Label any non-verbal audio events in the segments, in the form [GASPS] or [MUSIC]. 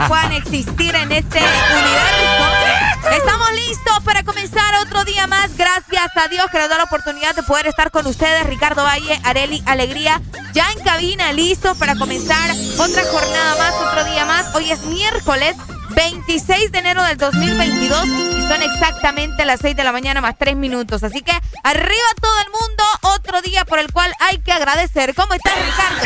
Que puedan existir en este universo. Estamos listos para comenzar otro día más. Gracias a Dios que nos da la oportunidad de poder estar con ustedes. Ricardo Valle, Areli, Alegría, ya en cabina, listos para comenzar otra jornada más, otro día más. Hoy es miércoles 26 de enero del 2022 y son exactamente las 6 de la mañana más 3 minutos. Así que arriba día por el cual hay que agradecer. ¿Cómo estás, Ricardo?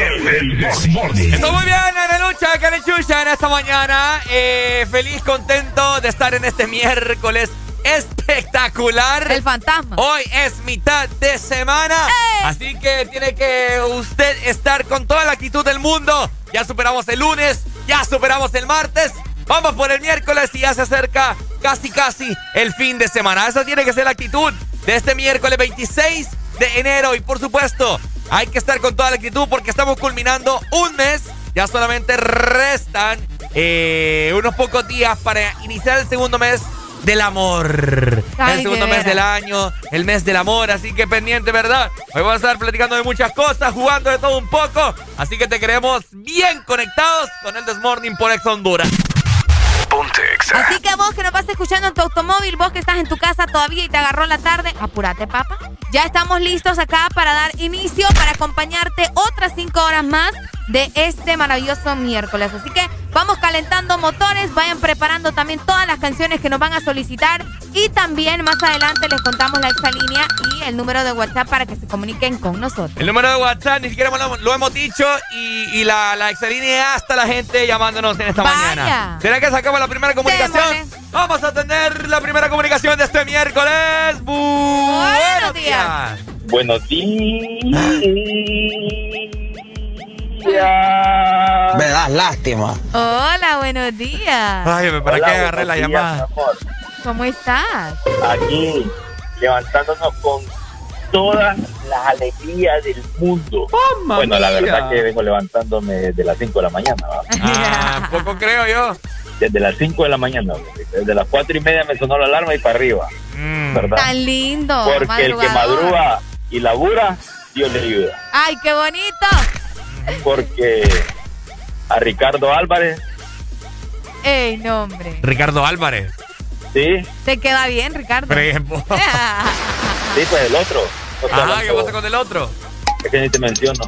Estoy muy bien, en lucha, que le en esta mañana. Eh, feliz, contento de estar en este miércoles espectacular. El fantasma. Hoy es mitad de semana. ¡Eh! Así que tiene que usted estar con toda la actitud del mundo. Ya superamos el lunes, ya superamos el martes. Vamos por el miércoles y ya se acerca casi casi el fin de semana. Esa tiene que ser la actitud de este miércoles 26 de enero. Y por supuesto, hay que estar con toda la actitud porque estamos culminando un mes. Ya solamente restan eh, unos pocos días para iniciar el segundo mes del amor. el segundo mes del año, el mes del amor, así que pendiente, ¿verdad? Hoy vamos a estar platicando de muchas cosas, jugando de todo un poco, así que te queremos bien conectados con el Desmorning por Ex Honduras. Así que vos que nos vas escuchando en tu automóvil, vos que estás en tu casa todavía y te agarró la tarde, apúrate, papa. Ya estamos listos acá para dar inicio, para acompañarte otras cinco horas más de este maravilloso miércoles. Así que vamos calentando motores, vayan preparando también todas las canciones que nos van a solicitar y también más adelante les contamos la exalínea y el número de WhatsApp para que se comuniquen con nosotros. El número de WhatsApp ni siquiera lo, hemos dicho y, la, la exalínea hasta la gente llamándonos en esta mañana. ¿Será que sacamos la primera comunicación? Vamos a tener la primera comunicación de este miércoles. Buenos días. Buenos días. Me das lástima. Hola, buenos días. Ay, ¿para qué agarré la llamada? ¿Cómo estás? Aquí, levantándonos con todas las alegrías del mundo. bueno, la verdad que vengo levantándome desde las 5 de la mañana. Ah, poco creo yo. Desde las 5 de la mañana, desde las 4 y media me sonó la alarma y para arriba. Mm. ¿Verdad? Tan lindo. Porque el que madruga y labura, Dios le ayuda. ¡Ay, qué bonito! Porque a Ricardo Álvarez. ¡Ey, nombre! Ricardo Álvarez. Sí. ¿Te queda bien, Ricardo? Por ejemplo. [LAUGHS] sí, pues el otro. ah, ¿qué pasa con el otro? Es que ni te menciono.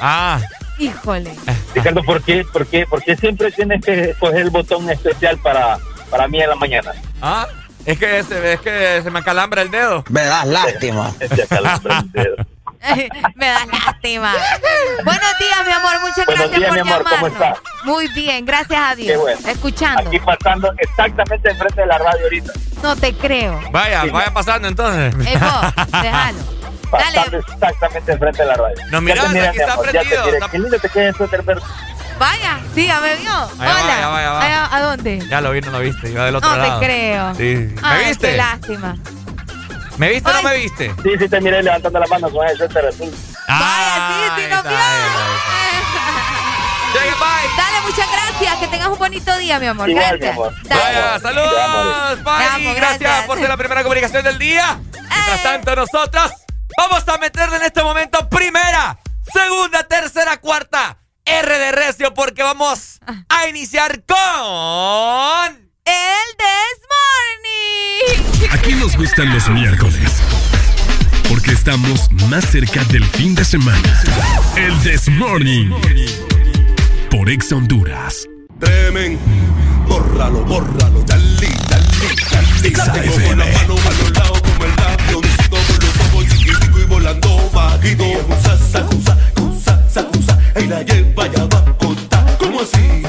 Ah. Híjole. Ricardo, ¿por qué, por qué, por qué siempre tienes que coger el botón especial para, para mí en la mañana? Ah, es que, se, es que se me acalambra el dedo. Me das lástima. [LAUGHS] se acalambra el dedo. [LAUGHS] Me da lástima. Buenos días, mi amor. Muchas gracias por mi amor. ¿Cómo estás? Muy bien, gracias a Dios. Escuchando. Aquí pasando exactamente enfrente de la radio ahorita. No te creo. Vaya, vaya pasando entonces. Eh, déjalo. Dale. exactamente enfrente de la radio. No, mira, aquí está prendido. Qué lindo te queda el verde. Vaya, sí, ya me vio. Hola. Vaya, vaya, ¿A dónde? Ya lo vi, no lo viste. Iba del otro no lado. No te creo. Sí. ¿Me viste? Qué lástima. ¿Me viste o no me viste? Sí, sí, te miré levantando la mano con ese suéter azul. Vaya, sí, sí, nos vio. [LAUGHS] bye. Dale, muchas gracias. Que tengas un bonito día, mi amor. Igual, gracias. Mi amor. Vaya, saludos. Bye. gracias. por ser la primera comunicación del día. Mientras tanto, nosotros vamos a meterle en este momento primera, segunda, tercera, cuarta R de Recio porque vamos a iniciar con... El This Morning. Aquí nos gustan los miércoles. Porque estamos más cerca del fin de semana. El This Morning. Por Ex Honduras. Tremen. Bórralo, bórralo. Dale, dale, dale. Con la mano a los lados como el labio. con los ojos chiquitico y volando bajito. Sa, sa, sacusa, y la lleva ya va a contar. ¿Cómo así?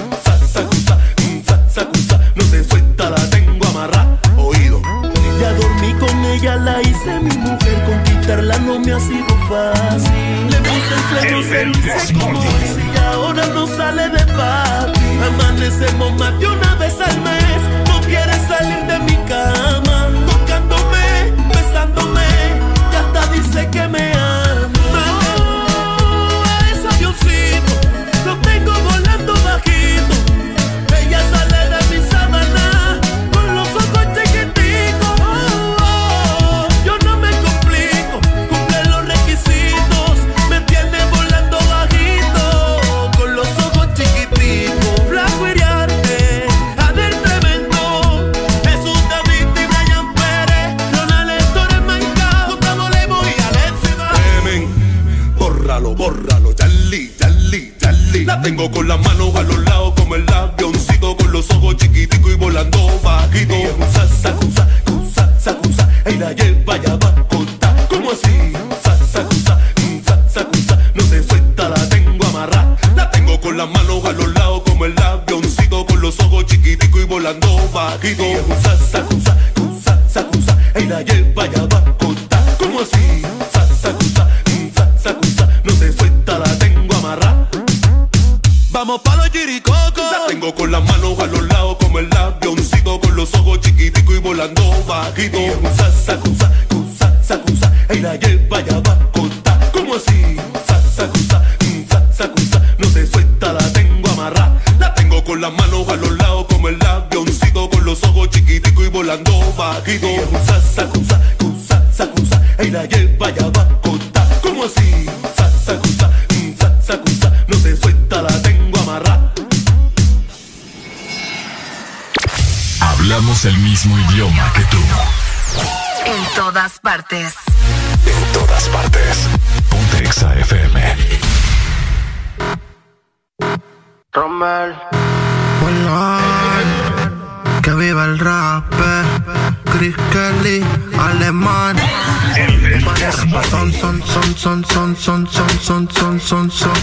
La hice mi mujer, conquistarla no me ha sido fácil. Le puse el freno, se como dice y ahora no sale de paz. Amanecemos más de una vez al mes, no quiere salir de mi cama. Tengo con las manos a los lados como el avioncito con los ojos chiquiticos y volando bajito. Sa, sacusa, cusa, sacusa, y la lleva ya va a contar. ¿Cómo así? Sa, sacusa, sacusa, no se suelta, la tengo amarrada. La tengo con las manos a los lados como el avioncito con los ojos chiquiticos y volando bajito. Partes. En todas partes. Ponte Exa FM. Rommel. Que viva el rap. Chris Kelly, alemán. Son, son, son, son, son, son, son, son, son, son, son.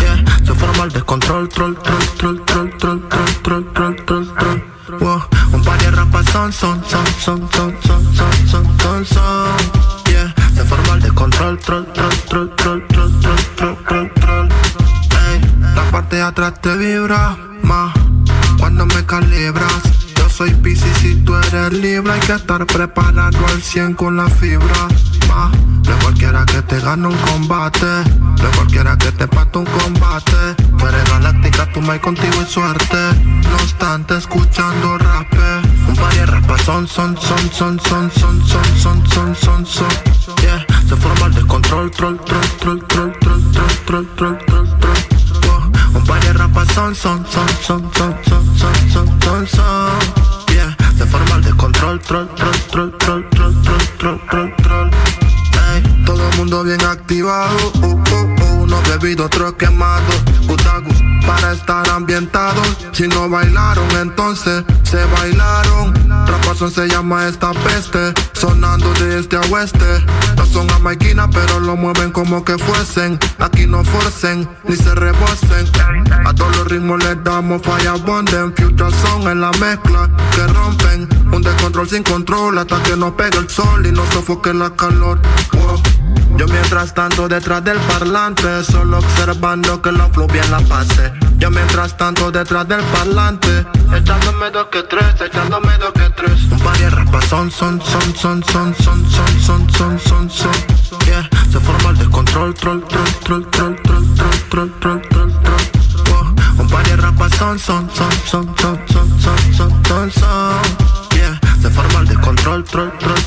Yeah, se forma el descontrol, troll, troll, troll, troll, troll, troll, troll, troll, troll, troll. Wow, un par de rapas son, son, son, son, son, son, son, son, son, son. Troll, troll, troll, troll, troll, troll, troll, troll, troll. Ey, la parte de atrás te vibra más cuando me calibras soy Pisces y tú eres libre Hay que estar preparado al 100 con la fibra Ma, no cualquiera que te gane un combate No cualquiera que te pate un combate Tú eres galáctica, tú me contigo y suerte No obstante, escuchando rap Un par de rapas son, son, son, son, son, son, son, son, son, son, son troll, troll, troll, troll, troll, troll, troll, troll, troll, troll Un par de rapas son, son, son, son, son, son, son, son, son, son. Se forma el descontrol, troll, troll, troll, troll, troll, troll, troll, troll, todo el mundo bien activado, uh, uh, uh, uno bebido, otro quemado, para estar ambientados. Si no bailaron, entonces se bailaron Se llama esta peste, sonando de este a oeste. No son amaiquinas, pero lo mueven como que fuesen. Aquí no forcen, ni se rebosen. A todos los ritmos les damos falla bonden. Future son en la mezcla que rompen. Un descontrol sin control hasta que nos pegue el sol y nos sofoque la calor. Yo mientras tanto detrás del parlante, solo observando que la flow bien la pase. Yo mientras tanto detrás del parlante, echándome dos que tres, echándome dos que tres. Un par de rapas son, son, son, son, son, son, son, son, son, son, son. Yeah, se forma el descontrol, troll, troll, troll, troll, troll, troll, troll, troll, troll, Un par de rapas son, son, son, son, son, son, son, son, son, son. Yeah, se forma el descontrol, troll, troll, troll, troll,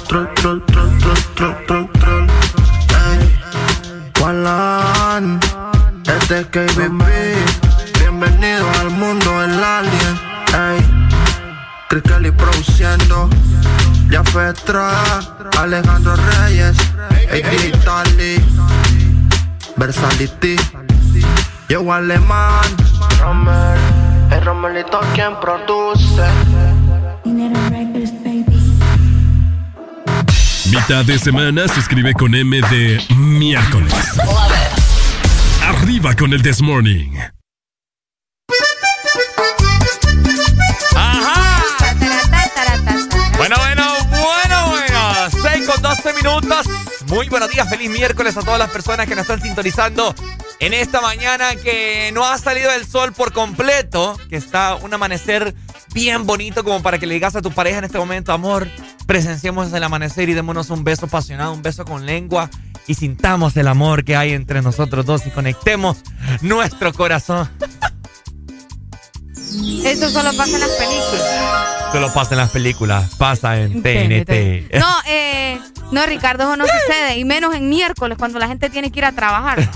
Alejandro Reyes, hey, Digitali, Versality, yo Alemán, Romer, el Romelito quien produce. Mitad de semana se escribe con M de miércoles. Arriba con el This Morning. Muy buenos días, feliz miércoles a todas las personas que nos están sintonizando en esta mañana que no ha salido el sol por completo, que está un amanecer bien bonito como para que le digas a tu pareja en este momento, amor, presenciemos el amanecer y démonos un beso apasionado, un beso con lengua y sintamos el amor que hay entre nosotros dos y conectemos nuestro corazón. Eso solo pasa en las películas. Solo pasa en las películas, pasa en TNT. [LAUGHS] No, eh, no, Ricardo, eso no sucede. Y menos en miércoles, cuando la gente tiene que ir a trabajar.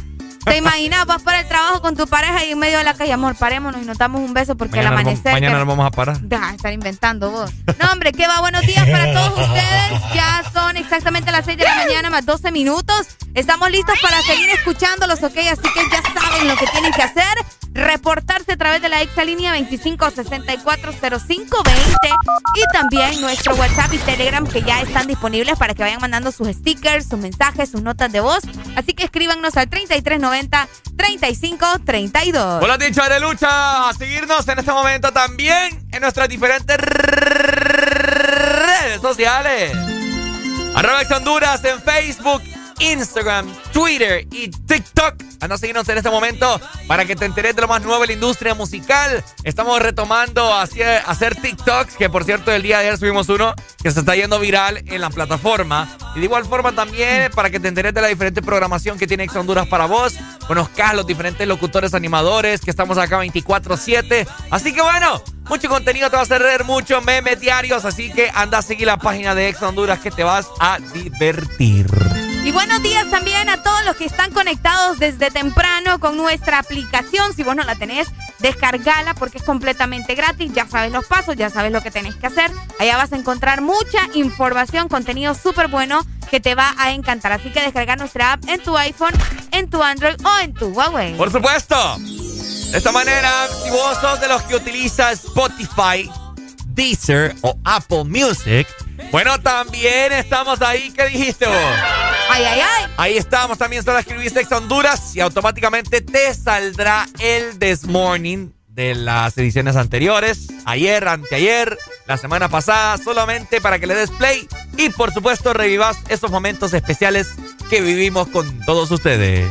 ¿Te imaginas? Vas para el trabajo con tu pareja y en medio de la calle, amor, parémonos y nos damos un beso porque el amanecer. mañana nos vamos a parar. Deja de estar inventando vos. No, hombre, ¿qué va? Buenos días para todos ustedes. Ya son exactamente las 6 de la mañana más 12 minutos. Estamos listos para seguir escuchándolos, ¿ok? Así que ya saben lo que tienen que hacer. Reportarse a través de la exalínea 25640520 y también nuestro WhatsApp y Telegram que ya están disponibles para que vayan mandando sus stickers, sus mensajes, sus notas de voz. Así que escríbanos al 3390 3532. Hola, dicha de lucha. Seguirnos en este momento también en nuestras diferentes redes sociales. Arroba Honduras en Facebook, Instagram, Twitter y TikTok. Anda a seguirnos en este momento para que te enteres de lo más nuevo en la industria musical. Estamos retomando hacia, hacer TikToks, que por cierto el día de ayer subimos uno que se está yendo viral en la plataforma. Y de igual forma también para que te enteres de la diferente programación que tiene Ex Honduras para vos. Conozcas los diferentes locutores animadores que estamos acá 24-7. Así que bueno, mucho contenido te va a reír, mucho memes diarios. Así que anda a seguir la página de Ex Honduras que te vas a divertir. Y buenos días también a todos los que están conectados desde temprano con nuestra aplicación. Si vos no la tenés, descargala porque es completamente gratis. Ya sabes los pasos, ya sabes lo que tenés que hacer. Allá vas a encontrar mucha información, contenido súper bueno que te va a encantar. Así que descarga nuestra app en tu iPhone, en tu Android o en tu Huawei. Por supuesto. De esta manera, si vos sos de los que utiliza Spotify, Deezer o Apple Music, bueno, también estamos ahí. ¿Qué dijiste vos? Ay, ay, ay. Ahí estamos. También solo escribiste Ex Honduras y automáticamente te saldrá el This Morning de las ediciones anteriores. Ayer, anteayer, la semana pasada, solamente para que le des play y por supuesto revivas esos momentos especiales que vivimos con todos ustedes.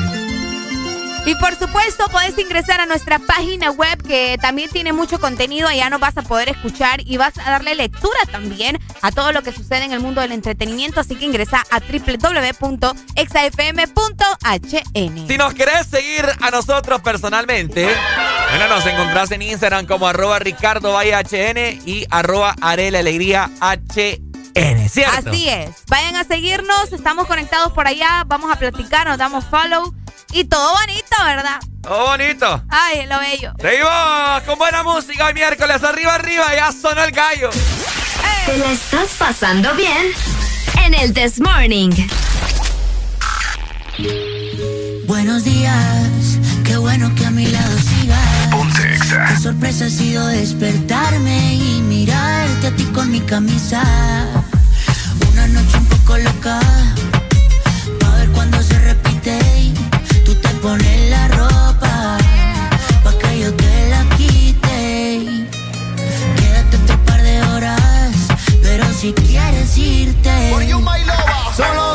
Y por supuesto, puedes ingresar a nuestra página web que también tiene mucho contenido. Allá nos vas a poder escuchar y vas a darle lectura también a todo lo que sucede en el mundo del entretenimiento. Así que ingresa a www.exafm.hn. Si nos querés seguir a nosotros personalmente, bueno, nos encontrás en Instagram como arroba Ricardo y arroba Arela Alegría ¿cierto? Así es. Vayan a seguirnos, estamos conectados por allá, vamos a platicar, nos damos follow. Y todo bonito, ¿verdad? Todo bonito. Ay, lo bello. Seguimos con buena música hoy miércoles. Arriba, arriba, ya sonó el gallo. Te la estás pasando bien en el This Morning. Buenos días, Qué sorpresa ha sido despertarme y mirarte a ti con mi camisa. Una noche un poco loca, pa' ver cuando se repite. Tú te pones la ropa, pa' que yo te la quite. Quédate otro par de horas, pero si quieres irte. Solo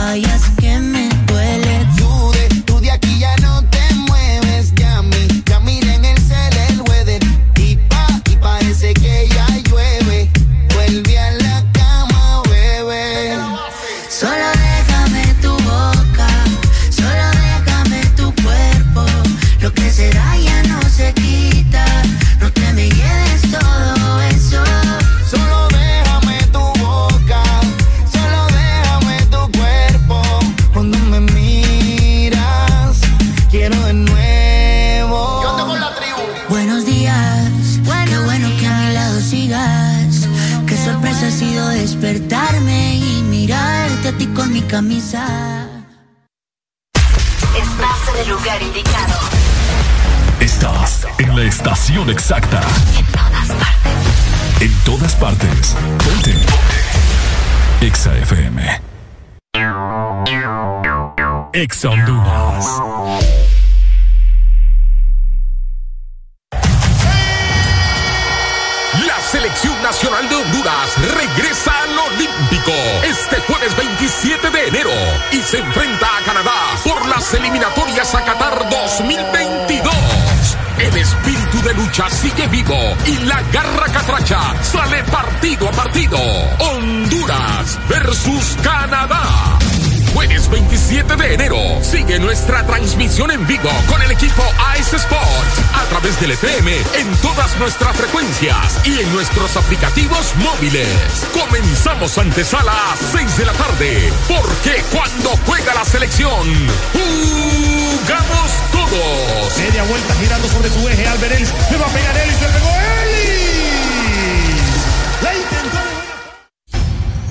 vayas que me duele. Tú Exa Honduras. Selección Nacional de Honduras regresa al Olímpico este jueves 27 de enero y se enfrenta a Canadá por las eliminatorias a Qatar 2022. El espíritu de lucha sigue vivo y la garra catracha sale partido a partido. Honduras versus Canadá. Jueves 27 de enero. Sigue nuestra transmisión en vivo con el equipo Ice Sports a través del FM en todas nuestras frecuencias y en nuestros aplicativos móviles. Comenzamos antesala a 6 de la tarde, porque cuando juega la selección, jugamos todos. Media vuelta girando sobre su eje, Albert Ellis, le va a pegar Ellis, le pegó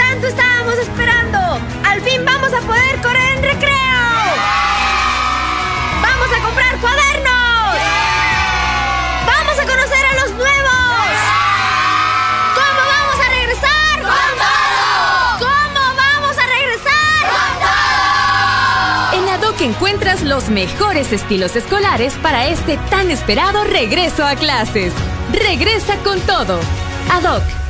Tanto estábamos esperando. Al fin vamos a poder correr en recreo. Vamos a comprar cuadernos. Vamos a conocer a los nuevos. ¿Cómo vamos a regresar? ¡Con ¿Cómo vamos a regresar? En ADOC encuentras los mejores estilos escolares para este tan esperado regreso a clases. Regresa con todo. ADOC.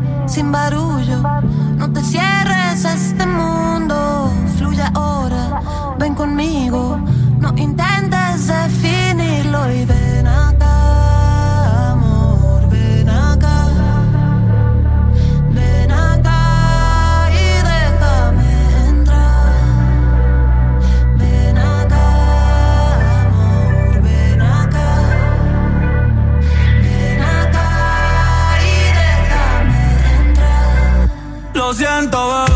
sin barullo. No te cierres a este mundo, fluye ahora, ven conmigo. No intentes definirlo y ven acá, Lo siento,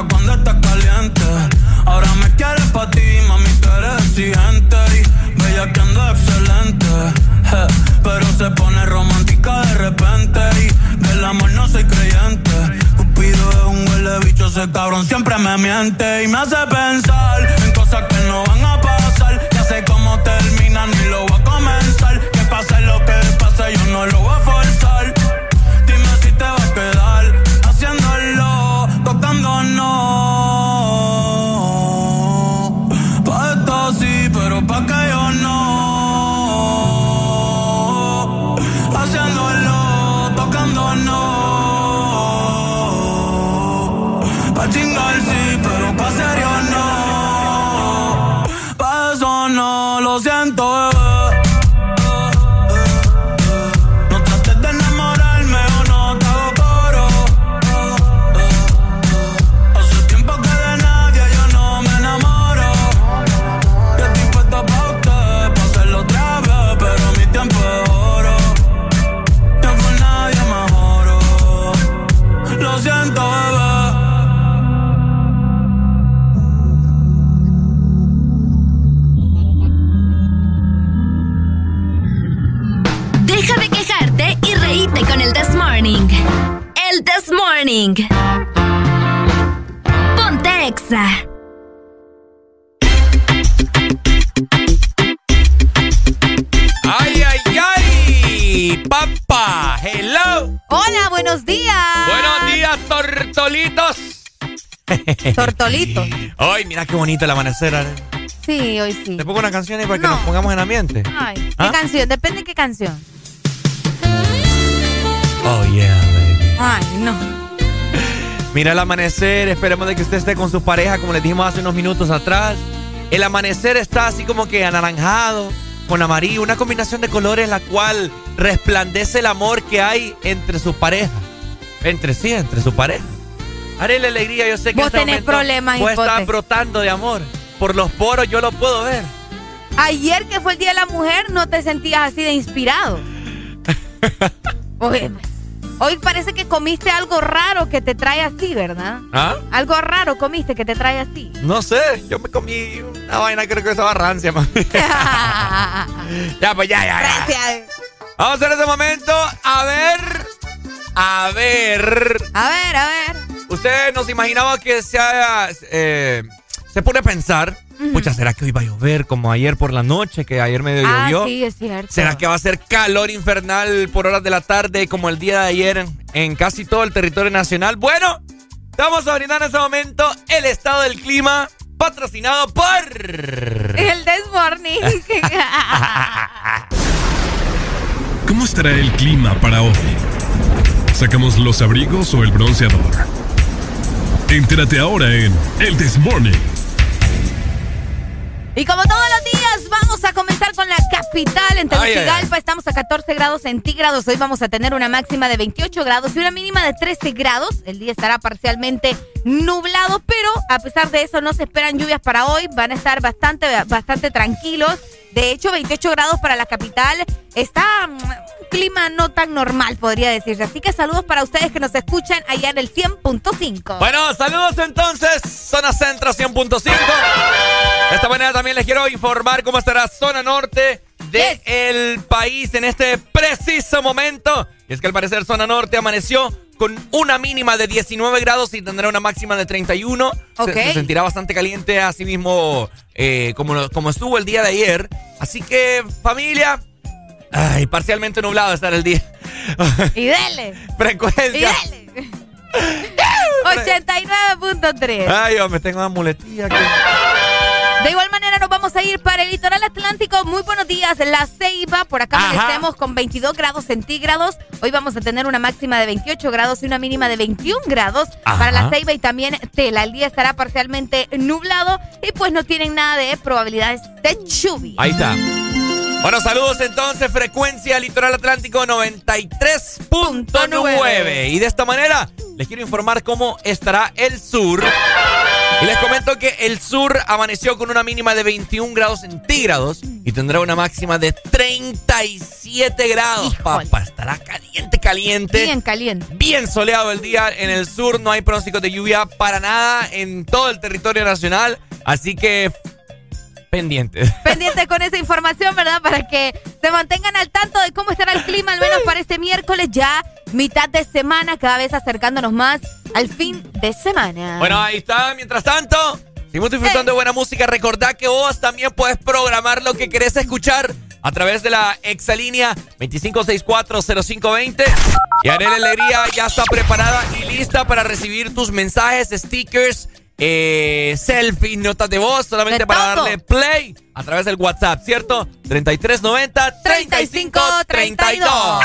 cuando estás caliente. Ahora me quieres pa' ti, mami, tú eres exigente. Y bella que ando excelente. je. Pero se pone romántica de repente. Y del amor no soy creyente. Cupido es un huele bicho, ese cabrón siempre me miente. Y me hace pensar en cosas que no van a pasar. Ya sé cómo terminan ni lo buenos días. Buenos días, tortolitos. [LAUGHS] Tortolitos. Ay, mira qué bonito el amanecer, Sí, hoy sí. ¿Te pongo una canción ahí para que nos pongamos en ambiente? Ay, ¿qué ¿Ah? canción? Depende de qué canción. Oh, yeah, baby. Ay, no. Mira el amanecer, esperemos de que usted esté con su pareja, como les dijimos hace unos minutos atrás. El amanecer está así como que anaranjado, con amarillo, una combinación de colores la cual resplandece el amor que hay entre su pareja. Entre sí, entre su pareja. Haré la alegría, yo sé que Vos este tenés problemas, vos estás brotando de amor. Por los poros yo lo puedo ver. Ayer que fue el Día de la Mujer, no te sentías así de inspirado. [LAUGHS] Oye, hoy parece que comiste algo raro que te trae así, ¿verdad? ¿Ah? Algo raro comiste que te trae así. No sé, yo me comí una vaina creo que estaba rancia, man. [LAUGHS] [LAUGHS] ya, pues ya, ya, ya. Gracias. Vamos a hacer ese momento. A ver. A ver. A ver, a ver. Usted nos imaginaba que se eh, se pone a pensar. Pucha, ¿será que hoy va a llover como ayer por la noche? Que ayer medio Ah, llovió. sí, es cierto. ¿Será que va a ser calor infernal por horas de la tarde como el día de ayer en, en casi todo el territorio nacional? Bueno, te vamos a brindar en este momento el estado del clima patrocinado por... El This Morning. [LAUGHS] [LAUGHS] ¿Cómo estará el clima para hoy? ¿Sacamos los abrigos o el bronceador? Entérate ahora en El This Morning. Y como todos los días, vamos a comenzar con la capital. En Ay, ay, Tegucigalpa estamos a 14 grados centígrados. Hoy vamos a tener una máxima de 28 grados y una mínima de 13 grados. El día estará parcialmente nublado, pero a pesar de eso no se esperan lluvias para hoy. Van a estar bastante, bastante tranquilos. De hecho, 28 grados para la capital. Está mm, un clima no tan normal, podría decirse. Así que saludos para ustedes que nos escuchan allá en el 100.5. Bueno, saludos entonces, zona centro 100.5. De esta manera también les quiero informar cómo estará zona norte del país en este preciso momento. Y es que al parecer zona norte amaneció con una mínima de 19 grados y tendrá una máxima de 31. Se- Ok. Se, sentirá bastante caliente, así mismo eh, como, como estuvo el día de ayer. Así que, familia, ay, parcialmente nublado estará el día. [LAUGHS] Y dele. Frecuencia. Y dele. [LAUGHS] [LAUGHS] 89.3. Ay, yo me tengo una muletilla aquí. De igual manera nos vamos a ir para el litoral atlántico. Muy buenos días, La Ceiba. Por acá amanecemos con 22 grados centígrados. Hoy vamos a tener una máxima de 28 grados y una mínima de 21 grados Ajá. para La Ceiba y también Tela. El día estará parcialmente nublado y pues no tienen nada de probabilidades de lluvia. Ahí está. Bueno, saludos entonces, frecuencia litoral atlántico 93.9. Y de esta manera les quiero informar cómo estará el sur. Les comento que el sur amaneció con una mínima de 21 grados centígrados y tendrá una máxima de 37 grados. Papá, estará caliente, caliente. Bien caliente. Bien soleado el día en el sur, no hay pronósticos de lluvia para nada en todo el territorio nacional, así que pendientes. [LAUGHS] Pendiente con esa información, ¿verdad? Para que se mantengan al tanto de cómo estará el clima, al menos para este miércoles, ya mitad de semana, cada vez acercándonos más al fin de semana. Bueno, ahí está. Mientras tanto, seguimos disfrutando de buena música. Recordad que vos también puedes programar lo que querés escuchar a través de la exalínea 25640520. Y Arely Alegría ya está preparada y lista para recibir tus mensajes, stickers, eh, selfies, notas de voz, solamente para darle play a través del WhatsApp, ¿cierto? 3390 3532.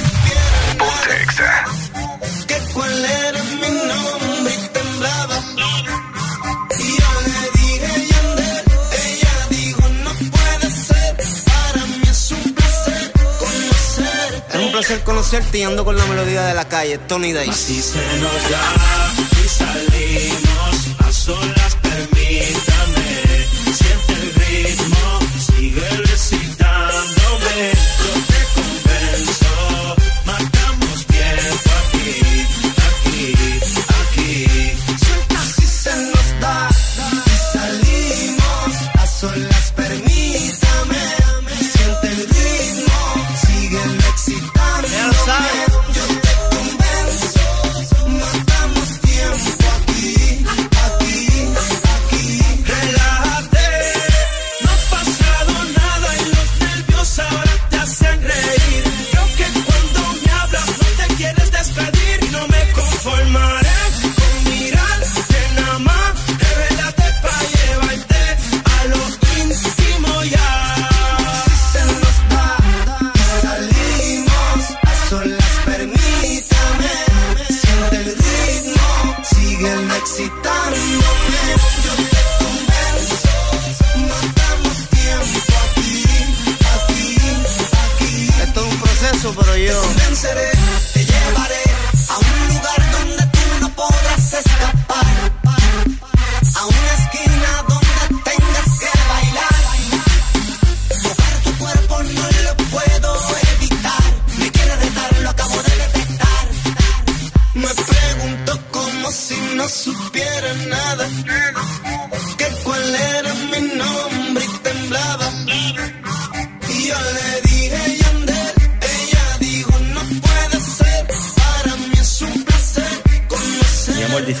placer conocerte y ando con la melodía de la calle, Tony. Así se nos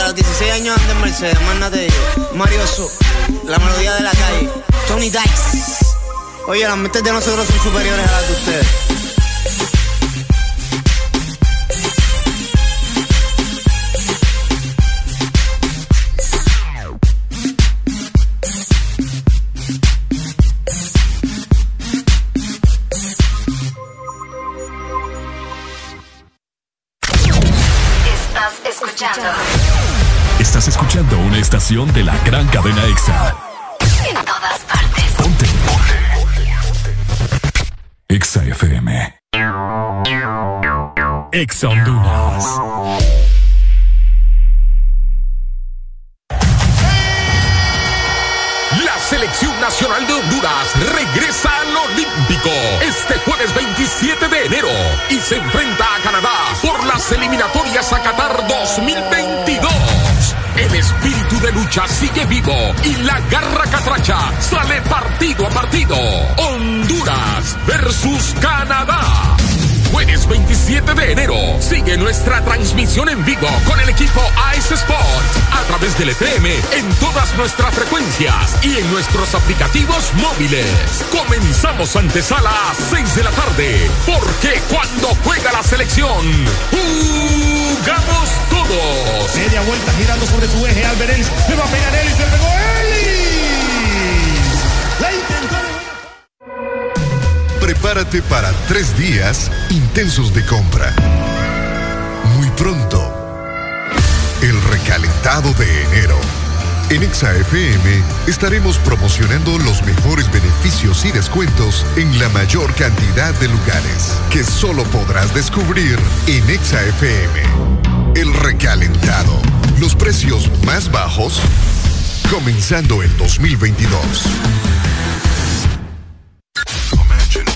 A los 16 años anda en Mercedes, mándate. Mario Su, la melodía de la calle. Tony Dice. Oye, las mentes de nosotros son superiores a las de ustedes. De la gran cadena EXA. En todas partes. Ponte. EXA FM. EXA Honduras. La selección nacional de Honduras regresa al Olímpico este jueves 27 de enero y se enfrenta a Canadá por las eliminatorias a Qatar 2022. Espíritu de lucha sigue vivo y la garra catracha sale partido a partido. Honduras versus Canadá. Jueves 27 de enero. Sigue nuestra transmisión en vivo con el equipo Sports a través del FM en todas nuestras frecuencias y en nuestros aplicativos móviles. Comenzamos antesala a 6 de la tarde. Porque cuando juega la selección, jugamos todos. Media vuelta girando sobre su eje. Albert Ellis. Le va a pegar Ellis. El pegó Ellis. La intentó. Prepárate para tres días intensos de compra. Muy pronto, recalentado de enero. En ExaFM estaremos promocionando los mejores beneficios y descuentos en la mayor cantidad de lugares que solo podrás descubrir en ExaFM. El recalentado. Los precios más bajos comenzando el 2022.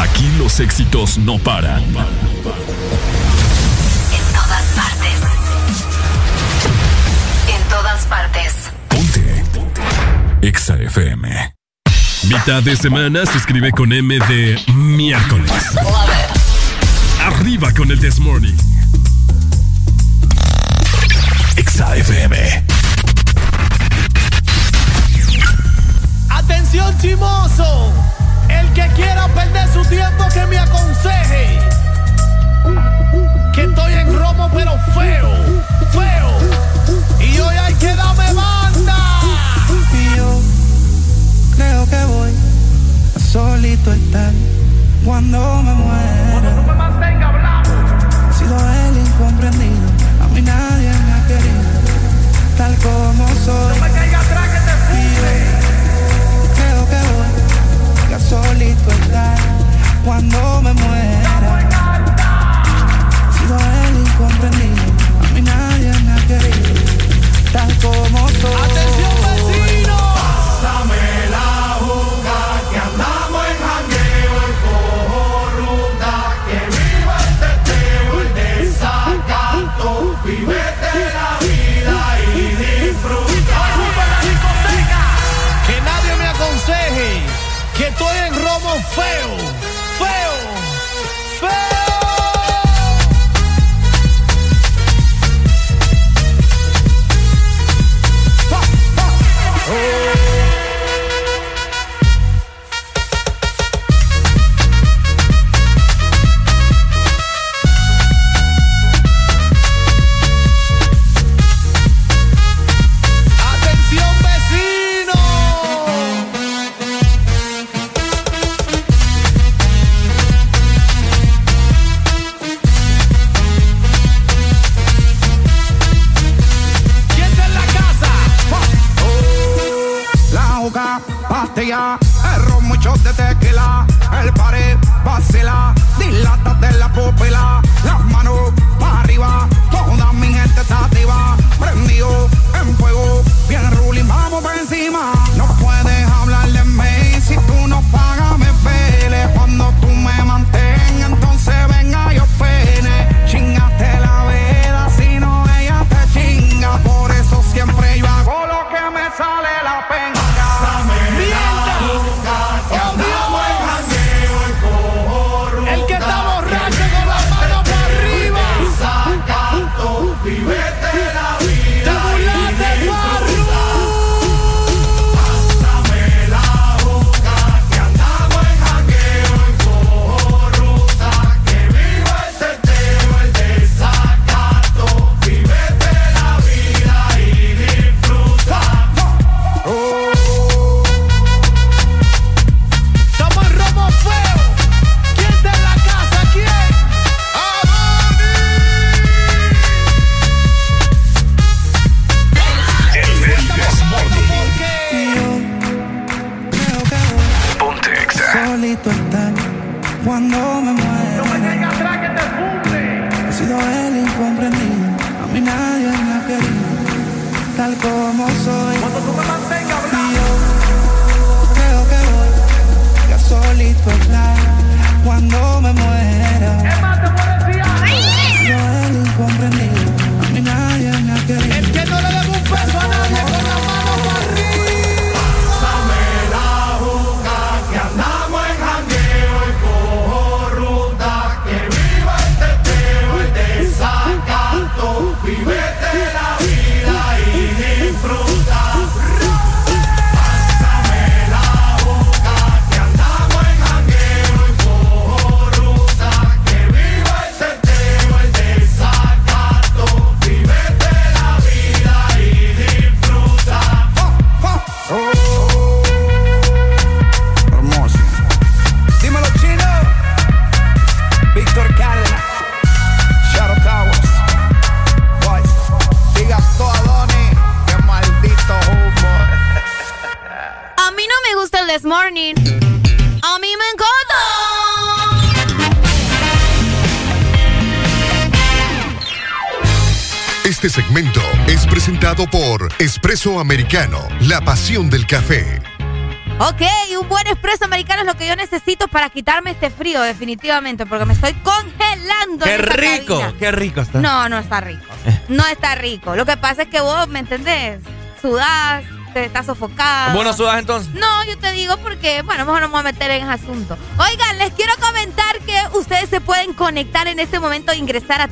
Aquí los éxitos no paran. En todas partes. En todas partes. Ponte. Exa FM. Mitad de semana se escribe con M de miércoles. Arriba con el This Morning. Exa FM. Atención chimoso. El que quiera perder su tiempo que me aconseje. Que estoy en romo pero feo, feo. Y hoy hay que darme banda. Y yo creo que voy a solito estar cuando me cuando me muera. Sido el incomprendido. Espresso Americano, la pasión del café. Ok, un buen espresso americano es lo que yo necesito para quitarme este frío, definitivamente, porque me estoy congelando. Qué en esta rico, cabina. qué rico está. No, no está rico. No está rico. Lo que pasa es que vos, ¿me entendés? Sudás, te estás sofocado. ¿Vos no sudas entonces? No, yo te digo porque, bueno, mejor no me voy a meter en ese asunto. Oigan, les quiero comentar que ustedes se pueden conectar en este momento e ingresar a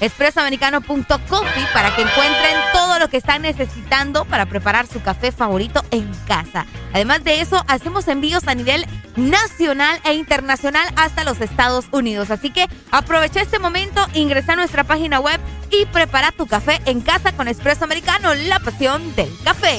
www.expresoamericano.coffee para que encuentren todo lo que están necesitando para preparar su café favorito en casa. Además de eso, hacemos envíos a nivel nacional e internacional hasta los Estados Unidos. Así que aprovecha este momento, ingresa a nuestra página web y prepara tu café en casa con Espresso Americano, la pasión del café.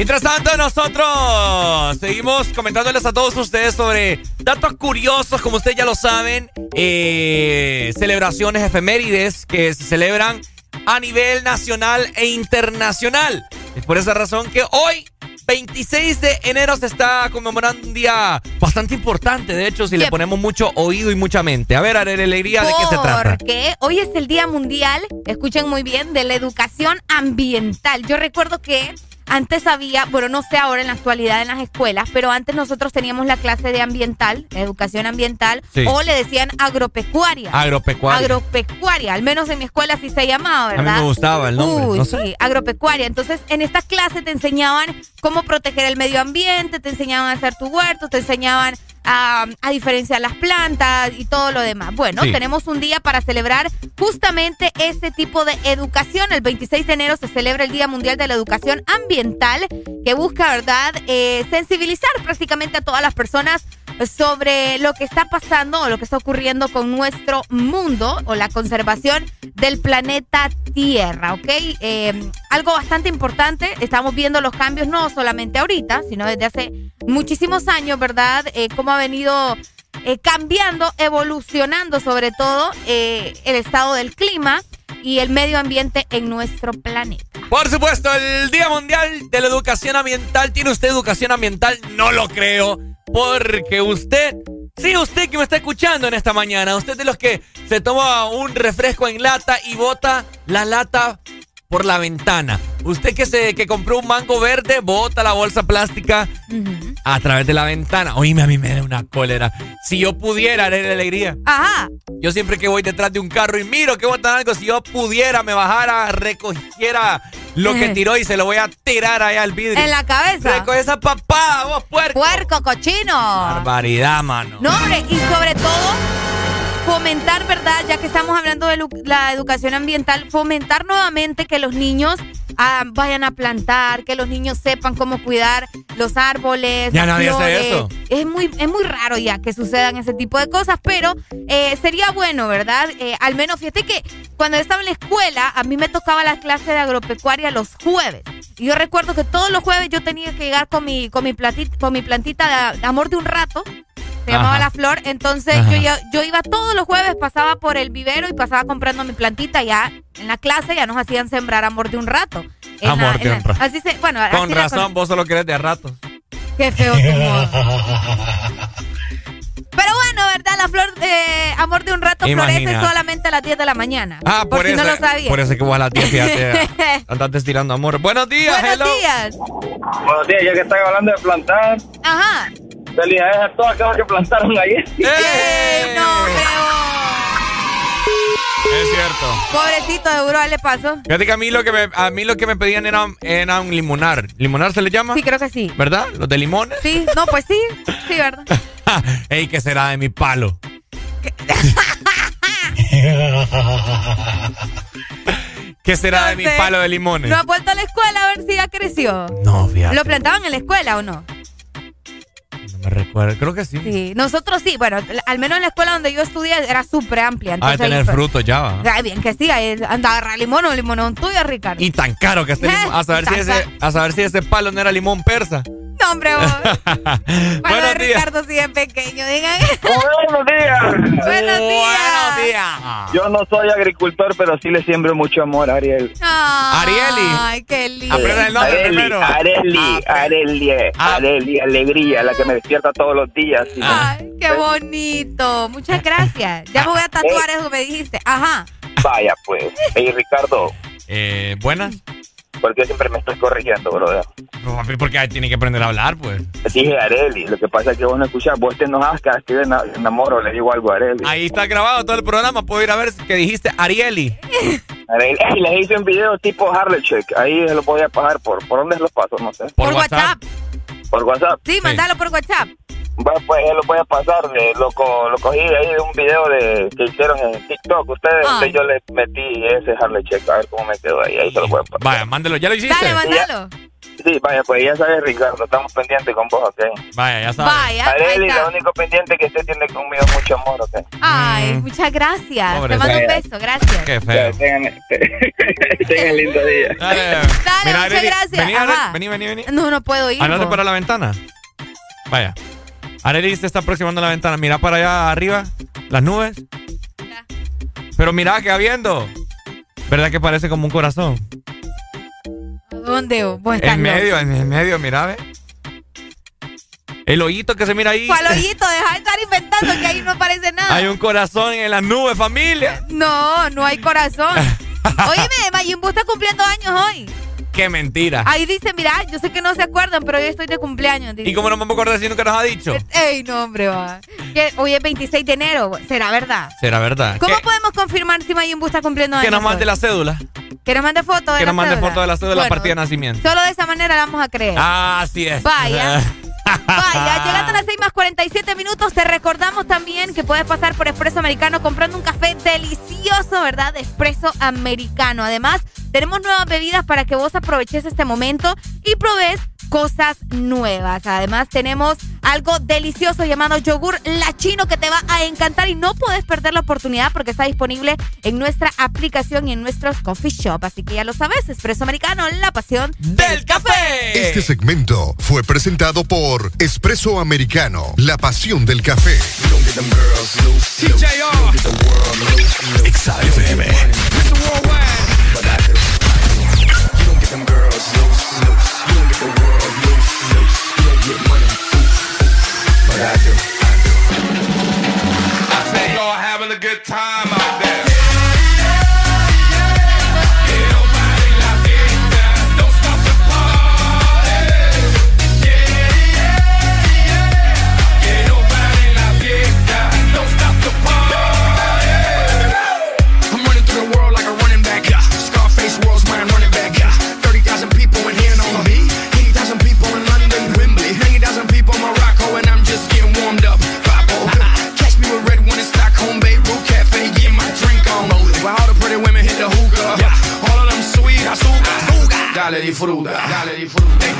Mientras tanto, nosotros seguimos comentándoles a todos ustedes sobre datos curiosos, como ustedes ya lo saben, eh, celebraciones efemérides que se celebran a nivel nacional e internacional. Es por esa razón que hoy, 26 de enero, se está conmemorando un día bastante importante, de hecho, si le ponemos mucho oído y mucha mente. A ver, Alegría, ¿de qué se trata? Porque hoy es el Día Mundial, escuchen muy bien, de la educación ambiental. Yo recuerdo que antes había, bueno, no sé ahora en la actualidad en las escuelas, pero antes nosotros teníamos la clase de ambiental, de educación ambiental, Sí. o le decían agropecuaria. Agropecuaria. Agropecuaria, al menos en mi escuela así se llamaba, A mí ¿verdad? me gustaba el nombre, Uy, no sé. sí, agropecuaria. Entonces, en esta clase te enseñaban cómo proteger el medio ambiente, te enseñaban a hacer tu huerto, te enseñaban a, a diferenciar las plantas y todo lo demás. Bueno, Sí. tenemos un día para celebrar justamente ese tipo de educación. El 26 de enero se celebra el Día Mundial de la Educación Ambiental, que busca, ¿verdad?, Eh, sensibilizar prácticamente a todas las personas sobre lo que está pasando o lo que está ocurriendo con nuestro mundo o la conservación del planeta Tierra, ¿ok? Eh, algo bastante importante, estamos viendo los cambios no solamente ahorita, sino desde hace muchísimos años, ¿verdad? Eh, cómo ha venido eh, cambiando, evolucionando sobre todo eh, el estado del clima y el medio ambiente en nuestro planeta. Por supuesto, el Día Mundial de la Educación Ambiental. ¿Tiene usted educación ambiental? No lo creo. Porque usted, sí, usted que me está escuchando en esta mañana, usted de los que se toma un refresco en lata y bota la lata por la ventana. Usted que se que compró un mango verde, bota la bolsa plástica a través de la ventana. Oíme, a mí me da una cólera. Si yo pudiera, haré alegría. Ajá. Yo siempre que voy detrás de un carro y miro que botan algo, si yo pudiera, me bajara, recogiera lo que tiró y se lo voy a tirar allá al vidrio. En la cabeza. Recoge esa papada, vos puerco. Puerco, cochino. Barbaridad, mano. No, hombre, y sobre todo fomentar, ¿verdad? Ya que estamos hablando de la educación ambiental, fomentar nuevamente que los niños ah, vayan a plantar, que los niños sepan cómo cuidar los árboles. Ya nadie hace eso. Es muy, es muy raro ya que sucedan ese tipo de cosas, pero eh, sería bueno, ¿verdad? Eh, al menos, fíjate que cuando estaba en la escuela, a mí me tocaba la clase de agropecuaria los jueves. Y yo recuerdo que todos los jueves yo tenía que llegar con mi, con mi, platita, con mi plantita de amor de un rato se llamaba La Flor. Entonces yo, yo iba todos los jueves, pasaba por el vivero y pasaba comprando mi plantita. Ya en la clase ya nos hacían sembrar amor de un rato. amor de un rato. Así se, bueno, con razón, vos solo querés de rato. Qué feo tu modo. [LAUGHS] Pero bueno, ¿verdad? La flor de amor de un rato florece solamente a las 10 de la mañana. Ah, por, eso. no lo sabía. Por eso que vos a las 10 fíjate, [LAUGHS] andaste estirando amor. Buenos días, Buenos días. Buenos días, ya que están hablando de plantar. Ajá. Felicidades a todas aquellos que plantaron ayer. ¡Eh! [LAUGHS] No, Es cierto. Pobrecito, de Uro, le pasó. Fíjate que a mí lo que me, a mí lo que me pedían era, era un limonar. ¿Limonar se le llama? Sí, creo que sí. ¿Verdad? ¿Los de limones? Sí, no, pues sí. Sí, ¿verdad? [LAUGHS] Ey, ¿qué será de mi palo? ¿Qué [LAUGHS] será de mi palo de limones? ¿No ha vuelto a la escuela a ver si ya creció? No, fíjate. ¿Lo plantaban en la escuela o no? Me recuerdo, creo que sí. Sí, nosotros sí, bueno, al menos en la escuela donde yo estudié era súper amplia. Ah, tener frutos ya va. bien que sí, anda agarrar limón o limonón tuyo, Ricardo. Y tan caro que este limón, a saber, [LAUGHS] si ese, a saber si ese palo no era limón persa. No, hombre, vos. [LAUGHS] Buenos días. Ricardo sigue pequeño, digan. Buenos días. [LAUGHS] Buenos días. Buenos días. Yo no soy agricultor, pero sí le siembro mucho amor a Ariel. Arieli. Ay, qué lindo. Aprenda el nombre Areli, primero. Areli, Areli, Areli, alegría, la que me despierta todos los días. Ay, qué bonito. Muchas gracias. Ya me voy a [LAUGHS] tatuar eso que me dijiste. Ajá. Vaya, pues. Hey, Ricardo. Eh, ¿Buenas? Porque siempre me estoy corrigiendo, brother. No, porque tiene que aprender a hablar, pues. Dije Areli, lo que pasa es que vos no escuchás, vos te enojas cada vez que enamoro, le digo algo a Areli. Ahí está grabado todo el programa, puedo ir a ver que dijiste Arieli. Areli, [LAUGHS] les hice un video tipo Harley Check, ahí se lo podía pasar por, ¿por dónde se los paso? No sé. Por, WhatsApp. ¿Por WhatsApp? Sí, mandalo por WhatsApp. Bueno, pues él lo voy a pasar, de, lo, lo cogí de ahí de un video de, que hicieron en TikTok. Ustedes, Ay. yo le metí ese Harley Check, a ver cómo me quedó ahí, ahí se lo voy a pasar. Vaya, mándelo, ¿ya lo hiciste? Dale, mandalo. Sí, vaya, pues ya sabes, Ricardo, estamos pendientes con vos, ¿ok? Vaya, ya sabes. Vaya, Areli, lo único pendiente que usted tiene conmigo es mucho amor, ¿ok? Ay, muchas gracias. Pobre Te mando un beso, gracias. Qué feo. Ya, Tengan, [LAUGHS] tengan [LAUGHS] lindo día. Dale, Dale, muchas Areli, gracias. Vení, Ajá. vení, vení, vení. No, no puedo ir. Andate para la ventana. Vaya. Areli se está aproximando a la ventana. Mira para allá arriba, las nubes. Pero mira, que viendo. ¿Verdad que parece como un corazón? ¿Dónde? vos? Estás En medio, en medio, mira, ve. El hoyito que se mira ahí. ¿Cuál [LAUGHS] hoyito? Deja de estar inventando que ahí no aparece nada. Hay un corazón en las nubes, familia. No, no hay corazón. [LAUGHS] Oíme, Mayimbu está cumpliendo años hoy. Qué mentira. Ahí dice, mira, yo sé que no se acuerdan, pero hoy estoy de cumpleaños. dice. ¿Y cómo no me acordar si nunca nos ha dicho? Ey, no, hombre, va. Que hoy es 26 de enero, ¿será verdad? Será verdad. ¿Cómo Que- podemos confirmar si Mayimbu está cumpliendo años? Que nos mande hoy? la cédula. Que nos mande foto de Que la nos mande cédula. foto de la cédula Bueno, partida de nacimiento. Solo de esa manera la vamos a creer. Ah, así es. Vaya. [LAUGHS] Vaya, llegando a las 6 más 47 minutos, te recordamos también que puedes pasar por Espresso Americano comprando un café delicioso, ¿verdad? De Espresso Americano. Además, tenemos nuevas bebidas para que vos aproveches este momento y probes cosas nuevas. Además, tenemos algo delicioso llamado yogur lachino que te va a encantar y no puedes perder la oportunidad porque está disponible en nuestra aplicación y en nuestros coffee shop. Así que ya lo sabes, Espresso Americano, la pasión del café. Este segmento fue presentado por Espresso Americano, la pasión del café. I do. Y'all having a good time. XAFM. dale disfruta, dale disfruta. They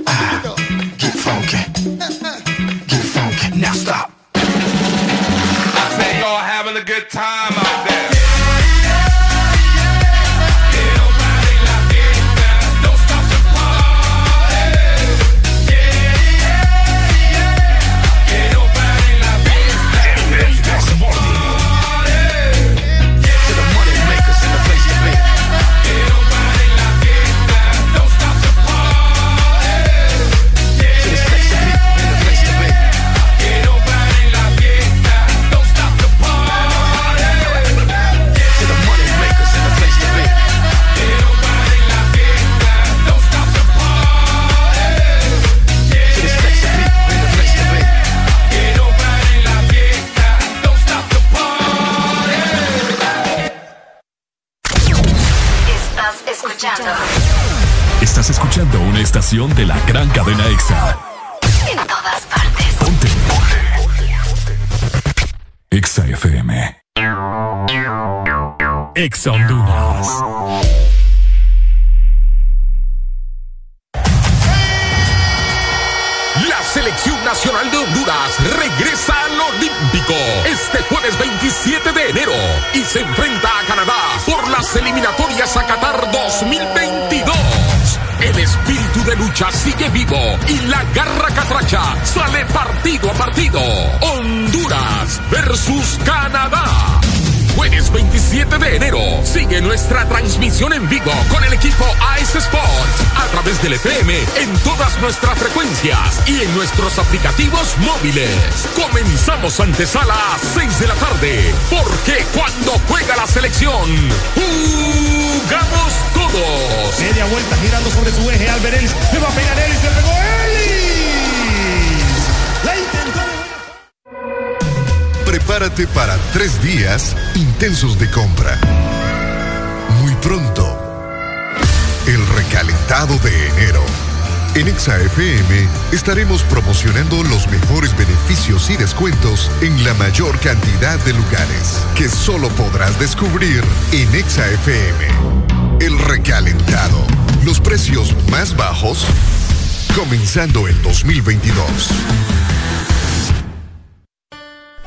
Estación de la gran cadena EXA. en todas partes. Ponte. EXA FM. EXA Honduras. La selección nacional de Honduras regresa al Olímpico este jueves 27 de enero y se enfrenta a Canadá por las eliminatorias a Qatar 2022. El espíritu de lucha sigue vivo y la garra catracha sale partido a partido. Honduras versus Canadá. Jueves 27 de enero. Sigue nuestra transmisión en vivo con el equipo Ice Sports a través del FM en todas nuestras frecuencias y en nuestros aplicativos móviles. Comenzamos antesala a 6 de la tarde, porque cuando juega la selección, jugamos todos. Media vuelta girando sobre su eje. Albert Ellis. Le va a pegar Ellis. Le pegó Prepárate para tres días intensos de compra. Muy pronto, el recalentado de enero. En ExaFM estaremos promocionando los mejores beneficios y descuentos en la mayor cantidad de lugares que solo podrás descubrir en ExaFM. El recalentado. Los precios más bajos comenzando el 2022.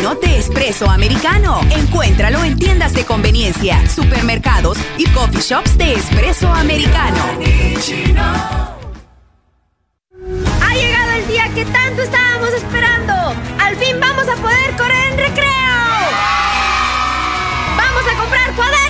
De espresso americano. Encuéntralo en tiendas de conveniencia, supermercados y coffee shops de espresso americano. Ha llegado el día que tanto estábamos esperando. Al fin vamos a poder correr en recreo. Vamos a comprar cuadernos.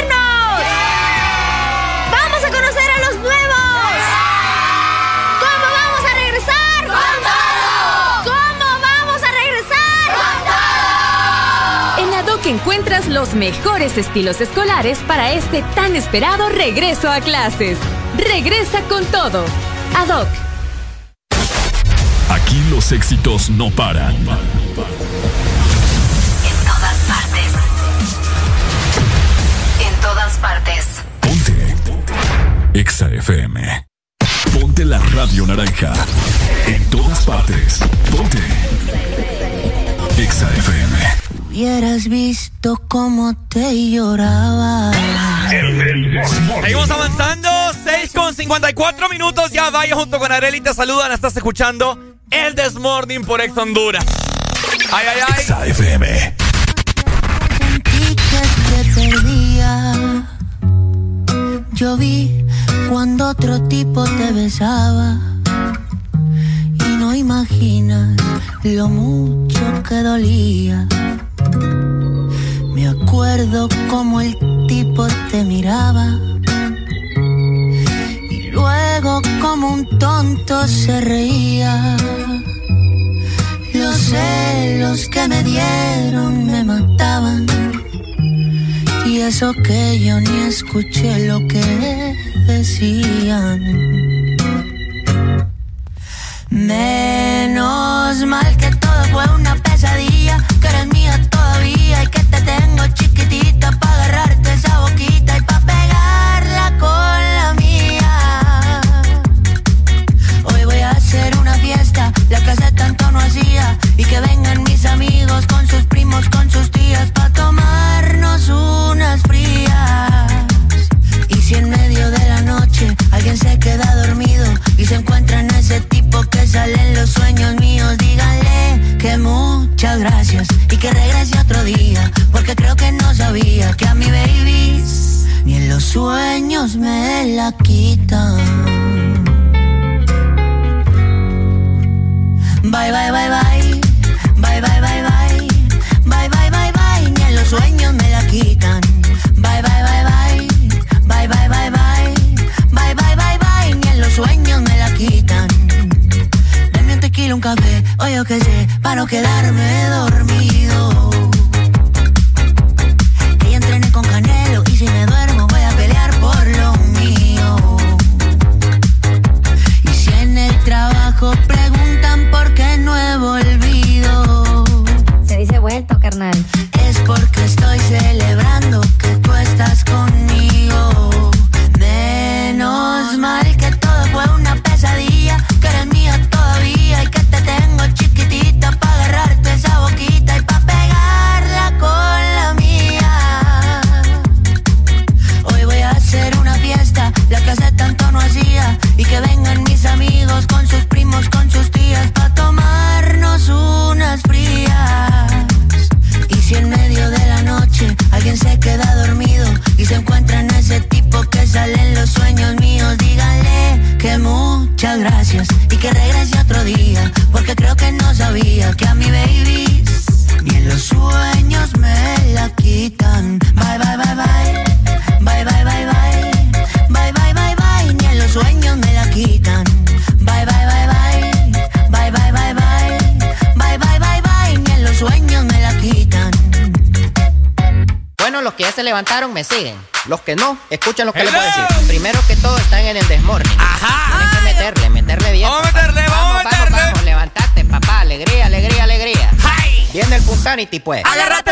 Los mejores estilos escolares para este tan esperado regreso a clases. Regresa con todo. Ad hoc. Aquí los éxitos no paran. En todas partes. En todas partes. Exa FM. Ponte la radio naranja. En todas partes. Ponte. Exa FM. Hubieras visto cómo te lloraba. Seguimos avanzando, 6 con 54 minutos. Ya vaya junto con Areli, te saludan. Estás escuchando el Desmorning por Ex Honduras. Ay, ay, ay. Exa FM. Sentí que te perdía. Yo vi cuando otro tipo te besaba. Y no imaginas lo mucho que dolía. Me acuerdo como el tipo te miraba. Y luego como un tonto se reía. Los celos que me dieron me mataban. Y eso que yo ni escuché lo que decían. Menos me siguen. Los que no, escuchen lo que les voy a decir. Primero que todo están en el desmorning. Ajá. Tienen que meterle, meterle bien. Vamos a meterle, vamos, meterle. Vamos, vamos, levantate, papá. Alegría, alegría, alegría. Viene el Punsanity, pues. ¡Agárrate,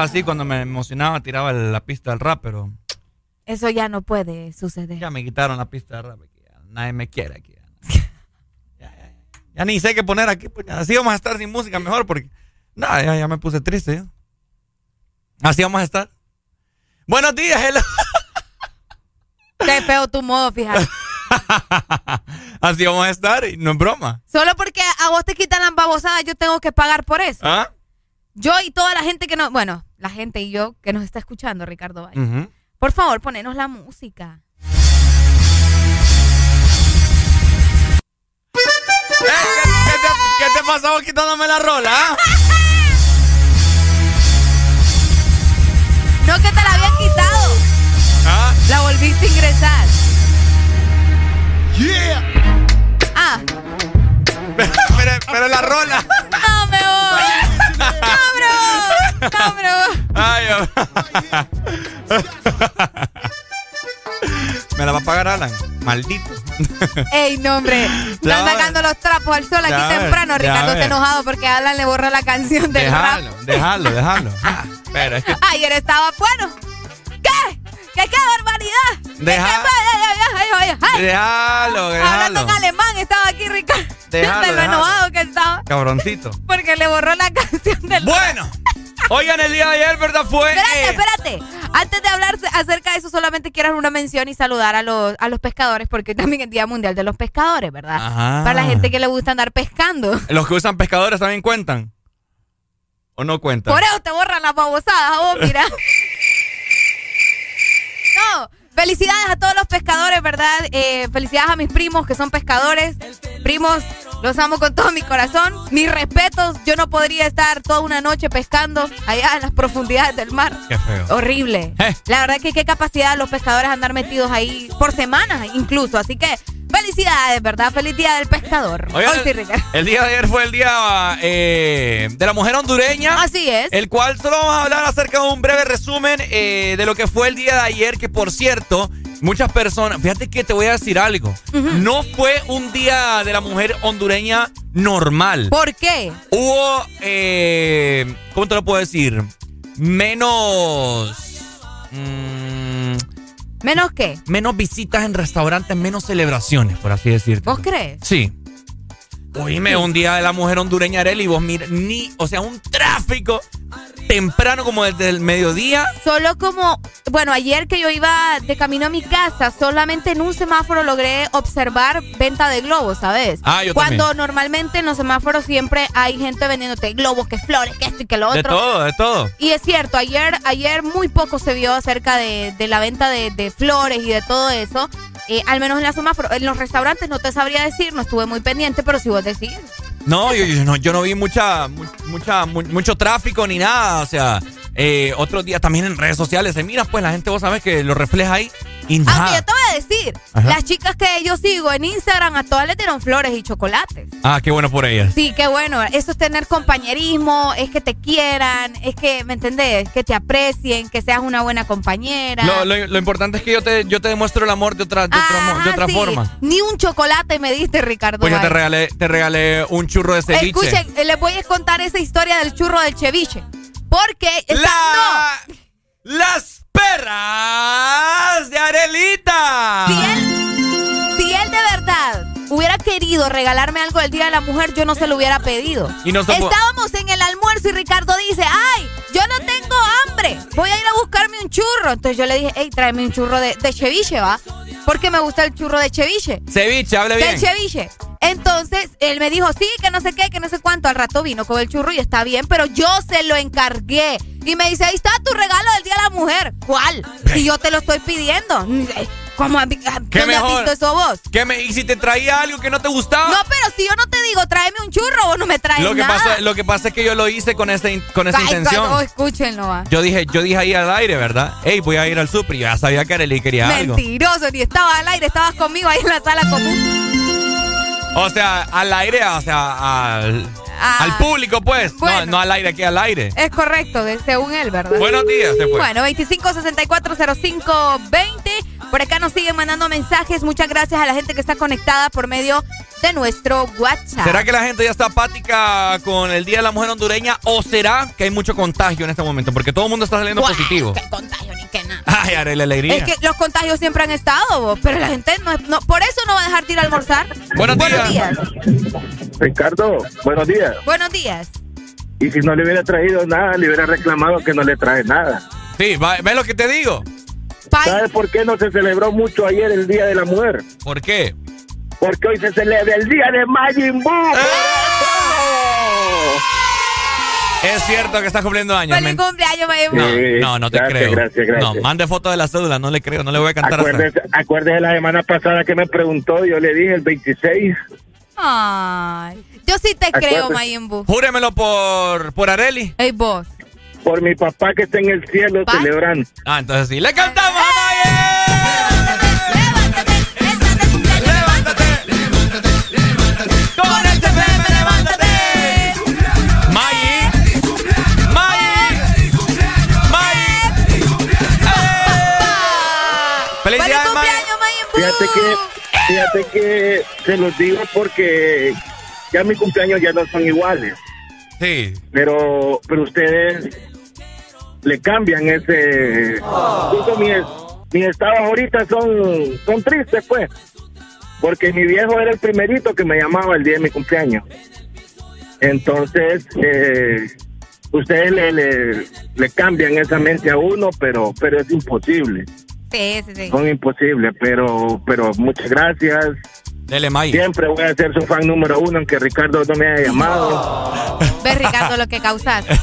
así, cuando me emocionaba, tiraba la pista del rap, pero Eso ya no puede suceder. ya me quitaron la pista del rap. ya nadie me quiere aquí. Ya, ya, ya. Ya ni sé qué poner aquí. Pues, así vamos a estar sin música mejor porque... No, ya, ya me puse triste. ya. Así vamos a estar. Buenos días, hello. [LAUGHS] Qué feo tu modo, fíjate. [LAUGHS] Así vamos a estar y no es broma. Solo porque a vos te quitan las babosadas, yo tengo que pagar por eso. ¿Ah? Yo y toda la gente que no, bueno, la gente y yo que nos está escuchando, Ricardo Valle. Por favor, ponenos la música. ¿Qué, te, qué te pasó quitándome la rola? ah? No, que te la habían quitado. ¿Ah? La volviste a ingresar. Yeah. Ah. [LAUGHS] pero, pero la rola. Ay, Me la va a pagar Alan. Maldito. Ey, no, hombre. Están sacando los trapos al sol aquí temprano. Ricardo está enojado porque Alan le borró la canción del rap. Déjalo, déjalo, déjalo. [LAUGHS] Ah, Pero es que Ayer estaba bueno. ¿Qué? ¿Qué barbaridad? Deja- ¿Qué, qué- ay, ay, ay, ay. déjalo, Hablando déjalo. en alemán estaba aquí Ricardo. Déjalo, [LAUGHS] de lo déjalo. enojado que estaba. Cabroncito. [LAUGHS] Porque le borró la canción del Bueno. [LAUGHS] Oigan, el día de ayer, ¿verdad? Fue. Espérate, eh, espérate. Antes de hablar acerca de eso, solamente quiero hacer una mención y saludar a los, a los pescadores, porque también es el Día Mundial de los Pescadores, ¿verdad? Ajá. Para la gente que le gusta andar pescando. Los que usan pescadores también cuentan. ¿O no cuentan? Por eso te borran las babosadas, vos, mira. No, felicidades a todos los pescadores, ¿verdad? Eh, felicidades a mis primos que son pescadores. Primos, los amo con todo mi corazón. Mis respetos, yo no podría estar toda una noche pescando allá en las profundidades del mar. Qué feo. Horrible. Eh. La verdad que qué capacidad los pescadores andar metidos ahí por semanas incluso. Así que felicidades, ¿verdad? Feliz día del pescador. Oigan, Hoy sí, Ricardo. El día de ayer fue el día eh, de la mujer hondureña. Así es. El cual solo vamos a hablar acerca de un breve resumen eh, de lo que fue el día de ayer, que por cierto, muchas personas, fíjate que te voy a decir algo, no fue un día de la mujer hondureña normal. ¿Por qué? Hubo, eh, ¿cómo te lo puedo decir? Menos... mm, ¿Menos qué? menos visitas en restaurantes, menos celebraciones, por así decirlo. ¿Vos crees? Sí. Oíme, un día de la mujer hondureña, Arely, y vos mira, ni, o sea, un tráfico temprano como desde el mediodía. Solo como, bueno, ayer que yo iba de camino a mi casa, solamente en un semáforo logré observar venta de globos, ¿sabes? Ah, yo Cuando también. normalmente en los semáforos siempre hay gente vendiéndote globos, que flores, que esto y que lo De otro. todo, de todo. Y es cierto, ayer, ayer muy poco se vio acerca de, de la venta de, de flores y de todo eso. Eh, al menos en la semáforo. En los restaurantes no te sabría decir, no estuve muy pendiente, pero si vos decís. No, yo, no, yo no vi mucha, mu- mucha, mu- mucho tráfico ni nada. O sea, eh, otros días también en redes sociales se mira, pues la gente, vos sabes que lo refleja ahí Aunque yo te voy a decir, Ajá. las chicas que yo sigo en Instagram a todas les dieron flores y chocolates. Ah, qué bueno por ellas. Sí, qué bueno. Eso es tener compañerismo, es que te quieran, es que, ¿me entendés? Que te aprecien, que seas una buena compañera. Lo, lo- lo importante es que yo te, yo te demuestro el amor de otra, de otra, mo- de Ajá, otra sí. forma. Ni un chocolate me diste, Ricardo. Pues yo te regalé, te regalé un churro de ceviche. Escuchen, eh, les voy a contar esa historia del churro del ceviche. Porque está- La- Las perras de Arelita. Si él de verdad hubiera querido regalarme algo el Día de la Mujer, yo no se lo hubiera pedido. Y no Estábamos en el almuerzo y Ricardo dice, ay, yo no tengo hambre, voy a ir a buscarme un churro. Entonces yo le dije, hey, tráeme un churro de, de ceviche, ¿va? Porque me gusta el churro de ceviche. Ceviche, hable bien. Del ceviche. Entonces, él me dijo, sí, que no sé qué, que no sé cuánto. Al rato vino con el churro y está bien, pero yo se lo encargué. Y me dice, ahí está tu regalo del Día de la Mujer. ¿Cuál? Si yo te lo estoy pidiendo. ¿Cómo, has vi- ¿Qué ¿Dónde has mejor? visto eso vos? ¿Qué me, ¿Y si te traía algo que no te gustaba? No, pero si yo no te digo, tráeme un churro, vos no me traes lo que, nada. pasa, lo que pasa es que yo lo hice con, esa in- con esa Ay, intención. escúchenlo, va. Yo dije, yo dije ahí al aire, ¿verdad? Ey, voy a ir al super. Y ya sabía que Arely quería algo. Mentiroso, ni estabas al aire, estabas conmigo ahí en la sala común. O sea, al aire, o sea, al, Ah, al público, pues. bueno. No, no al aire, aquí al aire. Es correcto, según él, ¿verdad? Buenos días, se fue. Bueno, 25640520. Por acá nos siguen mandando mensajes. Muchas gracias a la gente que está conectada por medio de nuestro WhatsApp. ¿Será que la gente ya está apática con el Día de la Mujer Hondureña o será que hay mucho contagio en este momento? Porque todo el mundo está saliendo positivo. qué contagio ni qué nada. Ay, haré la alegría. Es que los contagios siempre han estado, vos, pero la gente no, no- por eso no va a dejar de ir a almorzar. Buenos días. Ricardo, buenos días. Buenos días. Y si no le hubiera traído nada, le hubiera reclamado que no le trae nada. Sí, va- ¿ves lo que te digo? ¿Sabes por qué no se celebró mucho ayer el Día de la Mujer? ¿Por qué? Porque hoy se celebra el Día de Majin Buu. Es cierto que estás cumpliendo años. Feliz cumpleaños, Mayim. No, Sí, no, no te gracias, creo. gracias, gracias. No, mande foto de la cédula, no le creo, no le voy a cantar hasta. Acuérdese, acuérdese la semana pasada que me preguntó, yo le dije el 26. Ay, yo sí te Acuérdate. creo, Mayimbu. Júremelo por, por Areli. Ey, vos. Por mi papá que está en el cielo celebrando. Ah, entonces sí. ¡Le cantamos a Con el TPM, levántate. Maggie. Maggie. Maggie. ¡Felicidades, Maggie! Fíjate que, fíjate que se los digo porque ya mis cumpleaños ya no son iguales. Sí. Pero, pero ustedes le cambian ese. Incluso mis, mis estados ahorita son, son tristes, pues. Porque mi viejo era el primerito que me llamaba el día de mi cumpleaños. Entonces, eh, ustedes le, le, le cambian esa mente a uno, pero, pero es imposible. Sí, sí, sí. Son imposibles, pero, pero muchas gracias. Dele, May. Siempre voy a ser su fan número uno, aunque Ricardo no me haya llamado. Ves, Ricardo, lo que causas. [LAUGHS]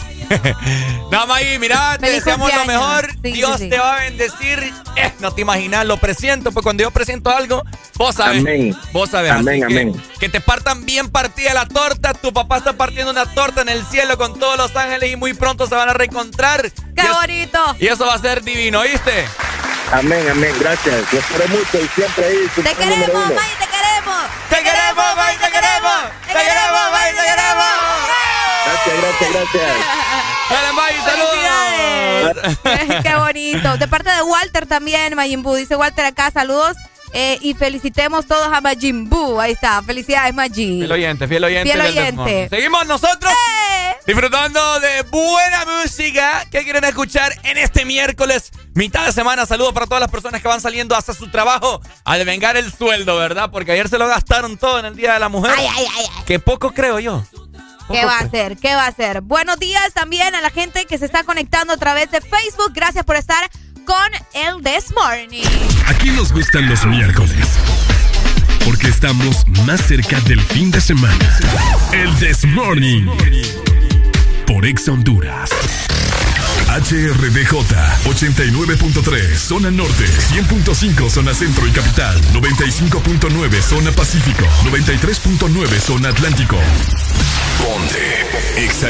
No, May, mira, te deseamos lo mejor. Sí, Dios sí, sí. te va a bendecir. Eh, no te imaginas, lo presiento, pues cuando yo presento algo, vos sabes. Amén. Vos sabes. Amén, así amén. Que, te partan bien partida la torta. Tu papá está partiendo una torta en el cielo con todos los ángeles y muy pronto se van a reencontrar. ¡Qué bonito! Y eso va a ser divino, ¿oíste? Amén, amén, gracias. Los quiero mucho y siempre ahí. Te queremos. May, te queremos. Te queremos, May, te queremos. Te queremos, May, te queremos. Gracias, gracias, gracias. [LAUGHS] Dale, May, saludos. [LAUGHS] [LAUGHS] Qué bonito. De parte de Walter también, Majin Buu. Dice Walter acá, saludos. Eh, y felicitemos todos a Majin Buu. Ahí está. Felicidades, Majin. Fiel oyente, fiel oyente. Fiel oyente. Seguimos nosotros ¡Eh! disfrutando de buena música. ¿Qué quieren escuchar en este miércoles? Mitad de semana. Saludos para todas las personas que van saliendo hasta su trabajo a devengar el sueldo, ¿verdad? Porque ayer se lo gastaron todo en el Día de la Mujer. Ay, ay, ay, ay. Que poco creo yo. ¿Qué va a hacer? ¿Qué va a hacer? Buenos días también a la gente que se está conectando a través de Facebook. Gracias por estar con el This Morning. Aquí nos gustan los miércoles. Porque estamos más cerca del fin de semana. El This Morning. Por Ex Honduras. HRDJ 89.3 Zona Norte 100.5 Zona Centro y Capital 95.9 Zona Pacífico 93.9 Zona Atlántico Ponte Exa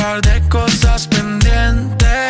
Par de cosas pendientes.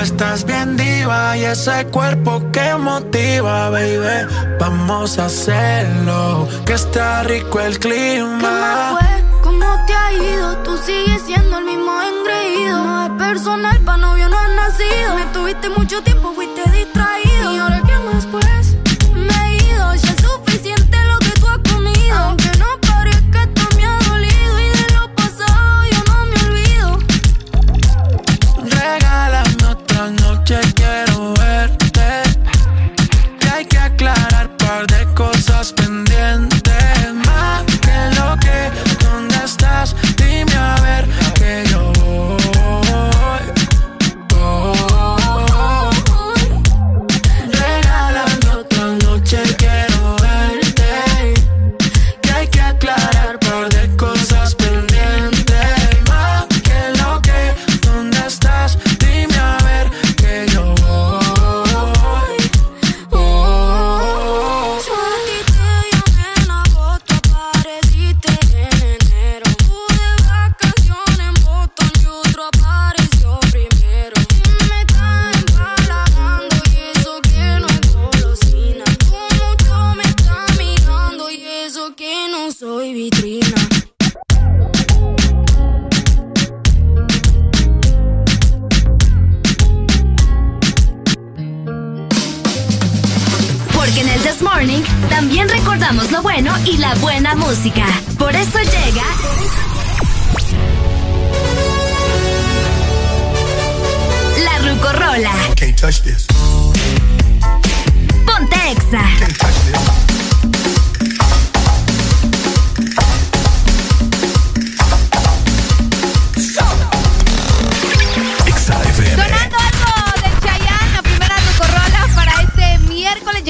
estás bien diva y ese cuerpo que motiva, baby. Vamos a hacerlo, que está rico el clima. fue? ¿Cómo te ha ido? Tú sigues siendo el mismo engreído. No es personal, pa' novio no has nacido. Me tuviste mucho tiempo, fuiste distraído. ¿Y ahora qué más pues? Me he ido, ya es suficiente lo que tú has comido. cosas También recordamos lo bueno y la buena música. Por eso llega... La Rucorola. Ponte Exa.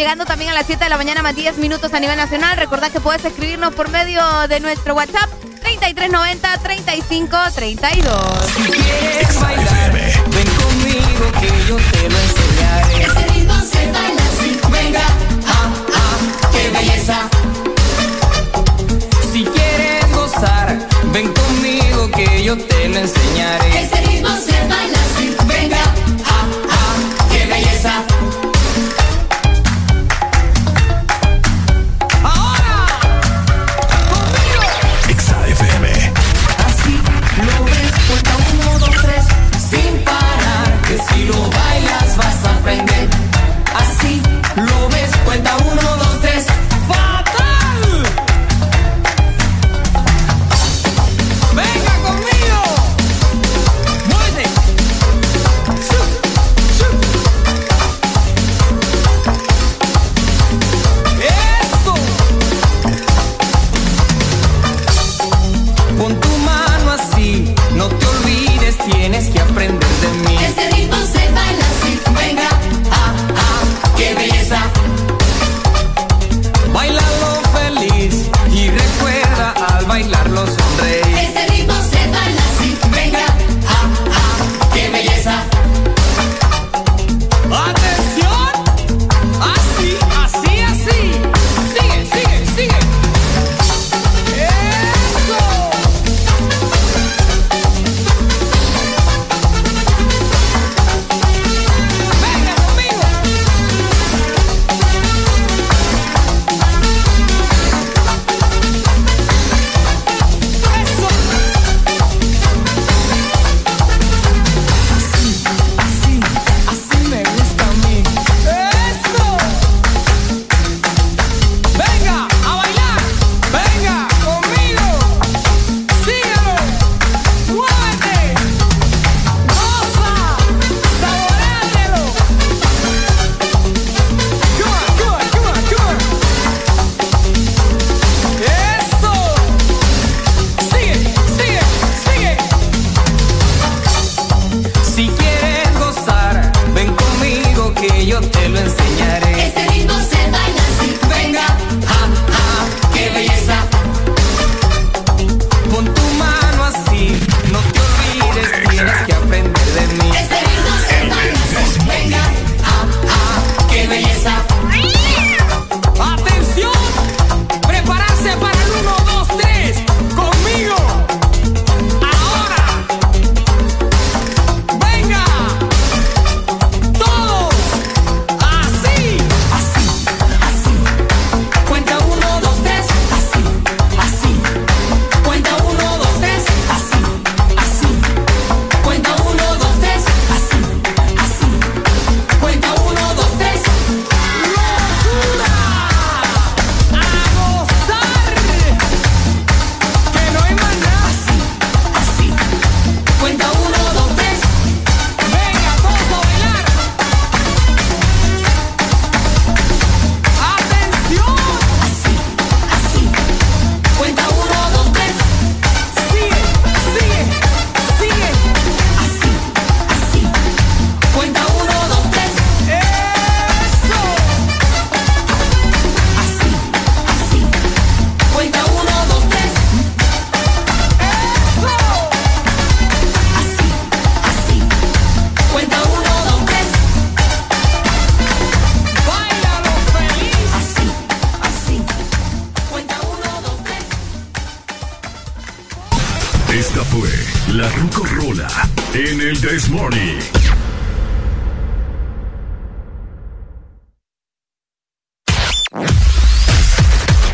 llegando también a las 7 de la mañana más 10 minutos a nivel nacional. Recordad que puedes escribirnos por medio de nuestro WhatsApp 3390 3532. Si quieres bailar, ven conmigo que yo te lo enseñaré. Ese ritmo se baila así, venga, ah, ah, qué belleza. Si quieres gozar, ven conmigo que yo te lo enseñaré. This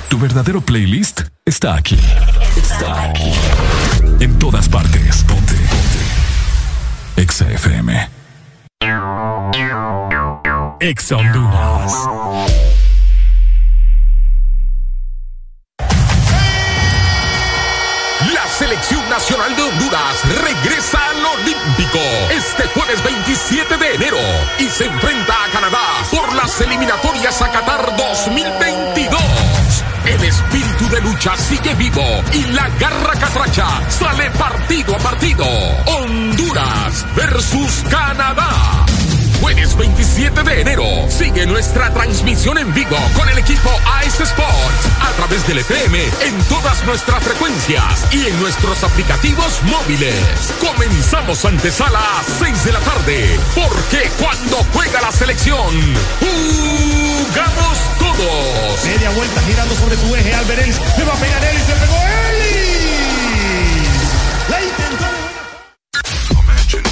Tu verdadero playlist está aquí. Está aquí. En todas partes. Ponte. Ponte. Exa FM. Exa Honduras. La selección nacional de Honduras regresa al Olimpo jueves 27 de enero y se enfrenta a Canadá por las eliminatorias a Qatar 2022. El espíritu de lucha sigue vivo y la garra catracha sale partido a partido. Honduras versus Canadá. Jueves 27 de enero. Sigue nuestra transmisión en vivo con el equipo Ice Sports a través del FM en todas nuestras frecuencias y en nuestros aplicativos móviles. Comenzamos antesala a 6 de la tarde, porque cuando juega la selección, jugamos todos. Media vuelta girando sobre su eje. Albert Ellis. Le va a pegar Ellis. Se pegó Ellis.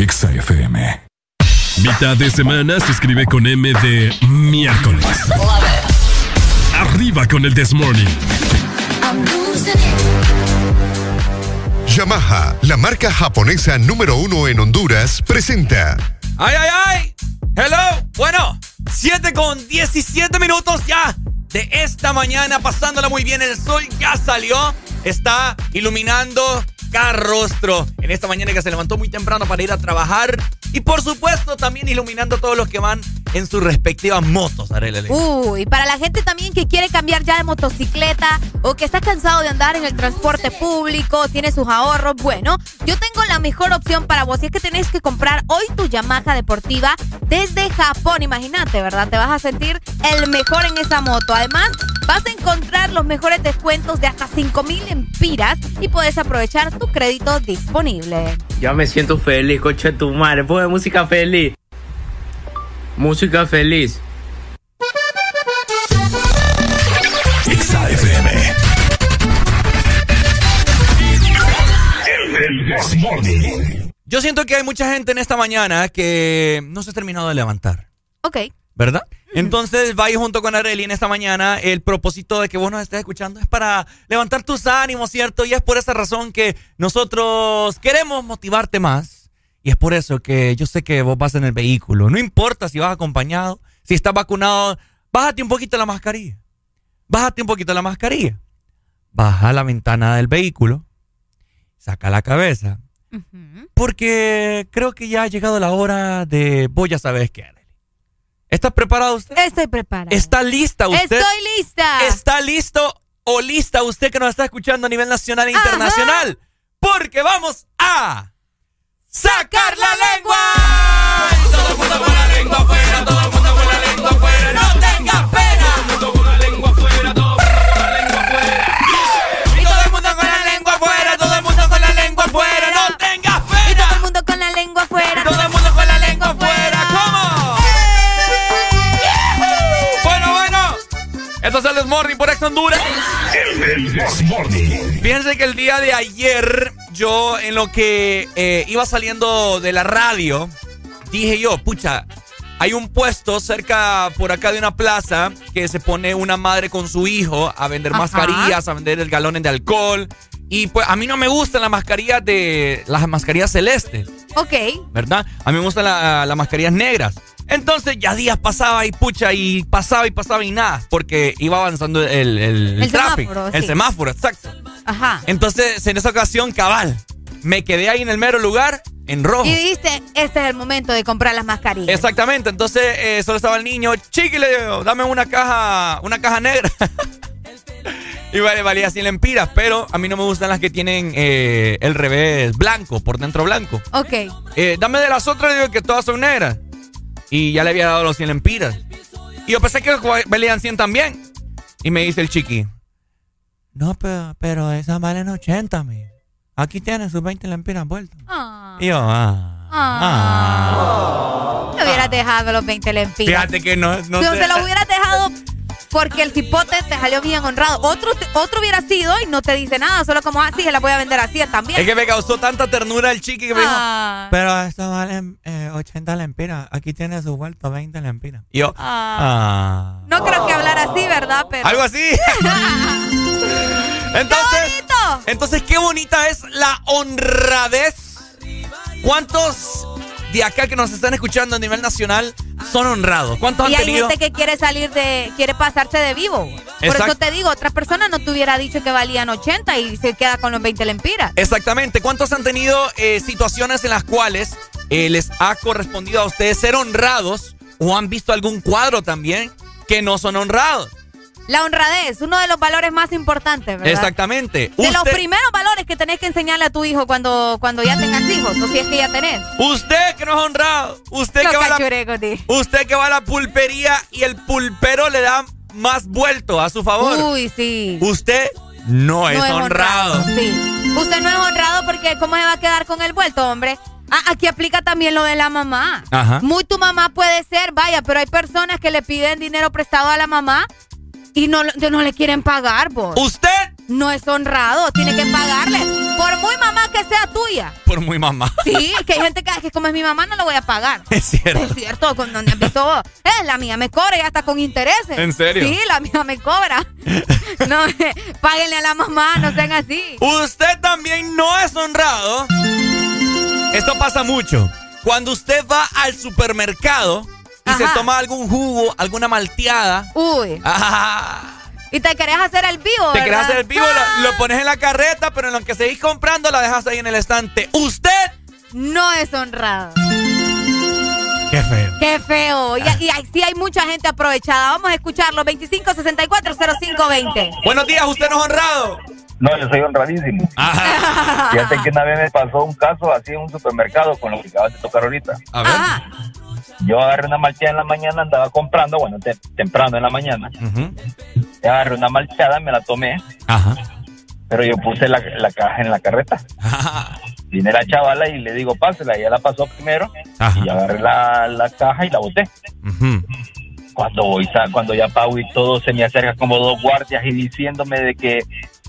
Exa FM. Mitad de semana se escribe con M de miércoles. Arriba con el This Morning. Yamaha, la marca japonesa número uno en Honduras, presenta. ¡Ay, ay, ay! ¡Hello! Bueno, 7 con 17 minutos ya de esta mañana, pasándola muy bien. El sol ya salió, está iluminando cada rostro en esta mañana que se levantó muy temprano para ir a trabajar. Y por supuesto, también iluminando a todos los que van en sus respectivas motos, Arely. Uy, para la gente también que quiere cambiar ya de motocicleta o que está cansado de andar en el transporte público, tiene sus ahorros, bueno, yo tengo la mejor opción para vos y es que tenés que comprar hoy tu Yamaha deportiva desde Japón. Imagínate, ¿verdad? Te vas a sentir el mejor en esa moto. Además, vas a encontrar los mejores descuentos de hasta 5 mil empiras y puedes aprovechar tu crédito disponible. Ya me siento feliz, coche de tu madre. Pone música feliz. Música feliz. Yo siento que hay mucha gente en esta mañana que no se ha terminado de levantar. Ok. ¿Verdad? Entonces, vaya junto con Areli en esta mañana. El propósito de que vos nos estés escuchando es para levantar tus ánimos, ¿cierto? Y es por esa razón que nosotros queremos motivarte más. Y es por eso que yo sé que vos vas en el vehículo. No importa si vas acompañado, si estás vacunado, bájate un poquito la mascarilla. Bájate un poquito la mascarilla. Baja la ventana del vehículo. Saca la cabeza. Porque creo que ya ha llegado la hora de vos ya sabes qué. Arely. ¿Está preparado usted? Estoy preparada. ¿Está lista usted? Estoy lista. ¿Está listo o lista usted que nos está escuchando a nivel nacional e internacional? Porque vamos a sacar la lengua. Todo el mundo con la lengua afuera, todo el mundo Esto es el This Morning por Ex Honduras. El This Morning. Fíjense que el día de ayer, yo en lo que eh, iba saliendo de la radio, dije yo, pucha, hay un puesto cerca por acá de una plaza que se pone una madre con su hijo a vender Ajá. mascarillas, a vender galones de alcohol. Y pues a mí no me gustan las mascarillas de. las mascarillas celestes. Ok. ¿Verdad? A mí me gustan las mascarillas negras. Entonces ya días pasaba y pucha, y pasaba y pasaba y nada, porque iba avanzando el, el, El tráfico. semáforo, El sí. semáforo, exacto. Ajá. Entonces, en esa ocasión, cabal, me quedé ahí en el mero lugar, en rojo. Y dijiste, este es el momento de comprar las mascarillas. Exactamente, entonces eh, solo estaba el niño, chiqui, le digo, dame una caja, una caja negra. [LAUGHS] y vale, valía 100 lempiras, pero a mí no me gustan las que tienen eh, el revés blanco, por dentro blanco. Ok. Eh, dame de las otras, digo que todas son negras. Y ya le había dado los 100 lempiras. Y yo pensé que valían 100 también. Y me dice el chiqui, no, pero, pero esas valen 80, mi. Aquí tienen sus 20 lempiras vueltas. Ah. Y yo, ah. Ah. Me hubieras dejado los 20 lempiras. Fíjate que no, no Si se los hubieras dejado porque el cipote te salió bien honrado. Otro, otro hubiera sido y no te dice nada, solo como así, se la voy a vender así también. Es que me causó tanta ternura el chiqui que me dijo, Ah. pero esto vale eh, 80 lempiras. Aquí tiene su vuelto 20 lempiras. Y yo, Ah. ah. No creo que hablar así, ¿verdad? Pero... Algo así. [LAUGHS] entonces, entonces, qué bonita es la honradez. ¿Cuántos de acá que nos están escuchando a nivel nacional son honrados? ¿Cuántos han Y hay tenido? gente que quiere salir de, quiere pasarse de vivo. Por eso te digo, otra persona no te hubiera dicho que valían 80 y se queda con los 20 lempiras. Exactamente. ¿Cuántos han tenido eh, situaciones en las cuales eh, les ha correspondido a ustedes ser honrados o han visto algún cuadro también que no son honrados? La honradez, uno de los valores más importantes, ¿verdad? Exactamente. De los primeros valores que tenés que enseñarle a tu hijo cuando, cuando ya tengas hijos, o si es que ya tenés. Usted que no es honrado, usted que, va a la, usted que va a la pulpería y el pulpero le da más vuelto a su favor. Uy, sí. Usted no, es, honrado. Sí. Usted no es honrado porque ¿cómo se va a quedar con el vuelto, hombre? Ah, aquí aplica también lo de la mamá. Ajá. Muy tu mamá puede ser, vaya, pero hay personas que le piden dinero prestado a la mamá y no, no le quieren pagar, vos. ¿Usted? No es honrado, tiene que pagarle. Por muy mamá que sea tuya. Por muy mamá. Sí, que hay gente que, que como es mi mamá no lo voy a pagar. [LAUGHS] Es cierto. Es cierto, con donde has visto vos. Eh, la mía me cobra y hasta con intereses. ¿En serio? Sí, la mía me cobra. [LAUGHS] No, eh, [LAUGHS] páguenle a la mamá, no sean así. Usted también no es honrado. Esto pasa mucho. Cuando usted va al supermercado y se Ajá. toma algún jugo, alguna malteada. Uy. Ah, Y te querés hacer el vivo, te querés hacer el vivo, lo, lo pones en la carreta, pero en lo que seguís comprando la dejas ahí en el estante. Usted. No es honrado. Qué feo. Qué feo. Y, y sí hay mucha gente aprovechada. Vamos a escucharlo. 25640520. Buenos días, usted no es honrado. No, yo soy honradísimo. Fíjate que una vez me pasó un caso así en un supermercado con lo que acabas de tocar ahorita. A ver. Yo agarré una malteada en la mañana, andaba comprando, bueno, te- temprano en la mañana. Agarré una malteada, me la tomé. Ajá. Pero yo puse la, la caja en la carreta. [LAUGHS] Vine la chavala y le digo, pásela. Ella la pasó primero. Y yo agarré la, la caja y la boté. Cuando voy, cuando ya pago y todo, se me acerca como dos guardias y diciéndome de que,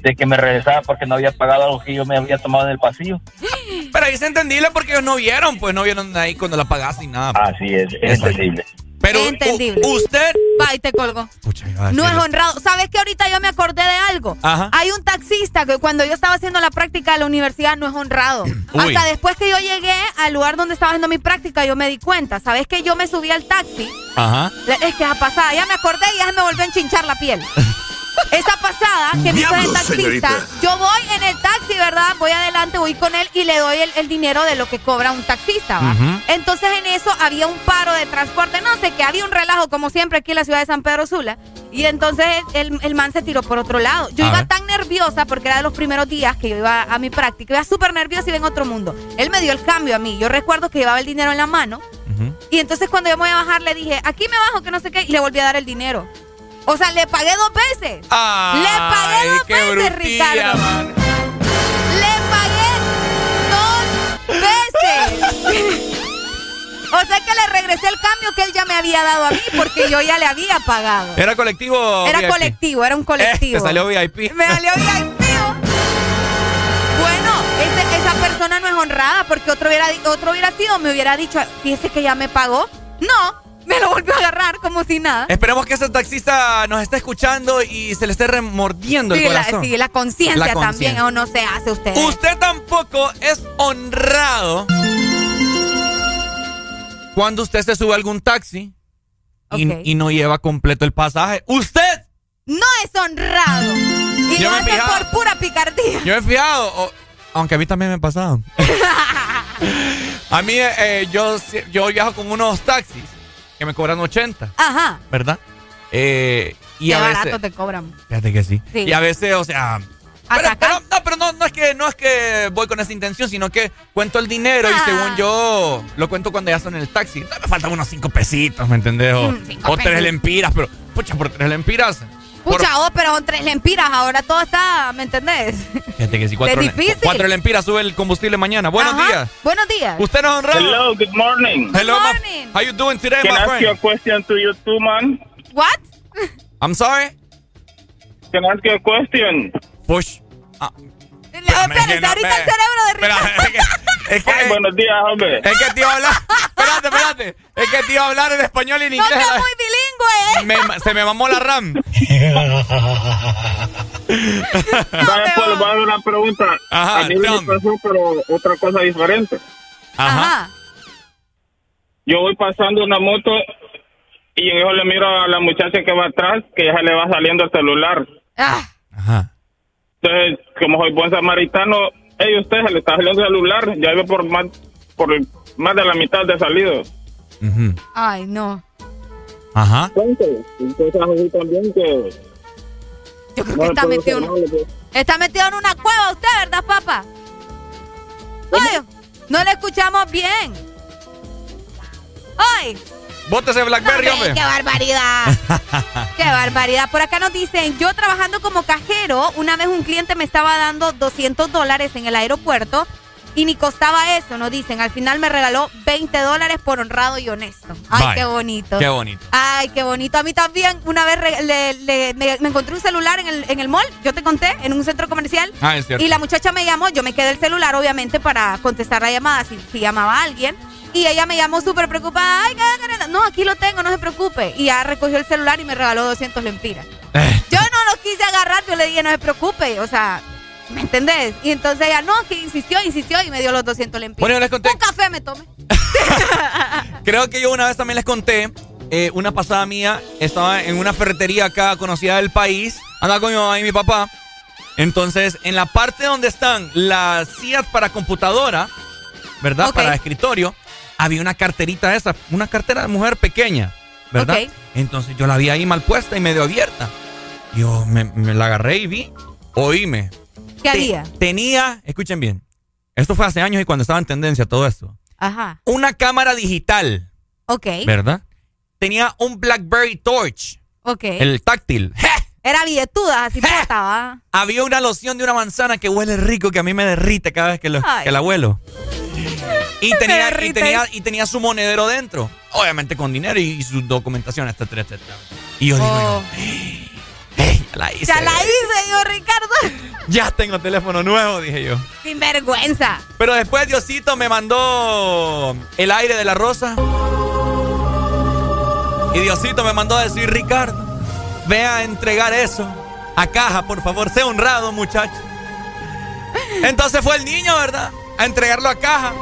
de que me regresaba porque no había pagado algo que yo me había tomado en el pasillo. [GASPS] Pero ahí es entendible porque ellos no vieron, pues no vieron ahí cuando la pagaste y nada. Así es, es entendible. Pero Entendible. usted. Va y te colgo. No es honrado. ¿Sabes que ahorita yo me acordé de algo? Ajá. Hay un taxista que cuando yo estaba haciendo la práctica de la universidad no es honrado. [CLEARS THROAT] Uy. Hasta después que yo llegué al lugar donde estaba haciendo mi práctica, yo me di cuenta. ¿Sabes que yo me subí al taxi? Ajá. Es que esa pasada, ya me acordé y ya se me volvió a enchinchar la piel. [LAUGHS] Esa pasada que me hizo el taxista, señorita. yo voy en el taxi, ¿verdad? Voy adelante, voy con él y le doy el, el dinero de lo que cobra un taxista. Entonces en eso había un paro de transporte, no sé qué, había un relajo como siempre aquí en la ciudad de San Pedro Sula. Y entonces el, el man se tiró por otro lado. Yo A iba ver. tan nerviosa porque era de los primeros días que yo iba a mi práctica, iba súper nerviosa y iba en otro mundo. Él me dio el cambio a mí. Yo recuerdo que llevaba el dinero en la mano y entonces cuando yo me voy a bajar le dije, aquí me bajo, que no sé qué, y le volví a dar el dinero. O sea, le pagué dos veces. Ay, le pagué dos qué veces, brutilla, Ricardo. man. Le pagué dos veces. o sea que le regresé el cambio que él ya me había dado a mí porque yo ya le había pagado. ¿Era colectivo? Era VIP? colectivo, era un colectivo. Eh, te salió VIP. Me salió VIP. Bueno, ese- esa persona no es honrada porque otro hubiera, otro hubiera sido, me hubiera dicho, fíjese que ya me pagó. No, me lo volvió a agarrar como si nada. Esperemos que ese taxista nos esté escuchando y se le esté remordiendo el corazón. La, sí, la conciencia también, o no se hace usted. Usted tampoco es honrado cuando usted se sube a algún taxi y, no lleva completo el pasaje. ¡Usted! No es honrado. Y lo hace por pura picardía. Yo he fijado, aunque a mí también me ha pasado. [LAUGHS] a mí, eh, yo, yo viajo con unos taxis que me cobran 80. Ajá. ¿Verdad? Eh, y Qué a barato veces, te cobran. Fíjate que sí. Y a veces, o sea. Pero, no, pero no, no, es que, no es que voy con esa intención, sino que cuento el dinero y según yo lo cuento cuando ya son en el taxi. me faltan unos cinco pesitos, ¿me entendés? O, mm, tres lempiras, pero, pucha, por tres lempiras. Pucha, oh, pero con tres lempiras, ahora todo está, ¿me entendés? Fíjate que si cuatro, es difícil. cuatro lempiras sube el combustible mañana. Buenos días. Buenos días. Usted nos honra. Hello, good morning. Hello, good morning. How you doing today, Can my I friend? ask you a question to you too, man? What? I'm sorry? Can I ask you a question? Push. Ah. Espérate, ahorita el cerebro de Ricardo. [LAUGHS] Es que, Ay, buenos días, hombre. Es que te iba a hablar. espérate, espérate. Es que te iba a hablar en español y en inglés. No, muy bilingüe. Me, se me mamó la RAM. Vaya, pues, le voy a dar una pregunta. Ajá, a mí me pasó, pero otra cosa diferente. Ajá. Yo voy pasando una moto y en eso le miro a la muchacha que va atrás que ya se le va saliendo el celular. Ah. Ajá. Entonces, como soy buen samaritano, ey, usted se le está saliendo el celular, ya iba por más, por más de la mitad de salido. Ay, no. Ajá. Entonces, entonces así también que... Yo creo que está metido, en, está metido en una cueva usted, ¿verdad, papá? Ay, no le escuchamos bien. ¡Ay! Bótese Blackberry, no, hombre. ¡Qué barbaridad! [LAUGHS] ¡Qué barbaridad! Por acá nos dicen, yo trabajando como cajero, una vez un cliente me estaba dando 200 dólares en el aeropuerto y ni costaba eso, nos dicen. Al final me regaló 20 dólares por honrado y honesto. ¡Ay, qué bonito! ¡Qué bonito! ¡Ay, qué bonito! A mí también una vez le, me, encontré un celular en el, en el mall, yo te conté, en un centro comercial. Ah, es cierto. Y la muchacha me llamó, yo me quedé el celular obviamente para contestar la llamada si, si llamaba a alguien. Y ella me llamó súper preocupada. Ay, no, aquí lo tengo, no se preocupe. Y ya recogió el celular y me regaló 200 lempiras. Eh. Yo no lo quise agarrar, yo le dije, no se preocupe. O sea, ¿me entendés? Y entonces ella, no, que insistió, insistió y me dio los 200 lempiras. Bueno, yo les conté. Un café me tomé. [LAUGHS] Creo que yo una vez también les conté. Eh, una pasada mía, estaba en una ferretería acá conocida del país. Andaba con mi mamá y mi papá. Entonces, en la parte donde están las sillas para computadora, ¿verdad? Para escritorio, había una carterita esa, una cartera de mujer pequeña, ¿verdad? Entonces yo la vi ahí mal puesta y medio abierta. Yo me, me la agarré y vi, oíme. ¿Qué había? Tenía, escuchen bien, esto fue hace años y cuando estaba en tendencia todo esto. Ajá. Una cámara digital, Ok. ¿verdad? Tenía un BlackBerry Torch, Ok. el táctil. [LAUGHS] Era billetuda, así portaba. Había una loción de una manzana que huele rico que a mí me derrite cada vez que, lo, que la huelo. Y [LAUGHS] tenía, y, tenía, y tenía su monedero dentro. Obviamente con dinero y, y su documentación, etcétera, etcétera. Y yo digo, Oh. "Ey, ya la hice. Ya la hice yo, Ricardo. [LAUGHS] Ya tengo teléfono nuevo, dije yo. Sin vergüenza. Pero después Diosito me mandó el aire de la rosa. Y Diosito me mandó a decir, Ricardo, ve a entregar eso a caja, por favor, sea honrado, muchacho. Entonces fue el niño, ¿verdad? A entregarlo a caja.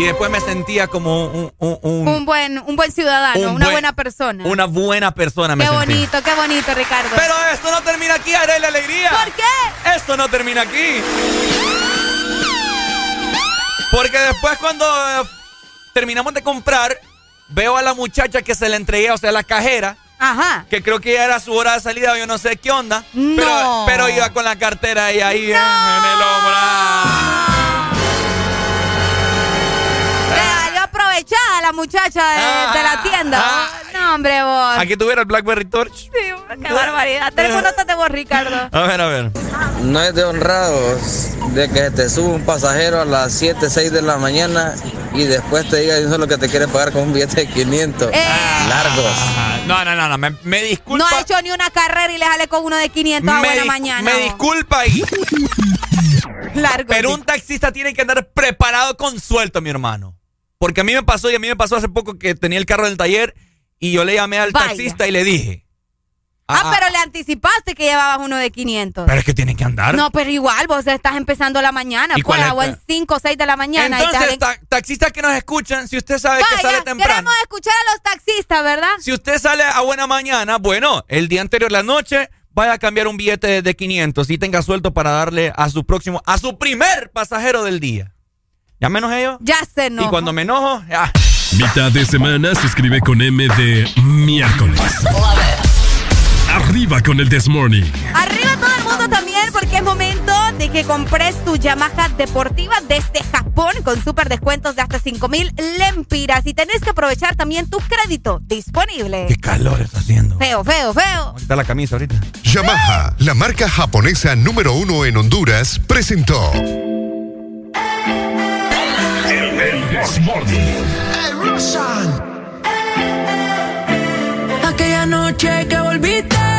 Y después me sentía como un... un- un- Un buen, un buen ciudadano, Un una buen- buena persona. una buena persona me Qué sentí. bonito, qué bonito, Ricardo. Pero esto no termina aquí, haré la alegría. ¿Por qué? Esto no termina aquí. Porque después cuando eh, terminamos de comprar, veo a la muchacha que se le entregué, o sea, la cajera. Ajá. Que creo que ya era su hora de salida, yo no sé qué onda. No. Pero, pero iba con la cartera y ahí en, en el hombro. Aprovechada la muchacha de, de la tienda. no, hombre, vos. Aquí tuviera el Blackberry Torch. Sí, qué barbaridad. Tenemos notas de vos, Ricardo. A ver, a ver. No es de honrados de que te sube un pasajero a las 7, 6 de la mañana y después te diga eso es lo que te quiere pagar con un billete de 500. Largos. Ah, No, no, no, no. Me, me disculpa. No ha hecho ni una carrera y le sale con uno de 500 a buena mañana. me vos. disculpa ahí. Largo. Pero un taxista tiene que andar preparado con suelto, mi hermano. Porque a mí me pasó y a mí me pasó hace poco que tenía el carro del taller y yo le llamé al taxista y le dije. Ah, ah, pero le anticipaste que llevabas uno de 500. Pero es que tiene que andar. No, pero igual, vos estás empezando la mañana. ¿Y pues, o en 5 o 6 de la mañana. Entonces, taxistas que nos escuchan, si usted sabe que sale temprano. queremos escuchar a los taxistas, ¿verdad? Si usted sale a buena mañana, bueno, el día anterior, la noche, vaya a cambiar un billete de 500 y tenga suelto para darle a su próximo, a su primer pasajero del día. ¿Ya menos ellos? Ya se enojo. Y cuando me enojo, ya. Mitad de semana se escribe con M de miércoles. Arriba con el This Morning. Arriba todo el mundo también porque es momento de que compres tu Yamaha deportiva desde Japón con super descuentos de hasta 5 mil lempiras y tenés que aprovechar también tu crédito disponible. Qué calor está haciendo. Feo, feo, feo. Está la camisa ahorita. Yamaha, la marca japonesa número uno en Honduras, presentó. This Morning. Aquella noche que volviste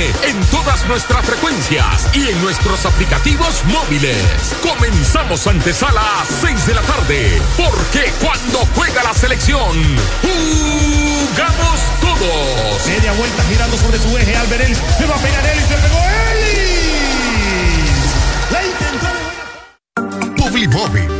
FM en todas nuestras frecuencias y en nuestros aplicativos móviles. Comenzamos antesala a 6 de la tarde. Porque cuando juega la selección, jugamos todos. Media vuelta girando sobre su eje. Albert Ellis. Le va a pegar Ellis. Le pegó Ellis. La intentó de Publimóvil.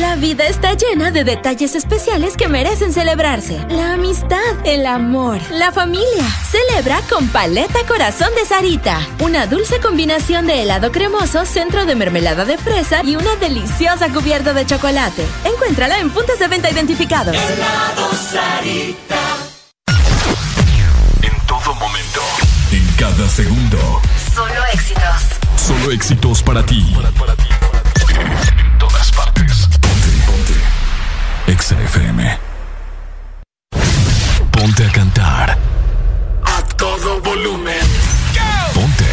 La vida está llena de detalles especiales que merecen celebrarse. La amistad, el amor, la familia. Celebra con Paleta Corazón de Sarita. Una dulce combinación de helado cremoso, centro de mermelada de fresa y una deliciosa cubierta de chocolate. Encuéntrala en puntos de venta identificados. Helado Sarita. En todo momento. En cada segundo. Solo éxitos. Solo éxitos para ti. Todas partes. Ponte, ponte. Exa FM. Ponte a cantar. A todo volumen. Ponte.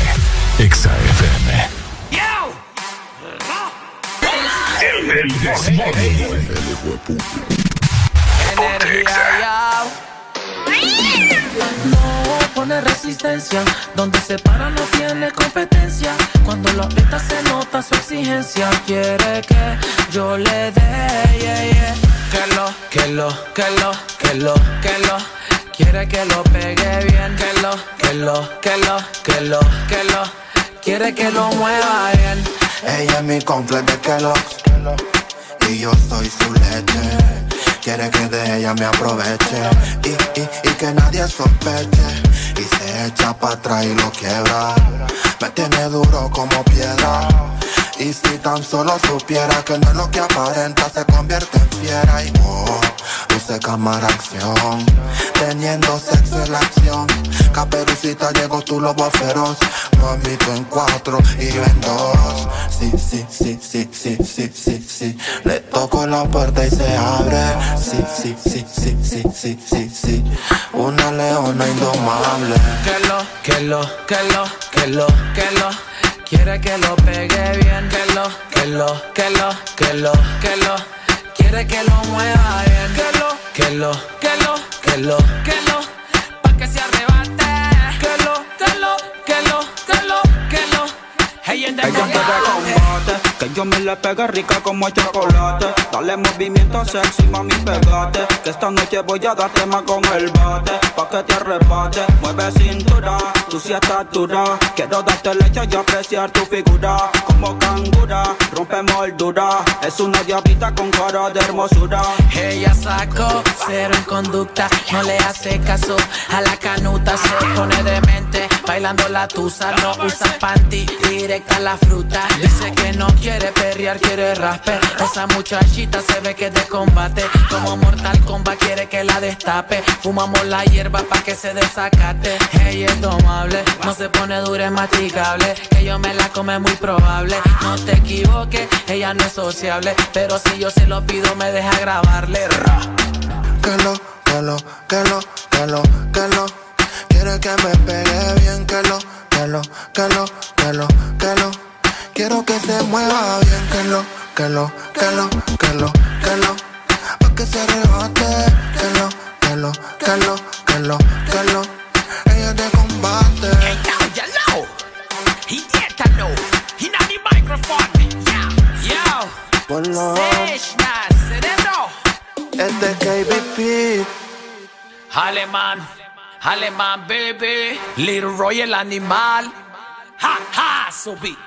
Exa FM. El, el No resistencia, donde se para no tiene competencia. Cuando lo aprieta se nota su exigencia. Quiere que yo le dé, yeah, yeah. que lo, que lo, que lo, que lo, que lo. Quiere que lo pegue bien, que lo, que lo, que lo, que lo, que lo. Quiere que lo mueva bien. Ella es mi complete que lo y yo soy su leche. Quiere que de ella me aproveche y, y, y que nadie sospeche. Echa para atrás y lo quiebra. Me tiene duro como piedra. Y si tan solo supiera que no es lo que aparenta, se convierte en fiera. Y oh, luce cámara acción. Teniendo sexo en la acción. Caperucita llegó tu lobo feroz. Mami, tú en cuatro y yo en dos. Sí, sí, sí, sí, sí, sí, sí, sí. Le toco la puerta y se abre. Sí, sí, sí, sí, sí, sí, sí, sí. Una leona indomable. Que lo, que lo, que lo, que lo, que lo. Quiere que lo pegue bien. Que lo, que lo, que lo, que lo, que lo. Quiere que lo mueva bien. Que lo, que lo, que lo, que lo, que lo. Pa' que se arrebate. Que lo, que lo, que lo, que lo, que lo. Hey, en Ella combate, que yo me le pegue rica como el chocolate. Dale movimiento sexy, mami, pegate. Que esta noche voy a darte más con el bate. Pa' que te arrebate, mueve cintura, tú sí estás dura. Quiero darte leche y apreciar tu figura. Como cangura, rompe moldura. Es una diablita con cara de hermosura. Ella sacó cero en conducta, no le hace caso a la canuta, se pone demente, bailando la tusa, no usa panty, directa la fruta. Dice que no quiere perrear, quiere raspe. Esa muchachita se ve que es de combate, como Mortal Kombat quiere que la destape. Fumamos la hierba pa' que se desacate. Ella es tomable, no se pone dura, es masticable. Que yo me la come muy probable. No te equivoques, ella no es sociable, pero si yo se lo pido me deja grabarle. Ra. Que lo, que lo, que. Quiere que me pegue bien, que lo, que lo, que lo, que lo, que lo. Quiero que se mueva bien, que lo, que lo, que lo, que lo, que lo. Pa' que se rebote, que lo, que lo, que lo, que lo, que lo. Ella te combate. Hey, yo, yo, Y diétalo. Y nadie microphone. Yo, yo. Ponlo. Sechna, cerebro. Es de KBP. Alemán alemán, baby. Little Roy el animal. Ha, ha, subí.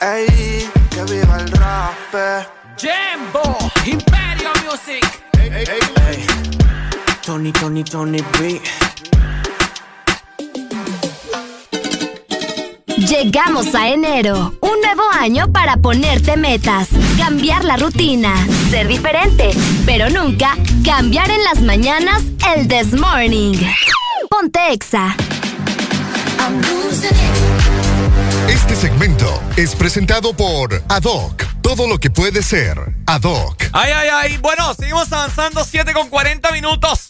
Ey, que viva el rap. Jimbo, Imperio Music. Ey. Tony, Tony, Tony B. Llegamos a enero, un nuevo año para ponerte metas, cambiar la rutina, ser diferente, pero nunca cambiar en las mañanas el This Morning. Ponte Exa. Este segmento es presentado por Adoc. Todo lo que puede ser Adoc. Ay, ay, ay. Bueno, seguimos avanzando 7 con 40 minutos.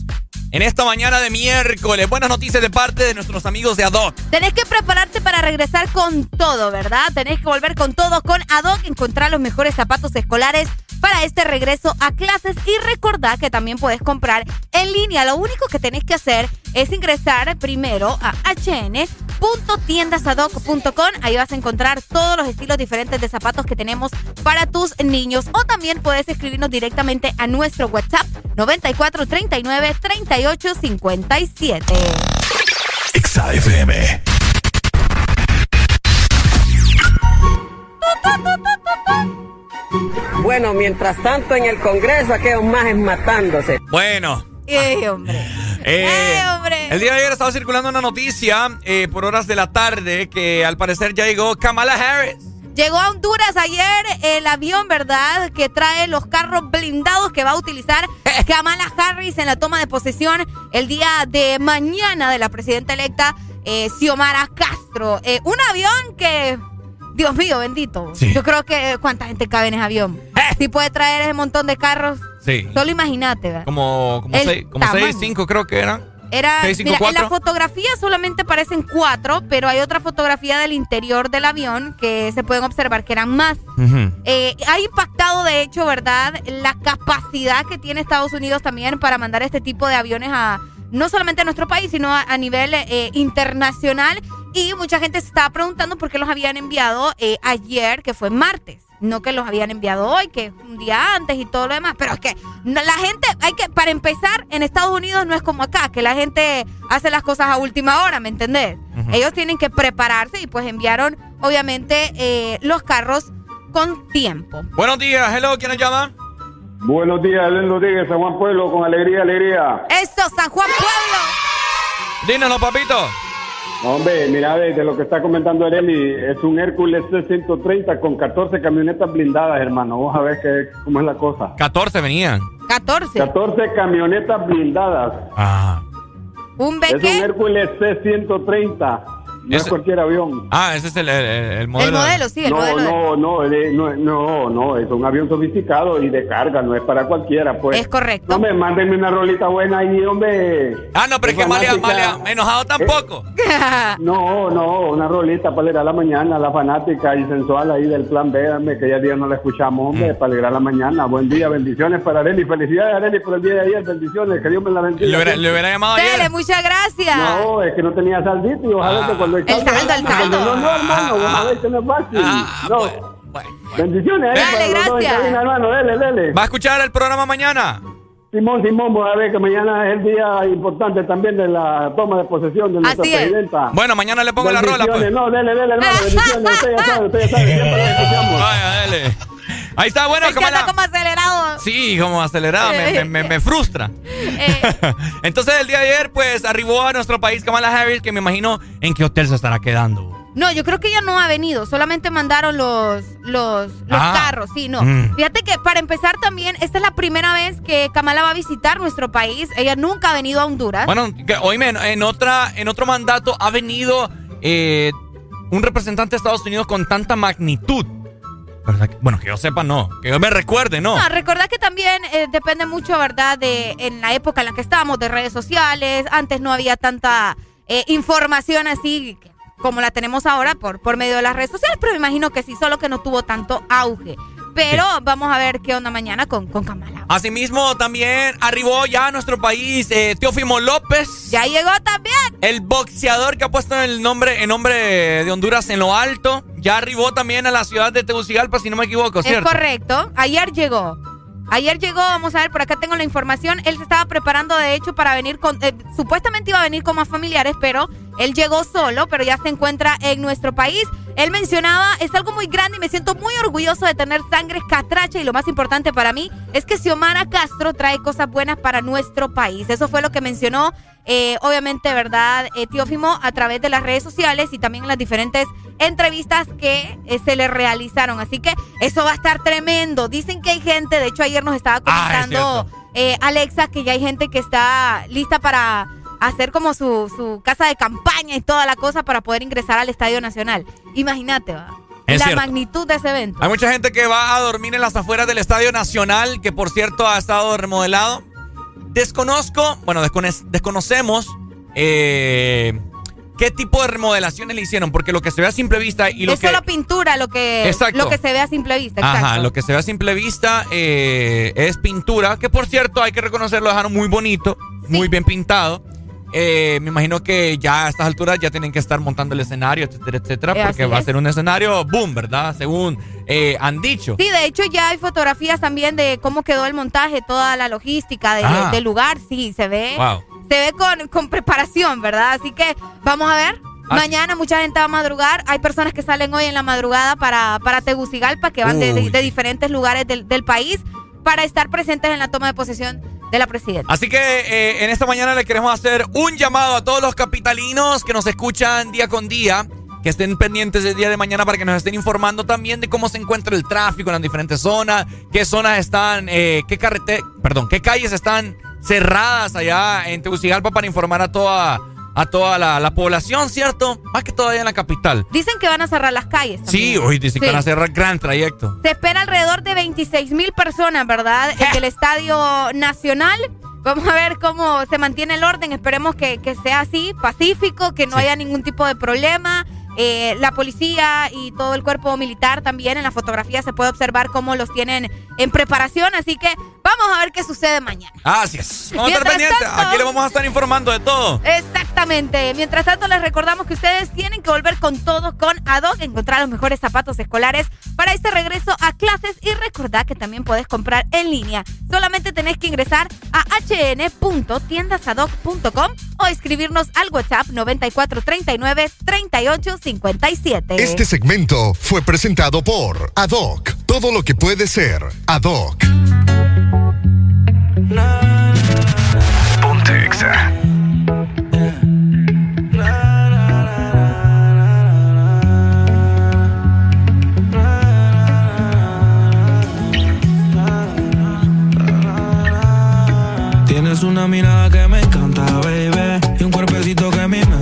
En esta mañana de miércoles, buenas noticias de parte de nuestros amigos de Adoc. Tenés que prepararte para regresar con todo, ¿verdad? Tenés que volver con todo con Adoc, encontrar los mejores zapatos escolares para este regreso a clases y recordá que también puedes comprar en línea. Lo único que tenés que hacer es ingresar primero a hn.tiendasadoc.com. Ahí vas a encontrar todos los estilos diferentes de zapatos que tenemos para tus niños. O también puedes escribirnos directamente a nuestro WhatsApp 9439 3857. XAFM. Bueno, mientras tanto en el Congreso aquellos majes matándose. Bueno. ¡Ey, hombre! [LAUGHS] Eh, ¡Ey, hombre! El día de ayer estaba circulando una noticia eh, por horas de la tarde que al parecer ya llegó Kamala Harris. Llegó a Honduras ayer el avión, ¿verdad? Que trae los carros blindados que va a utilizar [LAUGHS] Kamala Harris en la toma de posesión el día de mañana de la presidenta electa eh, Xiomara Castro. Eh, un avión que, Dios mío, bendito. Sí. Yo creo que cuánta gente cabe en ese avión. Si puede traer ese montón de carros, Sí. solo imagínate, ¿verdad? Como, como, El seis, como seis, cinco creo que eran. Era, mira, en la fotografía solamente aparecen cuatro, pero hay otra fotografía del interior del avión que se pueden observar que eran más. Eh, ha impactado, de hecho, ¿verdad?, la capacidad que tiene Estados Unidos también para mandar este tipo de aviones a no solamente a nuestro país, sino a, a nivel eh, internacional. Y mucha gente se estaba preguntando por qué los habían enviado eh, ayer, que fue martes. No que los habían enviado hoy, que es un día antes y todo lo demás. Pero es que la gente, hay que, para empezar, en Estados Unidos no es como acá, que la gente hace las cosas a última hora, ¿me entendés? Ellos tienen que prepararse y pues enviaron, obviamente, eh, los carros con tiempo. Buenos días, hello, ¿quién nos llama? Buenos días, Len Rodríguez, San Juan Pueblo, con alegría, alegría. ¡Eso, San Juan Pueblo! Dínoslo, papito. No, hombre, mira, de, de lo que está comentando Areli, es un Hércules C-130 con 14 camionetas blindadas, hermano. Vos a ver qué, cómo es la cosa. 14 venían. 14. 14 camionetas blindadas. Ah. ¿Un Es un beque? Hércules C-130. No es cualquier avión. Ah, ese es el, el- el modelo. El modelo, sí, el no, modelo. de- no, no, no, no, no, es un avión sofisticado y de carga, no es para cualquiera, pues. Es correcto. No, me mándenme una rolita buena ahí, hombre. Ah, no, pero es que Malia, Malia, enojado tampoco. [LAUGHS] No, no, una rolita para alegrar la mañana, la fanática y sensual ahí del plan B, hombre, que ya día no la escuchamos, hombre, para alegrar la mañana. Buen día, bendiciones para Areli. Felicidades, Areli, por el día de ayer, bendiciones, que Dios me la bendiga. Le hubiera, le hubiera llamado Dele, ayer. muchas gracias. No, es que no tenía saldito y ojalá que cuando el El saldo, el saldo. No, no, hermano, vos sabés que no es fácil. no. Bendiciones, eh, Dale, gracias. cabina, hermano, dele, dele. ¿Va a escuchar el programa mañana? Simón, Simón, vos a ver que mañana es el día importante también de la toma de posesión de nuestra Así es. presidenta. Bueno, mañana le pongo la rola, pues. No, dele, dele, hermano, bendiciones. Usted ya sabe, usted ya sabe, siempre lo escuchamos. Vaya, dale. Ahí está, bueno, Es que como acelerado. Sí, como acelerado, me, me- me- me frustra. [LAUGHS] Entonces, el día de ayer, pues, arribó a nuestro país Kamala Harris, que me imagino en qué hotel se estará quedando. No, yo creo que ella no ha venido, solamente mandaron los, los, los Ah. carros, sí, no. Mm. Fíjate que para empezar también, esta es la primera vez que Kamala va a visitar nuestro país. Ella nunca ha venido a Honduras. Bueno, que, oíme, en, en otra, en otro mandato ha venido eh, un representante de Estados Unidos con tanta magnitud. ¿Verdad que- Bueno, que yo sepa, no. Que yo me recuerde, no. No, recordad que también eh, depende mucho, ¿verdad? De en la época en la que estábamos, de redes sociales. Antes no había tanta eh, información así como la tenemos ahora por, por medio de las redes sociales, pero me imagino que sí, solo que no tuvo tanto auge. Pero vamos a ver qué onda mañana con, con Kamala. Asimismo, también arribó ya a nuestro país eh, Teófimo López. Ya llegó también. El boxeador que ha puesto el nombre, el nombre de Honduras en lo alto. Ya arribó también a la ciudad de Tegucigalpa, si no me equivoco, Es ¿cierto? correcto. Ayer llegó. Ayer llegó, vamos a ver, por acá tengo la información. Él se estaba preparando, de hecho, para venir con. Eh, supuestamente iba a venir con más familiares, pero él llegó solo, pero ya se encuentra en nuestro país. Él mencionaba, es algo muy grande y me siento muy orgulloso de tener sangre catracha y lo más importante para mí es que Xiomara Castro trae cosas buenas para nuestro país. Eso fue lo que mencionó, eh, obviamente, ¿verdad? Eh, Teófimo a través de las redes sociales y también en las diferentes entrevistas que eh, se le realizaron. Así que eso va a estar tremendo. Dicen que hay gente, de hecho ayer nos estaba ah, comentando Alexa que ya hay gente que está lista para hacer como su, su, casa de campaña y toda la cosa para poder ingresar al Estadio Nacional. Imagínate, va. la magnitud de ese evento. Hay mucha gente que va a dormir en las afueras del Estadio Nacional, que por cierto ha estado remodelado. Desconozco, bueno, desconocemos eh, qué tipo de remodelaciones le hicieron, porque lo que se ve a simple vista y lo es que... Es solo pintura lo que, lo que se ve a simple vista. Exacto. Ajá, lo que se ve a simple vista eh, es pintura, que por cierto hay que reconocerlo, dejaron muy bonito, muy bien pintado. Eh, me imagino que ya a estas alturas ya tienen que estar montando el escenario, etcétera, etcétera, porque va a ser un escenario boom, ¿verdad? Según eh, han dicho. Sí, de hecho ya hay fotografías también de cómo quedó el montaje, toda la logística ah. del lugar, sí, se ve. Se ve con, con, preparación, ¿verdad? Así que vamos a ver. Ah, Mañana mucha gente va a madrugar. Hay personas que salen hoy en la madrugada para, para Tegucigalpa, que van de, diferentes lugares del, del país para estar presentes en la toma de posesión de la presidenta. Así que eh, en esta mañana le queremos hacer un llamado a todos los capitalinos que nos escuchan día con día, que estén pendientes el día de mañana para que nos estén informando también de cómo se encuentra el tráfico en las diferentes zonas, qué zonas están, eh, qué carrete, perdón, qué calles están cerradas allá en Tegucigalpa para informar a toda a toda la, población, ¿cierto? Más que todavía en la capital. Dicen que van a cerrar las calles. Sí, hoy dicen que van a cerrar gran trayecto. Se espera alrededor de 26 mil personas, ¿verdad? [LAUGHS] En el Estadio Nacional. Vamos a ver cómo se mantiene el orden. Esperemos que, sea así, pacífico, que no haya ningún tipo de problema. Eh, la policía y todo el cuerpo militar también en la fotografía se puede observar cómo los tienen en preparación, así que vamos a ver qué sucede mañana. Así es. [LAUGHS] Vamos a estar pendientes. Aquí le vamos a estar informando de todo. Exactamente. Mientras tanto, les recordamos que ustedes tienen que volver con todo con Adoc, encontrar los mejores zapatos escolares para este regreso a clases y recordad que también puedes comprar en línea. Solamente tenés que ingresar a hn.tiendasadoc.com o escribirnos al WhatsApp 9439 38 57. Este segmento fue presentado por Adoc. Todo lo que puede ser Adoc. Ponte Tienes una mirada que me encanta, baby. Y un cuerpecito que mi mente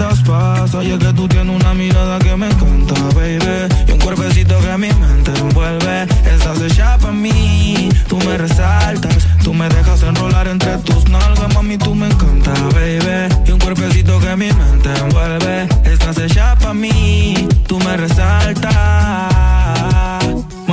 das paz. Oye, que tú tienes una mirada que me encanta, baby. Y un cuerpecito que mi mente envuelve. Estás hecha para mí, tú me resaltas. Tú me dejas enrolar entre tus nalgas, mami, tú me encanta, baby. Y un cuerpecito que mi mente envuelve. Estás hecha para mí, tú me resaltas.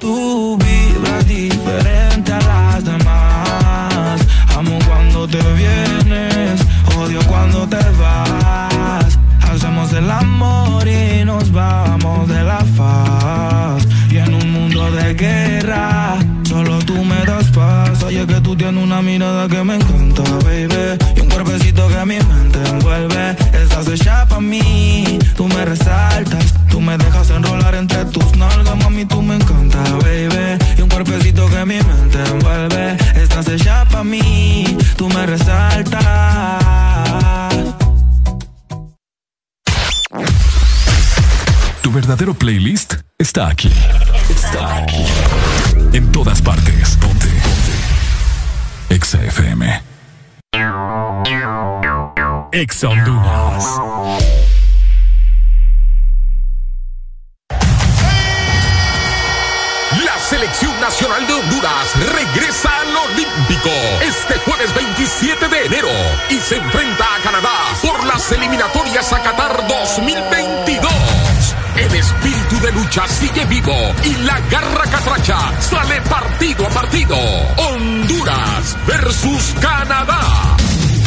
Tú vibras diferente a las demás. Amo cuando te vienes, odio cuando te vas. Hacemos el amor y nos vamos de la faz. Y en un mundo de guerra, solo tú me das paz. Oye que tú tienes una mirada que me encanta, baby. Y un cuerpecito que mi mente envuelve. Estás hecha para mí, tú me resaltas. Tú me dejas enrolar entre tus nalgas, mami, tú me encanta, baby. Y un cuerpecito que mi mente envuelve. Estás hecha para mí, tú me resaltas. Tu verdadero playlist está aquí. Está aquí. En todas partes. Ponte. Ponte. Exa FM. Exa Honduras. La selección nacional de Honduras regresa al Olímpico este jueves 27 de enero y se enfrenta a Canadá por las eliminatorias a Qatar 2022. El espíritu de lucha sigue vivo y la garra catracha sale partido a partido. Honduras versus Canadá.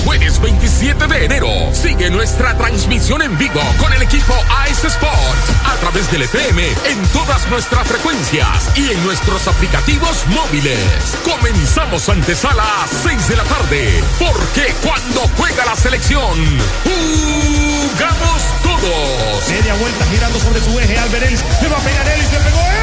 Jueves 27 de enero. Sigue nuestra transmisión en vivo con el equipo Ice Sports a través del FM en todas nuestras frecuencias y en nuestros aplicativos móviles. Comenzamos antesala a 6 de la tarde, porque cuando juega la selección, jugamos todos. Media vuelta girando sobre su eje, Alberelis. Le va a pegar Ellis, le pegó Ellis.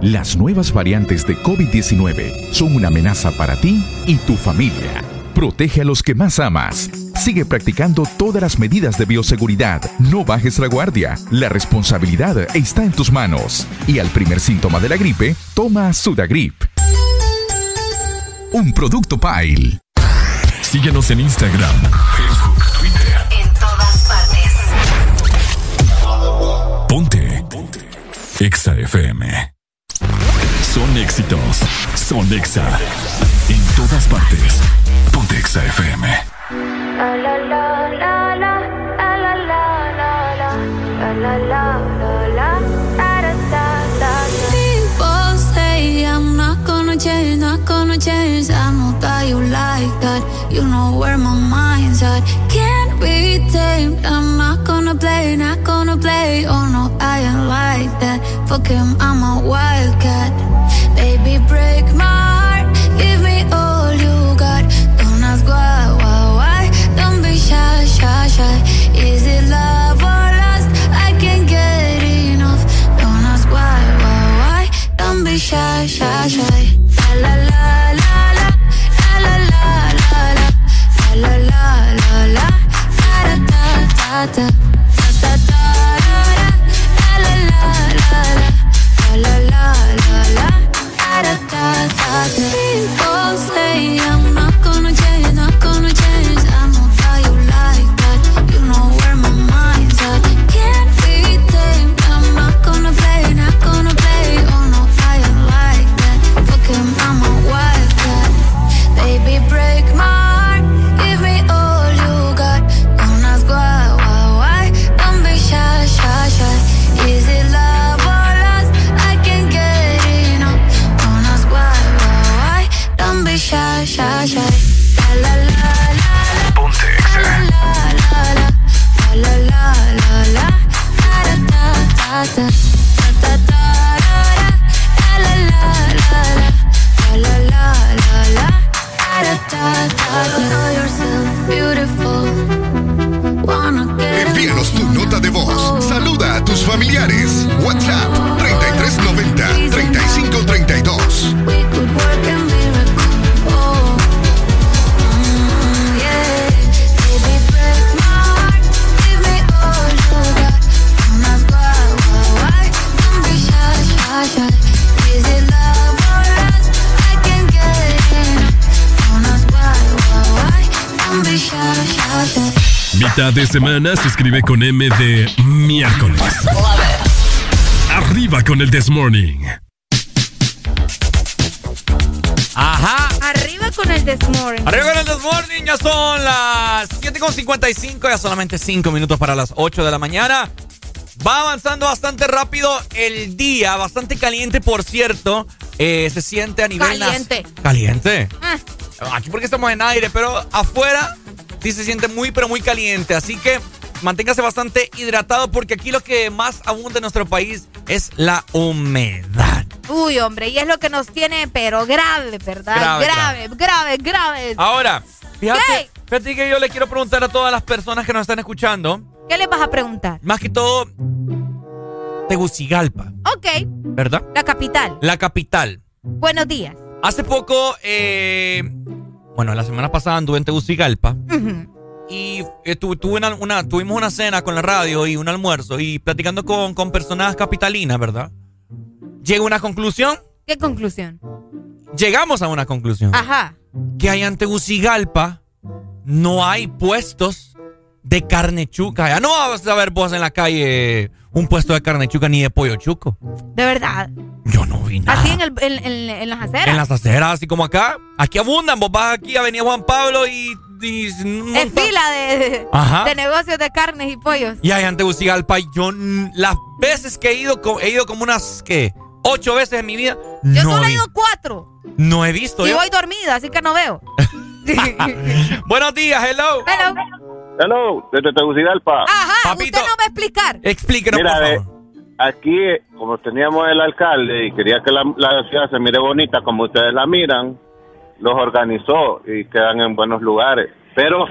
Las nuevas variantes de COVID-19 son una amenaza para ti y tu familia. Protege a los que más amas. Sigue practicando todas las medidas de bioseguridad. No bajes la guardia. La responsabilidad está en tus manos. Y al primer síntoma de la gripe, toma Sudagrip. Un producto Pile. Síguenos en Instagram, Facebook, Twitter. En todas partes. Ponte. Ponte. Exa FM. Son éxitos. Son Exa. En todas partes. Ponte Exa FM. People say I'm not gonna change, not gonna change. I know that you like that. You know where my mind's at. Can't be tamed. I'm not gonna play, not gonna play. Oh no, I ain't like that. Fuck him, I'm a wildcat. Familiares. WhatsApp 3390 3532. Mitad de semana se escribe con M de miércoles. Arriba con el This Morning. Ajá. Arriba con el This Morning. Arriba con el This Morning. Ya son las 7.55. Ya solamente 5 minutos para las 8 de la mañana. Va avanzando bastante rápido el día. Bastante caliente, por cierto. Eh, se siente a nivel... Caliente. ¿Caliente? Ah. Aquí porque estamos en aire, pero afuera sí se siente muy, pero muy caliente. Así que manténgase bastante hidratado porque aquí lo que más abunda en nuestro país es la humedad. Uy, hombre, y es lo que nos tiene, pero grave, ¿verdad? Grave, Grave, grave, grave. Ahora, fíjate, ¿Qué? fíjate que yo le quiero preguntar a todas las personas que nos están escuchando, ¿Qué le vas a preguntar? más que todo, Tegucigalpa, Ok, ¿verdad? la capital. La capital. Buenos días. Hace poco, eh, bueno, la semana pasada anduve en Tegucigalpa Ujú. Y eh, tu- tuve una, una- tuvimos una cena con la radio y un almuerzo y platicando con, con personas capitalinas, ¿verdad? Llego a una conclusión, ¿Qué conclusión? llegamos a una conclusión. Ajá. que allá en Tegucigalpa no hay puestos de carne chuca. Ya no vas a ver vos en la calle un puesto de carne chuca ni de pollo chuco. De verdad. Yo no vi nada. Así en, el, en, en- en las aceras. En las aceras, así como acá. Aquí abundan. Vos vas aquí a Avenida Juan Pablo y... montón. fila de, negocios de carnes y pollos. Y allá en Tegucigalpa, yo las veces que he ido, he ido como unas, ¿qué? Ocho veces en mi vida. Yo no, solo he ido cuatro. no he visto Y yo. voy dormida, así que no veo. [LAUGHS] Buenos días, hello. Hello. Hello, desde Tegucigalpa. Ajá, usted no va a explicar. Explíquenos, Mira, por favor. aquí, como teníamos el alcalde y quería que la, la ciudad se mire bonita como ustedes la miran, los organizó y quedan en buenos lugares. Pero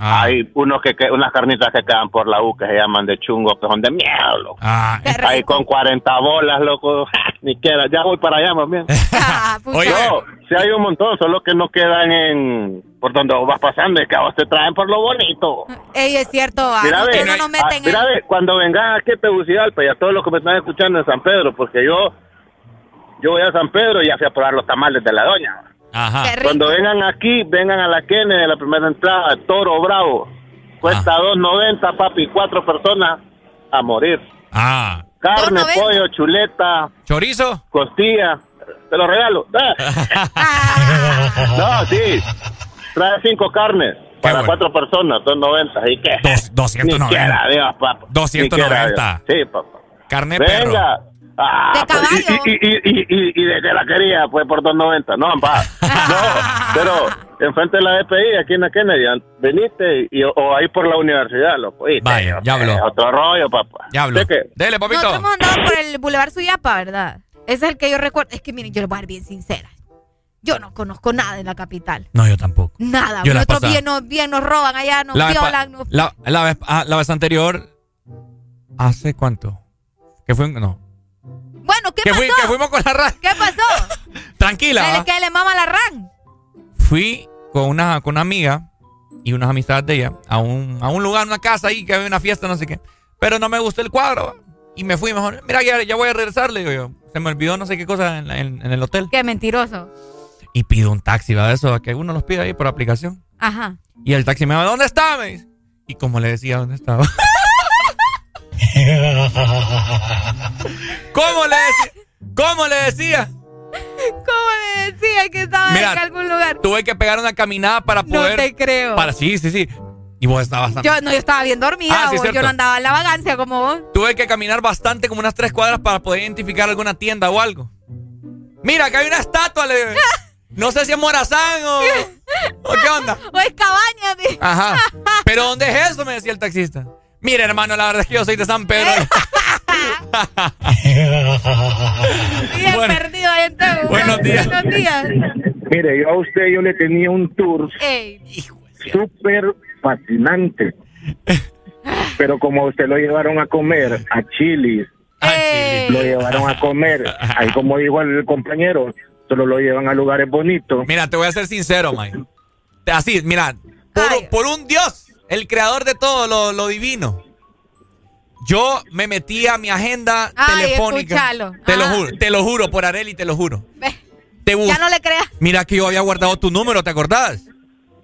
Ah. hay unos que, que- unas carnitas que quedan por la U que se llaman de chungo, que son de miedo, loco. Ah, Ahí con 40 bolas, loco. Ni quiera, ya voy para allá más bien. Ah, Oye. No, sí hay un montón, solo que no quedan en por donde vos vas pasando, es que a vos te traen por lo bonito. Ey, es cierto, a Mira, ve, no nos ah, meten en... mira, ve, cuando vengas aquí a Tegucigalpa y a todos los que me están escuchando en San Pedro, porque yo yo voy a San Pedro y ya fui a probar los tamales de la doña. Ajá. Cuando vengan aquí, vengan a la Kennedy, de la primera entrada, Toro Bravo. Cuesta Ah. 2.90, papi, cuatro personas a morir. Ah. Carne, 2.90. pollo, chuleta, ¿Chorizo? costilla. Te lo regalo. [LAUGHS] Ah. no, sí. Trae cinco carnes para bueno. cuatro personas, 2.90. ¿Y qué? Dos- 290. Ni quiera, Dios, papá. 290. Ni quiera, Dios. Sí, papá. Carne de perro. Ah, De pues, y- caballo. Y, y, y, y, y de que la quería, pues por 2.90. No, pa. No, pero enfrente de la DPI, aquí en la Kennedy, veniste y, o ahí por la universidad, loco. Y te- Vaya, ya habló. eh, Otro rollo, papá. Ya hablo. ¿De qué? Dele, papito. Nosotros hemos andado por el Boulevard Suyapa, ¿verdad? Ese es el que yo recuerdo. Es que miren, yo les voy a ser bien sincera. Yo no conozco nada en la capital. No, yo tampoco. Nada. Yo Nosotros bien nos, bien nos roban allá, nos La vez, violan. nos- la, la vez, ah, la vez anterior. ¿Hace cuánto? ¿Qué fue? No. Bueno, ¿qué Que, pasó? fui- que fuimos con la RAN. ¿Qué pasó? [LAUGHS] Tranquila. ¿Que, ¿va? le- mama la RAN? Fui con una, con una amiga y unas amistades de ella a un, a un lugar, una casa ahí que había una fiesta, no sé qué. Pero no me gustó el cuadro. Y me fui mejor. Mira, ya, ya voy a regresar, le digo yo. Se me olvidó no sé qué cosa en, la- en- en el hotel. Qué mentiroso. Y pido un taxi, ¿va? De eso, que uno los pide ahí por aplicación. Ajá. Y el taxi me va, ¿dónde está? Me dice. Y como le decía, ¿dónde estaba? [LAUGHS] ¿Cómo le decía? ¿Cómo le decía? ¿Cómo le decía que estaba Mira, en algún lugar? Tuve que pegar una caminada para No poder. te creo. Para, sí, sí, sí. Y vos estabas. Yo, no, yo estaba bien dormida. Ah, sí, yo no andaba en la vagancia como vos. Tuve que caminar bastante, como unas tres cuadras, para poder identificar alguna tienda o algo. Mira, acá hay una estatua. le- [LAUGHS] No sé si es Morazán o. ¿O qué onda? [LAUGHS] O es cabaña. de- Ajá. Pero ¿dónde es eso? Me decía el taxista. Mira, hermano, la verdad es que yo soy de San Pedro. [LAUGHS] Bien Bueno. perdido ahí en Tegu. Buenos días. Buenos días. Mire, yo a usted yo le tenía un tour súper fascinante. Pero como usted lo llevaron a comer a Chile, lo llevaron a comer, ahí como dijo el compañero, solo lo llevan a lugares bonitos. Mira, te voy a ser sincero, Mike. Así, mira, por, por un Dios, el creador de todo lo, lo divino. Yo me metí a mi agenda Ay, telefónica. escúchalo. Te lo Ah. juro, te lo juro, por Areli, te lo juro. Ve, Te Ya no le creas. Mira que yo había guardado tu número, ¿te acordás?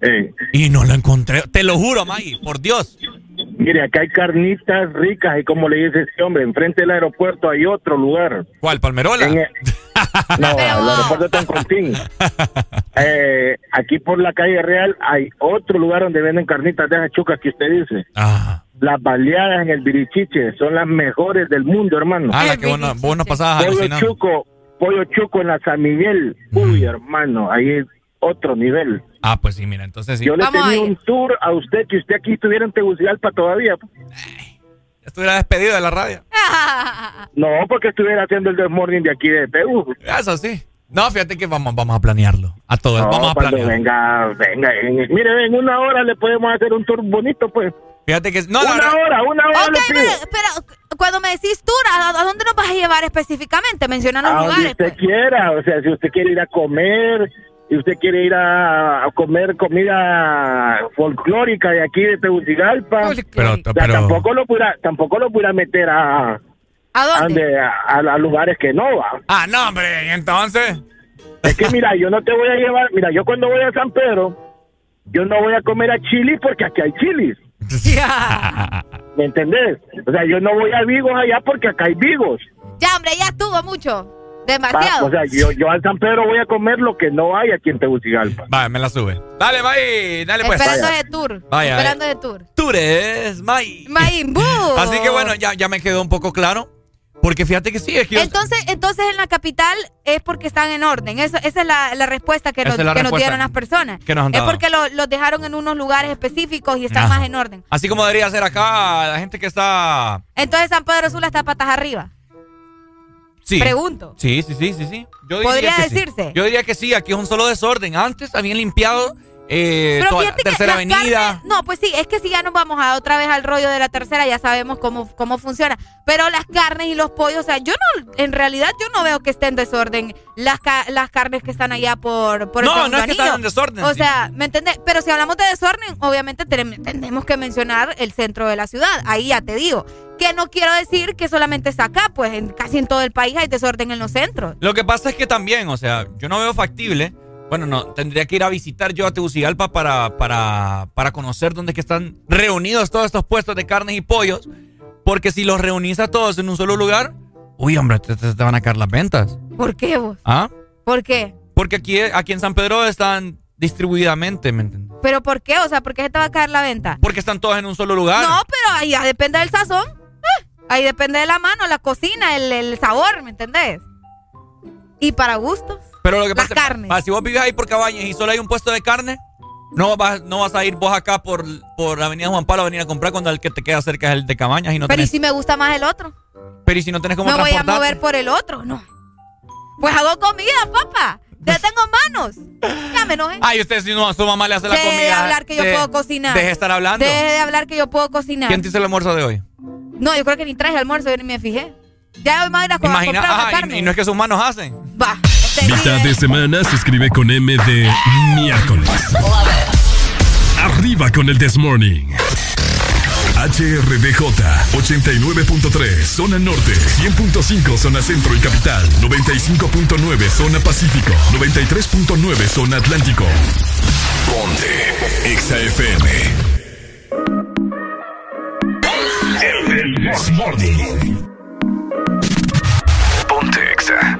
Eh, Y no lo encontré. Te lo juro, May, por Dios. mire, acá hay carnitas ricas y como le dice ese hombre, enfrente del aeropuerto hay otro lugar. ¿Cuál, Palmerola? En el- [LAUGHS] no, el aeropuerto de Toncontín. Eh, aquí por la calle Real hay otro lugar donde venden carnitas de esas chucas que usted dice. Ah. Las baleadas en el Birichiche son las mejores del mundo, hermano. Ah, la que vos no, vos no pasabas pollo alucinando. chuco, pollo chuco en la San Miguel. Uy, hermano, ahí es otro nivel. Ah, pues sí, mira, entonces sí. Yo le tenía un tour a usted que usted aquí estuviera en Tegucigalpa todavía. Estuviera despedido de la radio. [LAUGHS] No, porque estuviera haciendo el desmorning de aquí de Tegu. Eso sí. No, fíjate que vamos, vamos a planearlo. A todo, No, vamos a planearlo. venga, venga. en- mire, en una hora le podemos hacer un tour bonito, pues. Fíjate que. No, una hora, una hora Ok, le pido. pero, pero cuando me decís tour, ¿a, a dónde nos vas a llevar específicamente? Menciona los A donde lugares. usted pues. quiera, o sea, si usted quiere ir a comer, si usted quiere ir a, a comer comida folclórica de aquí de Tegucigalpa, Pero- o sea, pero- tampoco lo pudiera, tampoco lo pudiera meter a ¿A dónde? A, a- a lugares que no va. Ah, no, hombre, ¿y entonces. Es que mira, yo no te voy a llevar, mira, yo cuando voy a San Pedro, yo no voy a comer a chili porque aquí hay chilis. ¿Me entendés? O sea, yo no voy a Vigos allá porque acá hay Vigos. Ya, hombre, ya estuvo mucho. Va, Demasiado. O sea, yo, yo al San Pedro voy a comer lo que no hay aquí en Tegucigalpa. Vaya, me la sube. Dale, May, dale pues. Esperando Vaya. ese tour. Vaya, esperando ese tour. Tures, May. Mayimbu. Así que bueno, ya, ya me quedó un poco claro. Porque fíjate que sí, es que yo- Entonces, entonces en la capital es porque están en orden. Eso- esa es la, la respuesta que, nos, es la que nos dieron las personas. que nos han es porque lo- los dejaron en unos lugares específicos y están más en orden. Así como debería ser acá la gente que está. Entonces San Pedro Sula está patas arriba. Sí. Pregunto. Sí, sí, sí, sí, sí. Yo diría ¿Podría sí. decirse? Yo diría que sí, aquí es un solo desorden. Antes habían limpiado eh, Pero toda tercera avenida. carnes- no, pues sí, es que si ya nos vamos a otra vez al rollo de la tercera, ya sabemos cómo, cómo funciona. Pero las carnes y los pollos, o sea, yo no, en realidad yo no veo que esté en desorden las, ca- las carnes que están allá por, por el No, no es que están en desorden, O sí. sea, ¿me entendés? Pero si hablamos de desorden, obviamente tenemos, tenemos que mencionar el centro de la ciudad. Ahí ya te digo. Que no quiero decir que solamente está acá, pues en, casi en todo el país hay desorden en los centros. Lo que pasa es que también, o sea, yo no veo factible. Bueno, no, tendría que ir a visitar yo a Tegucigalpa para, para, para conocer dónde es que están reunidos todos estos puestos de carnes y pollos. Porque si los reunís a todos en un solo lugar, uy, hombre, te, te- te van a caer las ventas. ¿Por qué vos? ¿Ah? ¿Por qué? Porque aquí, aquí en San Pedro están distribuidamente, ¿me entiendes? ¿Pero por qué? O sea, ¿por qué se te va a caer la venta? Porque están todos en un solo lugar. No, pero ahí ya depende del sazón. Eh, Ahí depende de la mano, la cocina, el, el sabor, ¿me entendés? Y para gustos. Pero lo que Las pasa carnes. ah, si vos vives ahí por Cabañas y solo hay un puesto de carne, no vas, no vas a ir vos acá por, por Avenida Juan Pablo a venir a comprar cuando el que te queda cerca es el de Cabañas y no Pero ¿y si me gusta más el otro? pero y si no tenés cómo Me voy a mover por el otro, no. Pues hago comida, papá. Ya tengo manos. Ya me enojé. Ay, usted si no, a su mamá le hace la Deje comida. de hablar que yo de- puedo cocinar. Deje de estar hablando. Deje de hablar que yo puedo cocinar. ¿Quién te hizo el almuerzo de hoy? No, yo creo que ni traje almuerzo, yo ni me fijé. Ya hoy me voy a ir a Imagina, comprar ajá, y- carne. y, no es que sus manos hacen. Va. Mitad de semana se escribe con M de miércoles. Arriba con el This Morning. HRDJ 89.3 zona norte, 100.5 zona centro y capital, 95.9 zona pacífico, 93.9 zona atlántico. Ponte XAFM. El This Morning. Ponte Exa.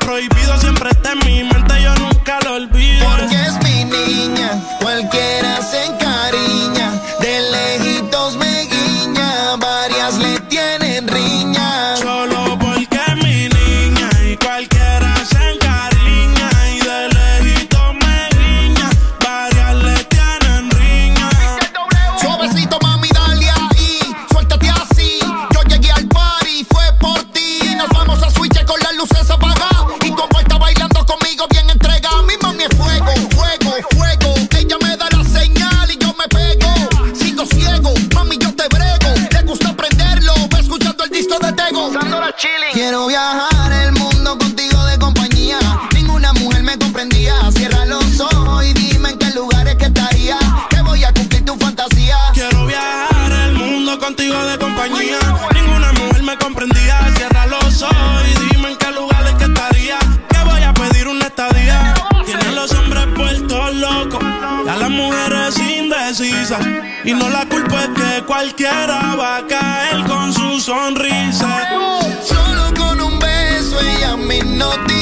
prohibido cualquiera va a caer con su sonrisa. Solo con un beso ella me hipnotizó.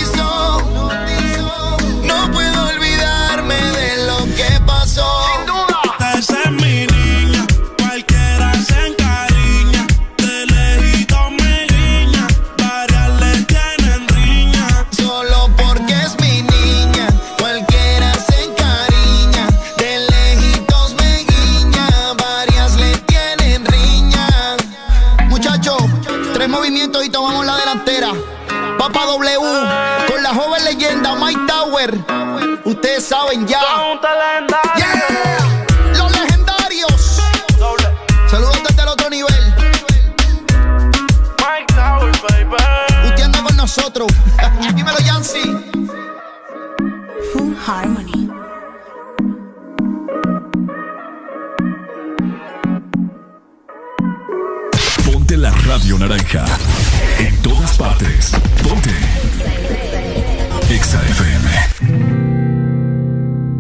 Ya. Los legendarios. Saludos desde el otro nivel. Mike Tower, baby. Usted anda con nosotros. [LAUGHS] Dímelo, Yancy. Full Harmony. Ponte la radio naranja en todas partes. Ponte.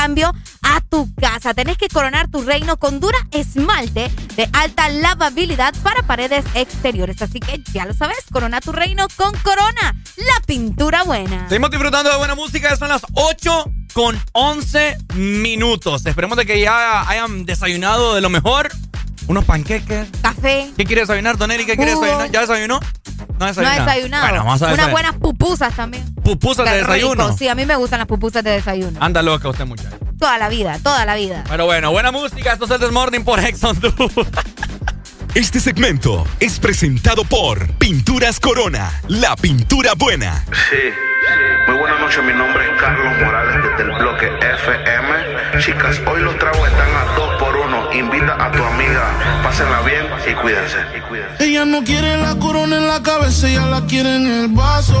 cambio a tu casa. Tenés que coronar tu reino con dura esmalte de alta lavabilidad para paredes exteriores. Así que ya lo sabes, corona tu reino con Corona, la pintura buena. Seguimos disfrutando de buena música, son las 8 con 11 minutos. Esperemos de que ya hayan desayunado de lo mejor. Unos panqueques. Café. ¿Qué quiere desayunar, Don ¿Qué quiere desayunar? ¿Ya desayunó? No desayunado. No desayunado. Bueno, vamos a Unas buenas pupusas también. ¿Pupusas de desayuno? Sí, a mí me gustan las pupusas de desayuno. Anda loca usted, muchacho. Toda la vida, toda la vida. Pero bueno, buena música. Esto es el Morning por Exxon [LAUGHS] Este segmento es presentado por Pinturas Corona, la pintura buena. Sí. Muy buenas noches, mi nombre es Carlos Morales desde el bloque FM. Chicas, hoy los tragos están a dos por uno. Invita a tu amiga, pásenla bien y cuídense. Ella no quiere la corona en la cabeza, ella la quiere en el vaso.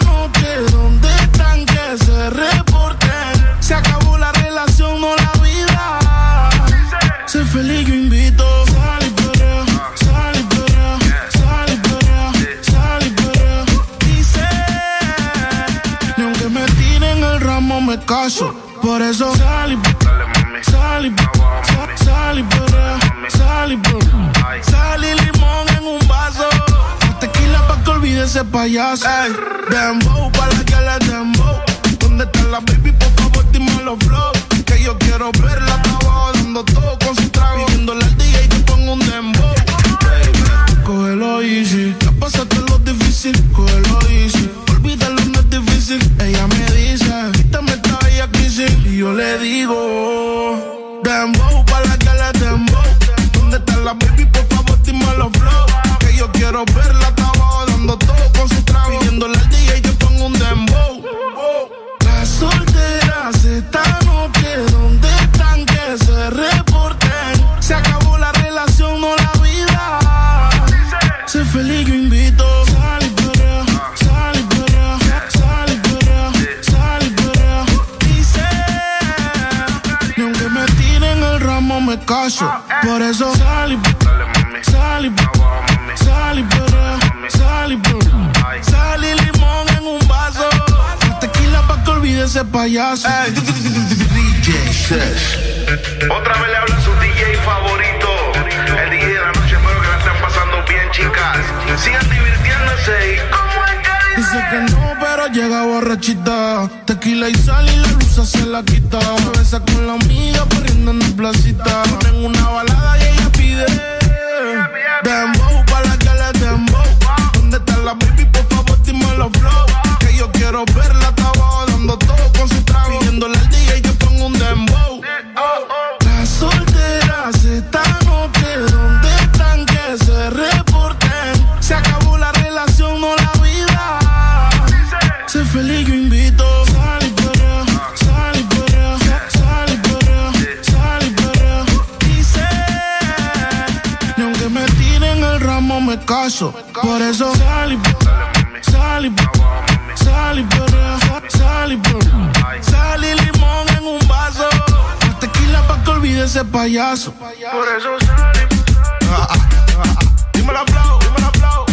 Por eso sal y sal y sal y sal y limón en un vaso. Tequila pa' que olvide ese payaso. Ey, dembow, pa' la que le dembow. ¿Dónde está la baby? Por favor, dime los flow. Que yo quiero verla abajo dando todo con su trago. Pidiéndole al DJ que ponga un dembow. Baby, cógelo easy. Ya pasaste lo difícil, cógelo easy. Olvídalo, no es difícil. Ella me yo le digo, dembow, pa' la que le dembow. ¿Dónde está la baby? Por favor, dime los flow. Que yo quiero verla caso. Por eso sal y sal y sal y perrea, sal y perrea, sal y limón en un vaso. Tequila pa' que olvide ese payaso. Otra vez le habla su DJ favorito. El DJ de la noche, espero que la estén pasando bien, chicas. Sigan divirtiéndose y Dice que no, pero llega borrachita. Tequila y sal y la blusa se la quita. Besa con la amiga corriendo en la placita. Ponen una balada y ella pide. Dembow pa' la que le dembow. ¿Dónde está la baby? Por favor, dime los flow. Que yo quiero verla caso. Por eso sal y sal y sal y perrea, sal y sal y limón en un vaso. Tequila pa' que olvide ese payaso. Por eso sal y Dime la flow, dime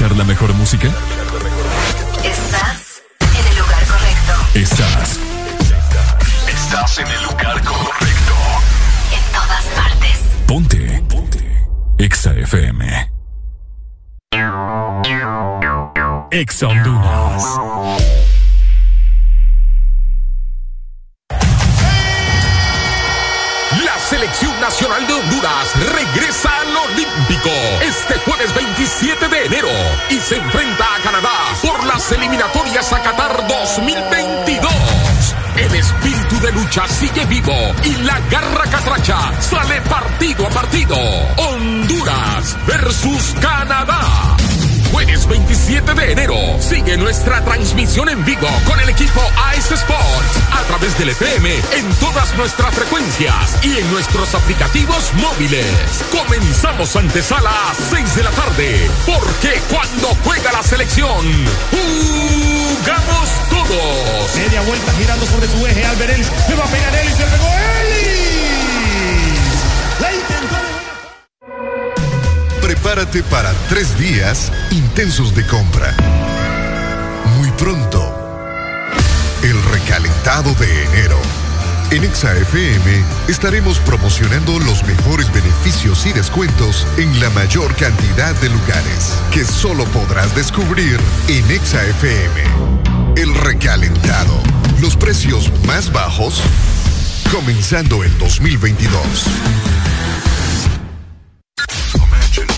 escuchar la mejor música? Estás en el lugar correcto. Estás. Estás en el lugar correcto. En todas partes. Ponte. Ponte. Exa FM. Exa Honduras. La selección nacional de Honduras regresa al Olímpico este jueves 27 de enero y se enfrenta a Canadá por las eliminatorias a Qatar 2022. El espíritu de lucha sigue vivo y la garra catracha sale partido a partido. Honduras versus Canadá. Jueves 27 de enero. Sigue nuestra transmisión en vivo con el equipo Ice Sports a través del FM en todas nuestras frecuencias y en nuestros aplicativos móviles. Comenzamos antesala a 6 de la tarde, porque cuando juega la selección, jugamos todos. Media vuelta girando sobre su eje, Alberel. Le va a pegar Ellis, se pegó Ellis. Prepárate para tres días intensos de compra. Muy pronto, el recalentado de enero. En ExaFM estaremos promocionando los mejores beneficios y descuentos en la mayor cantidad de lugares que solo podrás descubrir en ExaFM. El recalentado. Los precios más bajos comenzando el 2022.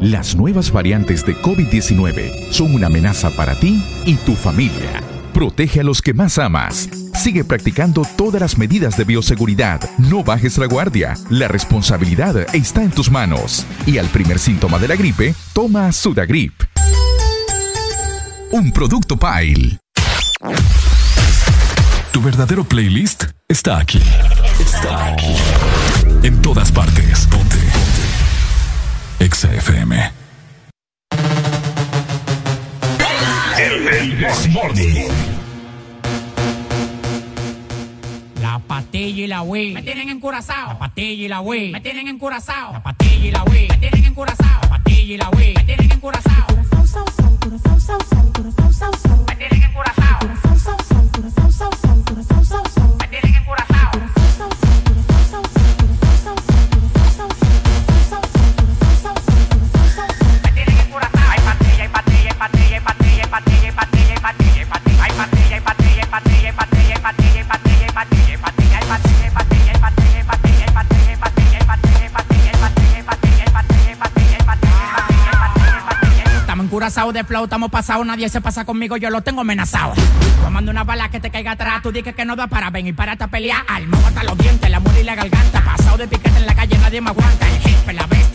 Las nuevas variantes de COVID-19 son una amenaza para ti y tu familia. Protege a los que más amas. Sigue practicando todas las medidas de bioseguridad. No bajes la guardia. La responsabilidad está en tus manos. Y al primer síntoma de la gripe, toma Sudagrip. Un producto Pile. Tu verdadero playlist está aquí. Está aquí. En todas partes. Ponte. Ponte. Exa FM. El Morning. La patilla y la Wii me tienen encurazao. La patilla y la Wii me tienen encurazao. La patilla y la Wii me tienen encurazao. La patilla y la Wii me tienen encurazao. Me tienen encurazao. Me tienen encurazao. Me encurazados de flow, estamos pasados, nadie se pasa conmigo, yo lo tengo amenazado. Tomando una bala que te caiga atrás, tú dices que no da para ven y párate a pelear. Alma hasta los dientes, la muerte y la garganta. Pasado de piquete en la calle, nadie me aguanta. El jefe, la bestia,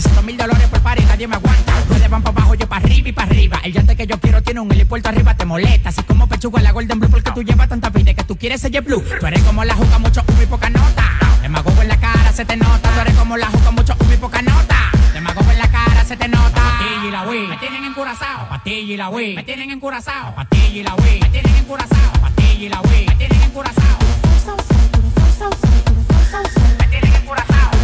300 mil dólares por par y nadie me aguanta. Ustedes van para abajo, yo para arriba y para arriba. El yate que yo quiero tiene un helipuerto arriba, te molesta. Así como pechuga la Golden Blue, porque tú llevas tanta vida que tú quieres ser blue. Tú eres como la juca, mucho humo y poca nota. Demagogo en la cara, se te nota. Tú eres como la juca, mucho humo y poca nota. Demagogo en la cara, se te nota. Patilla y la Wii me tienen encurazao. Patilla y la Wii me tienen encurazao. Patilla y la Wii me tienen encurazao. Patilla y la Wii me tienen encurazao. Me tienen encurazao.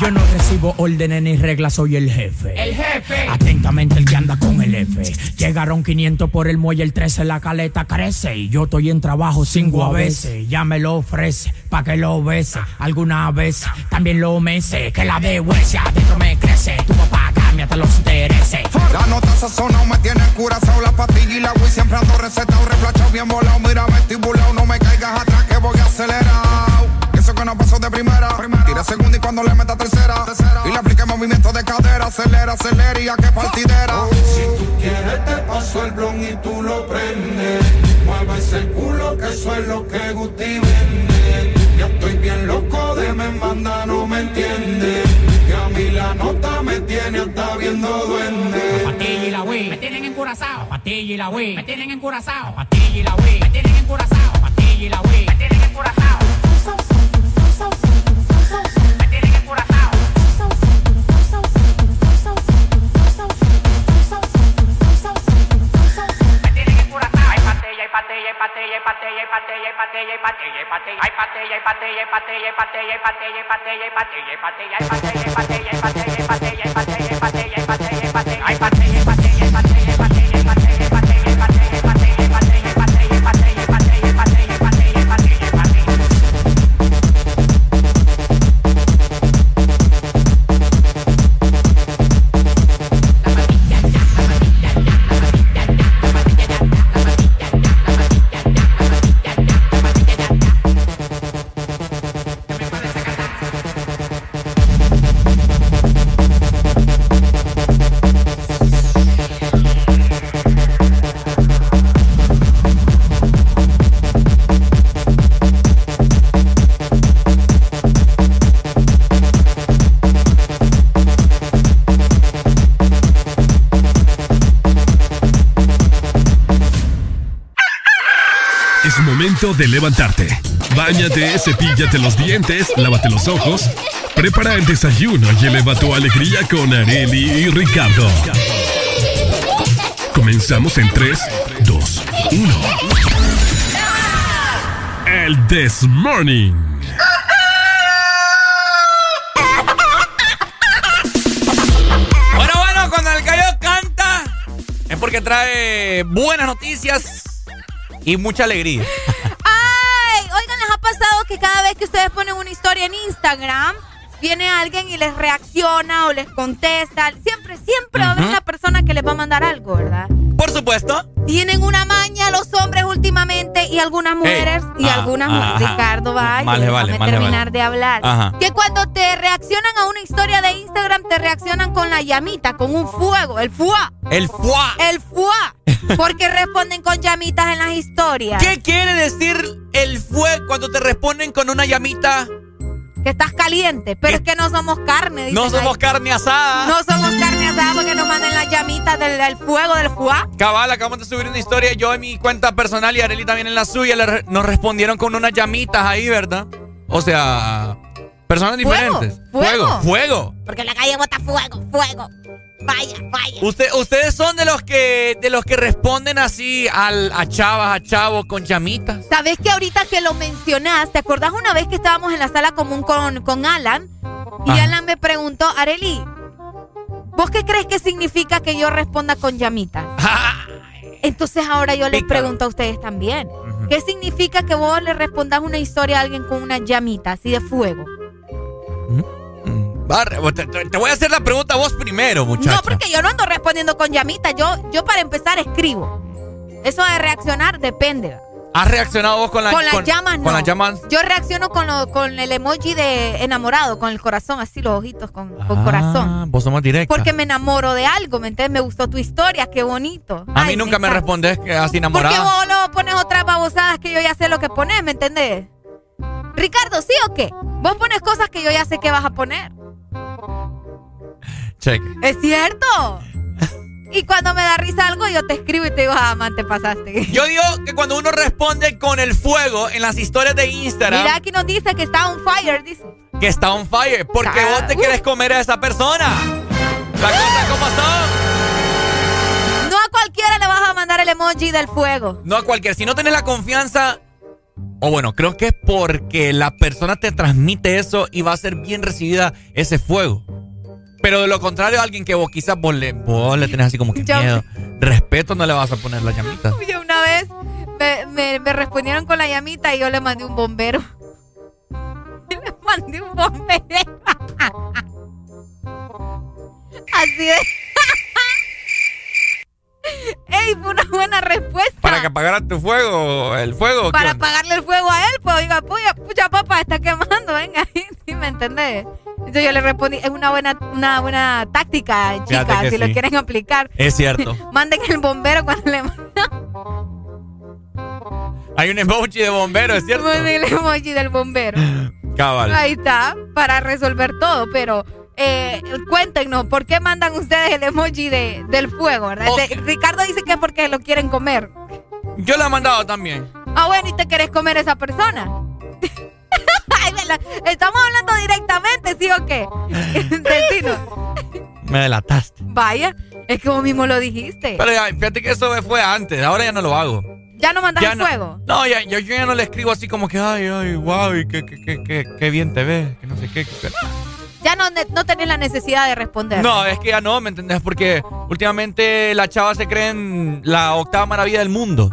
Yo no recibo órdenes ni reglas, soy el jefe. El jefe. Atentamente el que anda con el F. Llegaron 500 por el muelle, el 13 la caleta crece. Y yo estoy en trabajo cinco a veces. Ya me lo ofrece, pa' que lo bese. Alguna vez también lo mece. Que la de huesia adentro me crece. Hasta los intereses. La nota sazonado me tiene curazao La pastilla y la Wii siempre ando recetado Reflachado bien volado, mira vestibulado No me caigas atrás que voy acelerado Eso que no pasó de primera Tira segunda y cuando le meta tercera Y le aplique movimiento de cadera Acelera, acelera y a que partidera Si tú quieres te paso el blon y tú lo prendes. Mueve ese culo que eso es lo que Guti vende. Ya estoy bien loco de me manda, no me entiende. Que a mí la nota me tiene hasta viendo duende. Patilla y la Wii me tienen encurazao. Patilla y la Wii me tienen encurazao. Patilla y la Wii me tienen encurazao. Patilla y la Wii me tienen encurazao. Me tienen encurazao. pateye pateye pateye pateye pateye pateye pateye ay pateye pateye pateye pateye pateye pateye pateye pateye pateye pateye pateye pateye pateye pateye pateye pateye ay pateye de levantarte. Báñate, cepíllate los dientes, lávate los ojos, prepara el desayuno y eleva tu alegría con Areli y Ricardo. Comenzamos en 3, 2, 1. El This Morning. Bueno, bueno, cuando el gallo canta es porque trae buenas noticias y mucha alegría. Instagram, viene alguien y les reacciona o les contesta? Siempre, siempre va a haber una persona que les va a mandar algo, ¿verdad? Por supuesto. Tienen una maña los hombres últimamente y algunas mujeres y ah, algunas ah, mujeres. ajá. Ricardo, vaya, vale, déjame más le terminar vale. de hablar. Ajá. Que cuando te reaccionan a una historia de Instagram, te reaccionan con la llamita, con un fuego, el fuá. El fuá. El fuá. Porque responden con llamitas en las historias. ¿Qué quiere decir el fue cuando te responden con una llamita? Que estás caliente, pero es que no somos carne. dicen No somos carne asada. No somos carne asada porque nos manden las llamitas del, del fuego, del fuá. Cabal, acabamos de subir una historia yo en mi cuenta personal y Areli también en la suya. le nos respondieron con unas llamitas ahí, ¿verdad? O sea, personas diferentes. fuego. Fuego, fuego. Porque en la calle bota fuego, fuego. Vaya, vaya. Usted, ustedes son de los que de los que responden así al, a chavas, a chavos con llamitas. ¿Sabes que ahorita que lo mencionas, te acordás una vez que estábamos en la sala común con, con Alan? Y. Alan me preguntó, Areli, ¿vos qué crees que significa que yo responda con llamitas? [LAUGHS] Entonces ahora yo les pregunto a ustedes también. ¿Qué significa que vos le respondas una historia a alguien con una llamita así de fuego? Te, voy a hacer la pregunta a vos primero, muchacha. No, porque yo no ando respondiendo con llamitas. Yo, yo para empezar escribo. Eso de reaccionar depende. ¿Has reaccionado vos con, la, con las llamas no. Con las llamas. Yo reacciono con, lo- con el emoji de enamorado, con el corazón, así los ojitos con, con Ah, corazón. Vos somos directa. Porque me enamoro de algo, ¿me entiendes? Me gustó tu historia, qué bonito. a mí nunca me, encanta. respondes que así Porque enamorada. vos no pones otras babosadas que yo ya sé lo que pones, ¿me entendés? Ricardo, ¿sí o qué? Vos pones cosas que yo ya sé que vas a poner. Check. ¿Es cierto? y cuando me da risa algo, yo te escribo y te digo, ah, man, te pasaste. [LAUGHS] Yo digo que cuando uno responde con el fuego en las historias de Instagram, Mira, aquí nos dice que está on fire, dice. que está on fire, porque vos te quieres comer a esa persona. Las cosas como son. No a cualquiera le vas a mandar el emoji del fuego. No a cualquiera. Si no tenés la confianza, o bueno, creo que es porque la persona te transmite eso y va a ser bien recibida ese fuego. Pero de lo contrario, a alguien que vos quizás vos le, vos le tenés así como que Yo- miedo, respeto, no le vas a poner la llamita. [LAUGHS] Oye, una vez me, me- me respondieron con la llamita y yo le mandé un bombero. [LAUGHS] le mandé un bombero. [LAUGHS] Así de. Ey, fue una buena respuesta. Para que apagara tu fuego, el fuego. ¿qué Para apagarle el fuego a él, pues oiga, puya, pucha papá, está quemando, venga, [LAUGHS] ¿sí me entendés? Entonces yo le respondí, es una buena, una buena táctica, chicas, si lo quieren aplicar. Es cierto. [LAUGHS] Manden el bombero cuando le Hay un emoji de bombero, es cierto. manden el emoji del bombero. Cabal. Ahí está, para resolver todo, pero eh, cuéntenos, ¿por qué mandan ustedes el emoji de, del fuego, verdad? De- Ricardo dice que es porque lo quieren comer. Yo lo he mandado también. Ah, bueno, ¿y te querés comer a esa persona? [LAUGHS] Estamos hablando directamente, ¿sí o qué? [LAUGHS] Destino. Me delataste. Vaya, es que vos mismo lo dijiste. Pero ya, fíjate que eso fue antes, ahora ya no lo hago. ¿Ya no mandas fuego? No, ya, yo, ya no le escribo así como que, ay, ay, wow, y qué, qué, bien te ves, que no sé qué. Ya no, no tenés la necesidad de responder. No, es que ya no, ¿me entendés? Porque últimamente las chavas se creen la octava maravilla del mundo.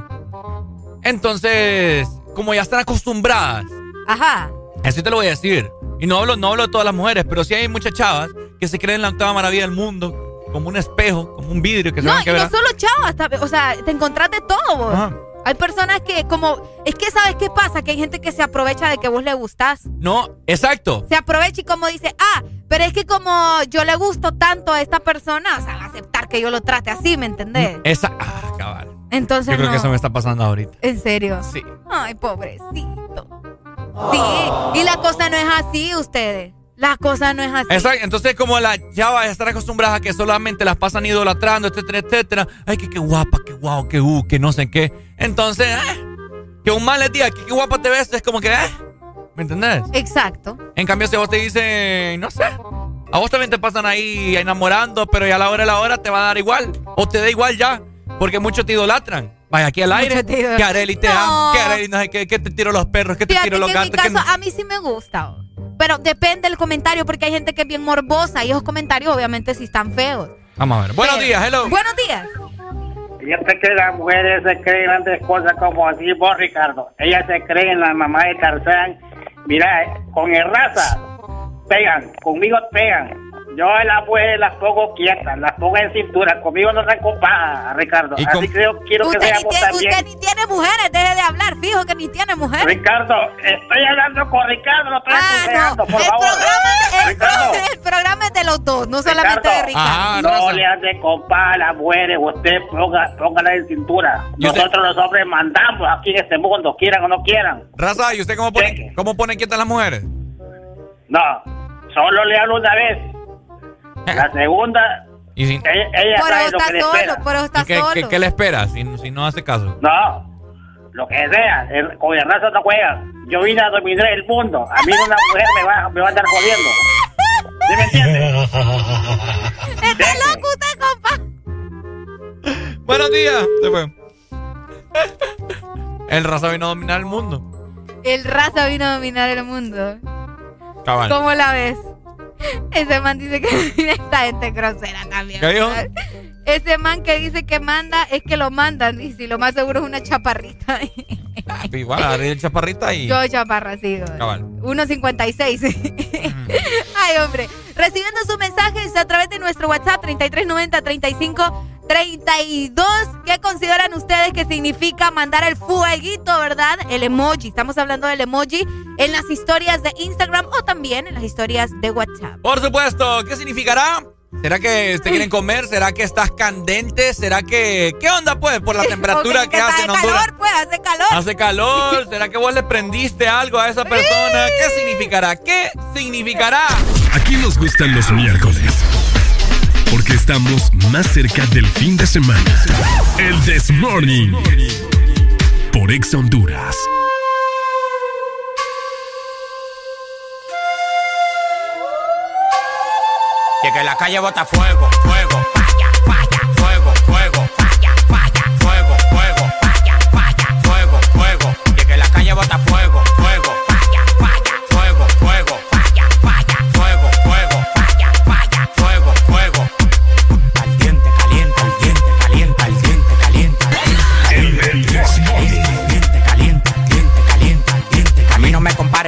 Entonces, como ya están acostumbradas. Ajá. Así te lo voy a decir. Y no hablo, no hablo de todas las mujeres, pero sí hay muchas chavas que se creen la octava maravilla del mundo, como un espejo, como un vidrio que se no, van a No, no solo chavas, o sea, te encontraste todo vos. Ajá. Hay personas que como, es que sabes qué pasa, que hay gente que se aprovecha de que vos le gustás. No, exacto. Se aprovecha y como dice, ah, pero es que como yo le gusto tanto a esta persona, o sea, aceptar que yo lo trate así, ¿me entendés? Esa, ah, cabal. Entonces Yo creo que eso me está pasando ahorita. ¿En serio? Sí. Ay, pobrecito. Sí, y la cosa no es así, ustedes. La cosa no es así. Exacto. Entonces, como la chava estar acostumbrada a que solamente las pasan idolatrando, etcétera, etcétera. Ay, que qué guapa, qué guau, qué uh, que no sé qué. Entonces, eh, que un mal que qué guapa te ves, es como que, eh, ¿me entendés? Exacto. En cambio, si vos te dicen, no sé, a vos también te pasan ahí enamorando, pero ya a la hora de la hora te va a dar igual. O te da igual ya, porque muchos te idolatran. Vaya aquí al aire. Que Areli te ama, que Areli no sé qué, que te tiro los perros, que te tiro los gatos. En mi caso, a mí sí me gusta. Pero depende del comentario, porque hay gente que es bien morbosa y esos comentarios obviamente sí están feos. Vamos a ver. Buenos días, hello. Buenos días. Fíjate que las mujeres se creen grandes cosas como así vos, Ricardo. Ellas se creen la mamá de Tarzán. Mira, con el raza pegan, conmigo pegan. Yo las mujeres las pongo quietas, las pongo en cintura. Conmigo no se acompaja, Ricardo. Así que yo quiero que seamos también. Usted ni tiene mujeres, deje de hablar, fijo que ni tiene mujeres. Ricardo, estoy hablando con Ricardo, no estoy ah, no. por el favor. Programa, Ricardo. El, programa es de los dos, no solamente de Ricardo. Ah, no le hace compa a las mujeres, usted ponga, póngala en cintura. Nosotros los hombres mandamos aquí en este mundo, quieran o no quieran. Raza, ¿y usted cómo pone, cómo pone quietas las mujeres? No, solo le hablo una vez. La segunda, ¿Y ella, ella pero sabe lo que le solo, espera. Pero está qué, solo. Qué, qué, le espera si, si, no hace caso? No, lo que sea. El, con el raza no juega. Yo vine a dominar el mundo. A mí una mujer me va, me va a andar jodiendo. ¿Sí me entiendes? Está loco usted, compa. Buenos días. Se fue. El raza vino a dominar el mundo. El raza vino a dominar el mundo. Cabal. ¿Cómo la ves? Ese man dice que [LAUGHS] esta gente grosera también. ¿Qué dijo? Ese man que dice que manda es que lo mandan. Y si lo más seguro es una chaparrita. [LAUGHS] Igual, Ariel chaparrita y. Yo chaparra, sí. Cabal. 1.56. [LAUGHS] Ay, hombre. Recibiendo sus mensajes a través de nuestro WhatsApp 3390 35 32. ¿Qué consideran ustedes que significa mandar el fueguito, verdad? El emoji. Estamos hablando del emoji en las historias de Instagram o también en las historias de WhatsApp. Por supuesto. ¿Qué significará? ¿Será que te quieren comer? ¿Será que estás candente? ¿Será que... ¿Qué onda, pues? Por la [LAUGHS] temperatura que, que, hace en Honduras. calor, pues. Hace calor. Hace calor. ¿Será que vos le prendiste algo a esa persona? ¿Qué significará? ¿Qué significará? Aquí nos gustan los miércoles. Estamos más cerca del fin de semana. El This Morning. Por Ex Honduras. Que la calle bota fuego, fuego,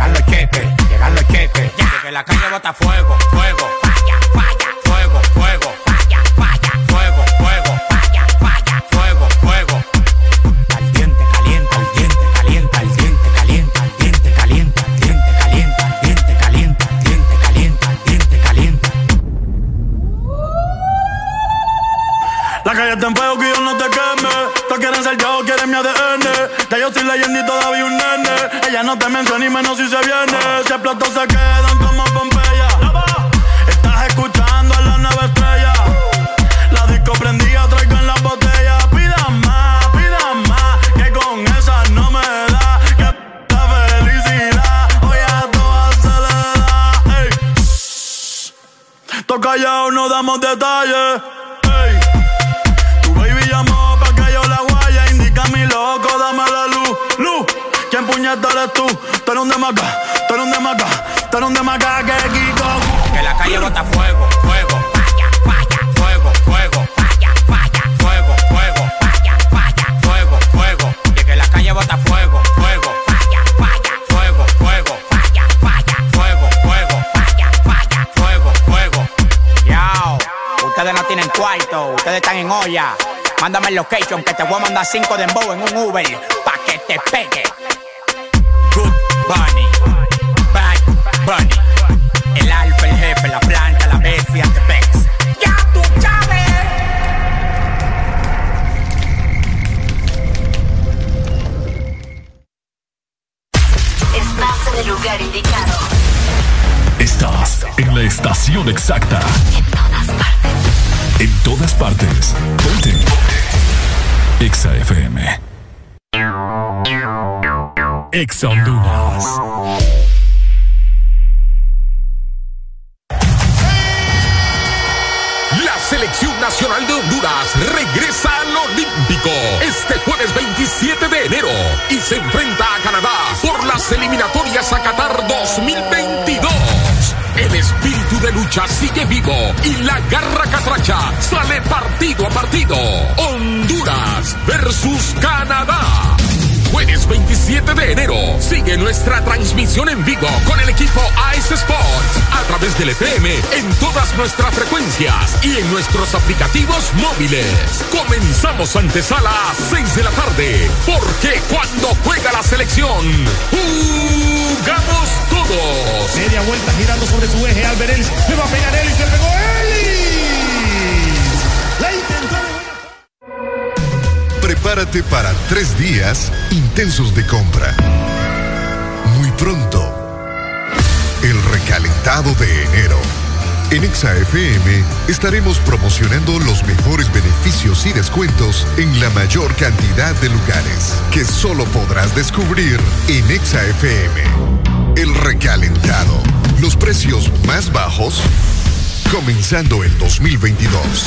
Llegan los cheques, llegan los cheques. Ya. De que la calle bota fuego, fuego. Falla, falla. Fuego, fuego. Falla, falla. Fuego, fuego. Falla, falla. Fuego, fuego. Al diente calienta, al diente calienta, al diente calienta, al diente calienta, al diente calienta, al diente calienta, al diente calienta, al diente calienta. La calle está en fuego que yo no te queme. Tú quieres ser yo, quieres mi ADN. Ya yo soy leyenda y todavía un nene. No te menciona ni menos si se viene. Si explotó se quedan como Pompeya. Estás escuchando a la nueva estrella. La disco prendida, traigo en la botella. Pida más, pida más. Que con esa no me da. Que la felicidad. Hoy a todas se le da. Ey. Toca callado, no damos detalles. Puñeta que la calle bota fuego, fuego, falla, falla, fuego, fuego, falla, falla, fuego, fuego, falla, falla, fuego, fuego. Y que la calle bota fuego, fuego, falla, falla, fuego, fuego, falla, falla, fuego, fuego, falla, falla, fuego, fuego. Yao, ustedes no tienen cuarto, ustedes están en olla. Mándame el location que te voy a mandar cinco de embow en un Uber pa' que te pegue. La estación exacta. En todas partes. En todas partes. Ponte. Exa FM. Exa Honduras. La selección nacional de Honduras regresa al Olímpico este jueves 27 de enero y se enfrenta a Canadá por las eliminatorias a Qatar 2022. El espíritu de lucha sigue vivo y la garra catracha sale partido a partido. Honduras versus Canadá. Jueves 27 de enero. Sigue nuestra transmisión en vivo con el equipo Ice Sports a través del FM en todas nuestras frecuencias y en nuestros aplicativos móviles. Comenzamos antesala a 6 de la tarde, porque cuando juega la selección, jugamos todos. Media vuelta girando sobre su eje. Alberelis le va a pegar Ellis. Le pegó Ellis. Prepárate para tres días intensos de compra. Muy pronto, el recalentado de enero. En ExaFM estaremos promocionando los mejores beneficios y descuentos en la mayor cantidad de lugares que solo podrás descubrir en ExaFM. El recalentado. Los precios más bajos comenzando el 2022.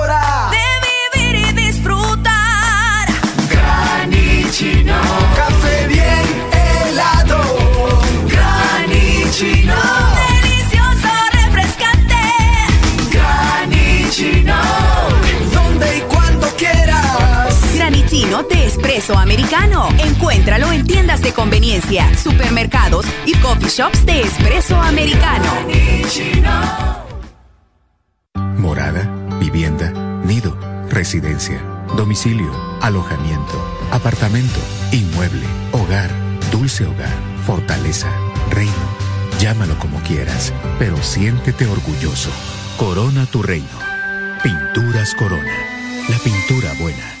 Espresso americano. Encuéntralo en tiendas de conveniencia, supermercados y coffee shops de espresso americano. Morada, vivienda, nido, residencia, domicilio, alojamiento, apartamento, inmueble, hogar, dulce hogar, fortaleza, reino. Llámalo como quieras, pero siéntete orgulloso. Corona tu reino. Pinturas Corona. La pintura buena.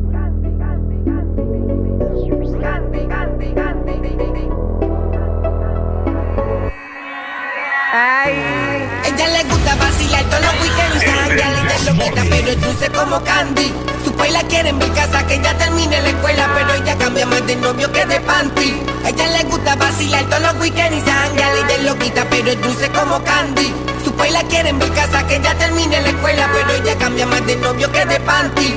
Pero es dulce como candy. Su país la quiere en mi casa que ya termine la escuela Pero ella cambia más de novio que de panty. Ella le gusta vacilar todos los weekends Ya le lo loquita, pero es dulce como candy. Su país la quiere en mi casa que ya termine la escuela Pero ella cambia más de novio que de panty.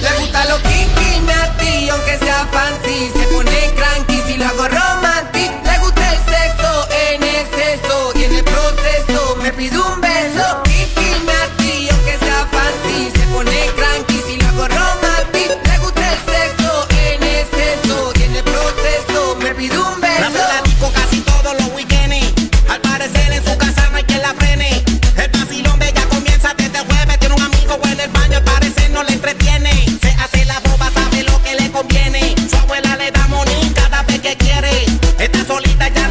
Le gusta lo kinky, nasty, aunque sea fancy. Se pone cranky si lo hago romantic. Le gusta el sexo en exceso Y en el me pide un beso. Kiki Nati, aunque sea fácil. Se pone cranky si lo hago romantic. Le gusta el sexo en exceso. Tiene proceso, me pide un beso. La platico casi todos los weekends. Al parecer en su casa no hay quien la frene. El vacilón de ella comienza desde jueves. Tiene un amigo en el baño, al parecer no le entretiene. Se hace la boba, sabe lo que le conviene. Su abuela le da monín cada vez que quiere. Está solita ya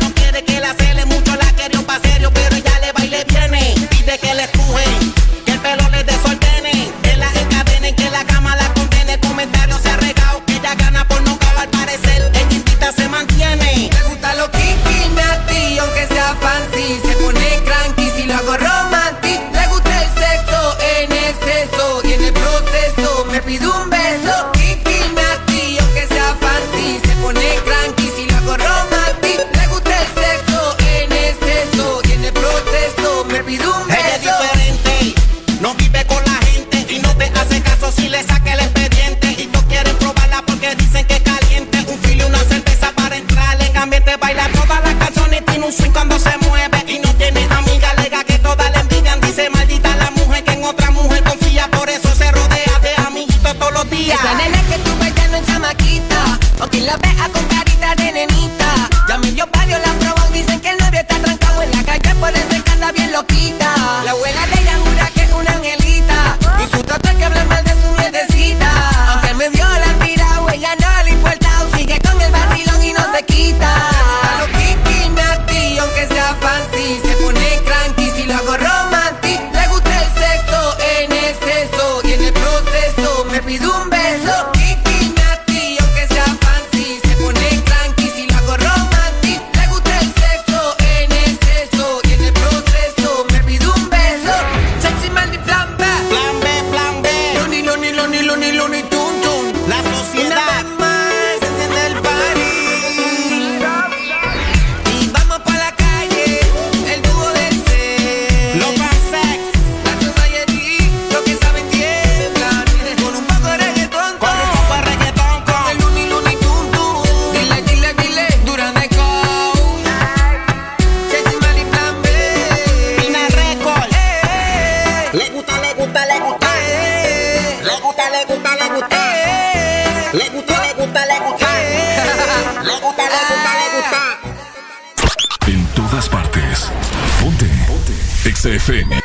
XFM.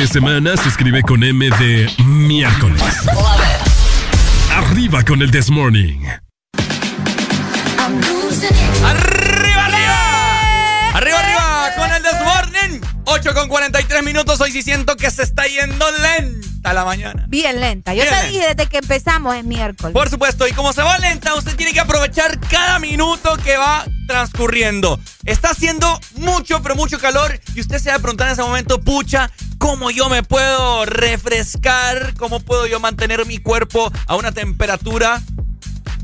De semana se escribe con M de miércoles. Arriba con el This Morning. ¡Arriba, arriba! ¡Arriba, arriba! Con el This Morning. 8 con 43 minutos. Hoy sí siento que se está yendo lenta la mañana. Bien lenta. Yo te dije desde que empezamos es miércoles. Por supuesto. Y como se va lenta, usted tiene que aprovechar cada minuto que va transcurriendo. Está haciendo mucho, pero mucho calor. Y usted se va a preguntar en ese momento, pucha, cómo yo me puedo refrescar, cómo puedo yo mantener mi cuerpo a una temperatura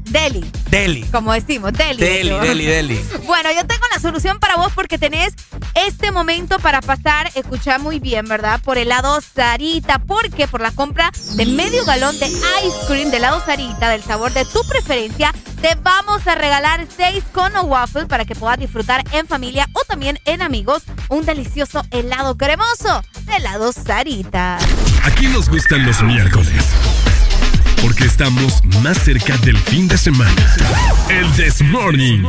Deli. Deli. Como decimos, Deli. Deli, Deli, Deli. [LAUGHS] Bueno, yo tengo la solución para vos porque tenés este momento para pasar, escucha muy bien, ¿verdad? Por el lado Sarita, porque por la compra de medio galón de ice cream del lado Sarita, del sabor de tu preferencia, te vamos a regalar seis cono waffle para que puedas disfrutar en familia o también en amigos un delicioso helado cremoso Sarita. Aquí nos gustan los miércoles. Porque estamos más cerca del fin de semana. El This Morning.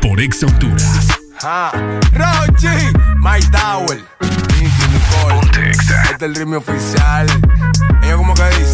Por Ex Honduras. Ah, Rochi, My Nicole. Este es el ritmo oficial. Ella como que dice.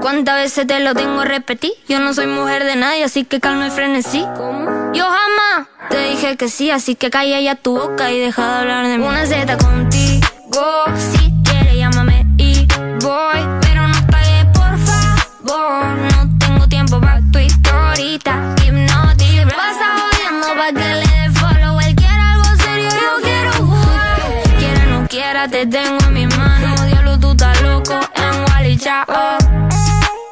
¿Cuántas veces te lo tengo a repetir? Yo no soy mujer de nadie, así que calma y frenesí. ¿Cómo? Yo jamás te dije que sí, así que calla ya tu boca y deja de hablar de mí. Una Z contigo, si quieres llámame y voy, pero no pagues por favor. No tengo tiempo para tu historita, hipnotic. Pasa jodiendo pa' que le dé follow. Él quiere algo serio, yo quiero jugar. Quiera o no quiera, te tengo en mi mano. Diablo, tú estás loco en Wally Chao.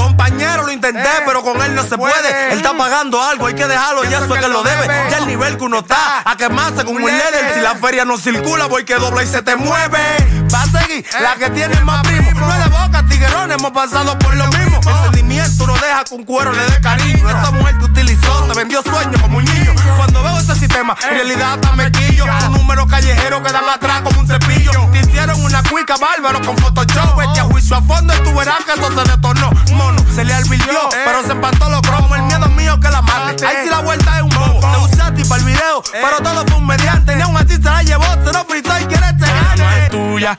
Compañero, lo intenté, pero con él no se puede. Él está pagando algo, hay que dejarlo, y eso es que lo debe. Ya el nivel que uno está, a quemarse con un líder. Si la feria no circula, voy que dobla y se te mueve. A seguir la que tiene más primo. No es de boca, tiguerón, hemos pasado por lo mismo. El sentimiento no deja que un cuero le dé cariño. Esa mujer te utilizó, te vendió sueños como un niño. Cuando veo ese sistema, en realidad hasta me quillo. Un número callejero que dan atrás como un cepillo. Te hicieron una cuica bárbaro con Photoshop. Echa juicio a fondo y tú verás que eso se detornó. Mono, se le advirtió, pero se empató los cromos. El miedo mío que la mate. Ahí sí la vuelta es un bobo. Te usé a ti el video, pero todo fue un mediante. Ni aún así se la llevó, se lo fritó y quiere este Ella no gane. tuya,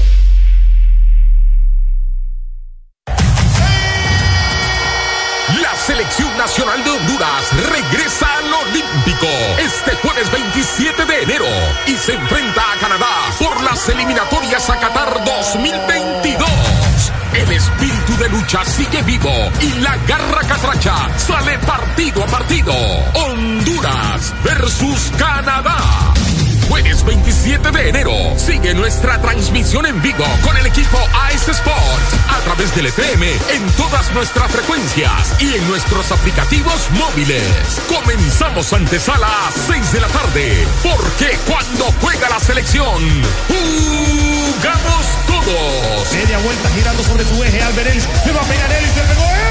Selección nacional de Honduras regresa al Olímpico este jueves 27 de enero y se enfrenta a Canadá por las eliminatorias a Qatar 2022. El espíritu de lucha sigue vivo y la garra catracha sale partido a partido. Honduras versus Canadá. Jueves 27 de enero. Sigue nuestra transmisión en vivo con el equipo Ice Sports a través del FM en todas nuestras frecuencias y en nuestros aplicativos móviles. Comenzamos antesala a 6 de la tarde, porque cuando juega la selección, jugamos todos. Media vuelta girando sobre su eje, Alberelli. Le va a pegar Ellis, le pegó Ellis.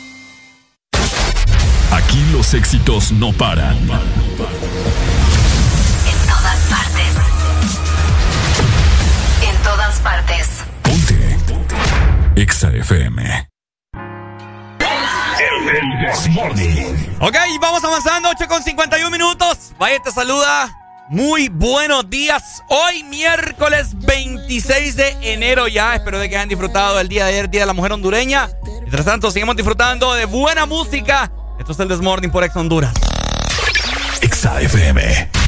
Aquí los éxitos no paran. En todas partes. En todas partes. Ponte. Exa FM. Ok, vamos avanzando, 8 con 51 minutos. Vaya, te saluda. Muy buenos días. Hoy miércoles 26 de enero ya. Espero de que hayan disfrutado del día de ayer, Día de la Mujer Hondureña. Mientras tanto, seguimos disfrutando de buena música. Esto es el Desmorning por Ex Honduras. Exa FM.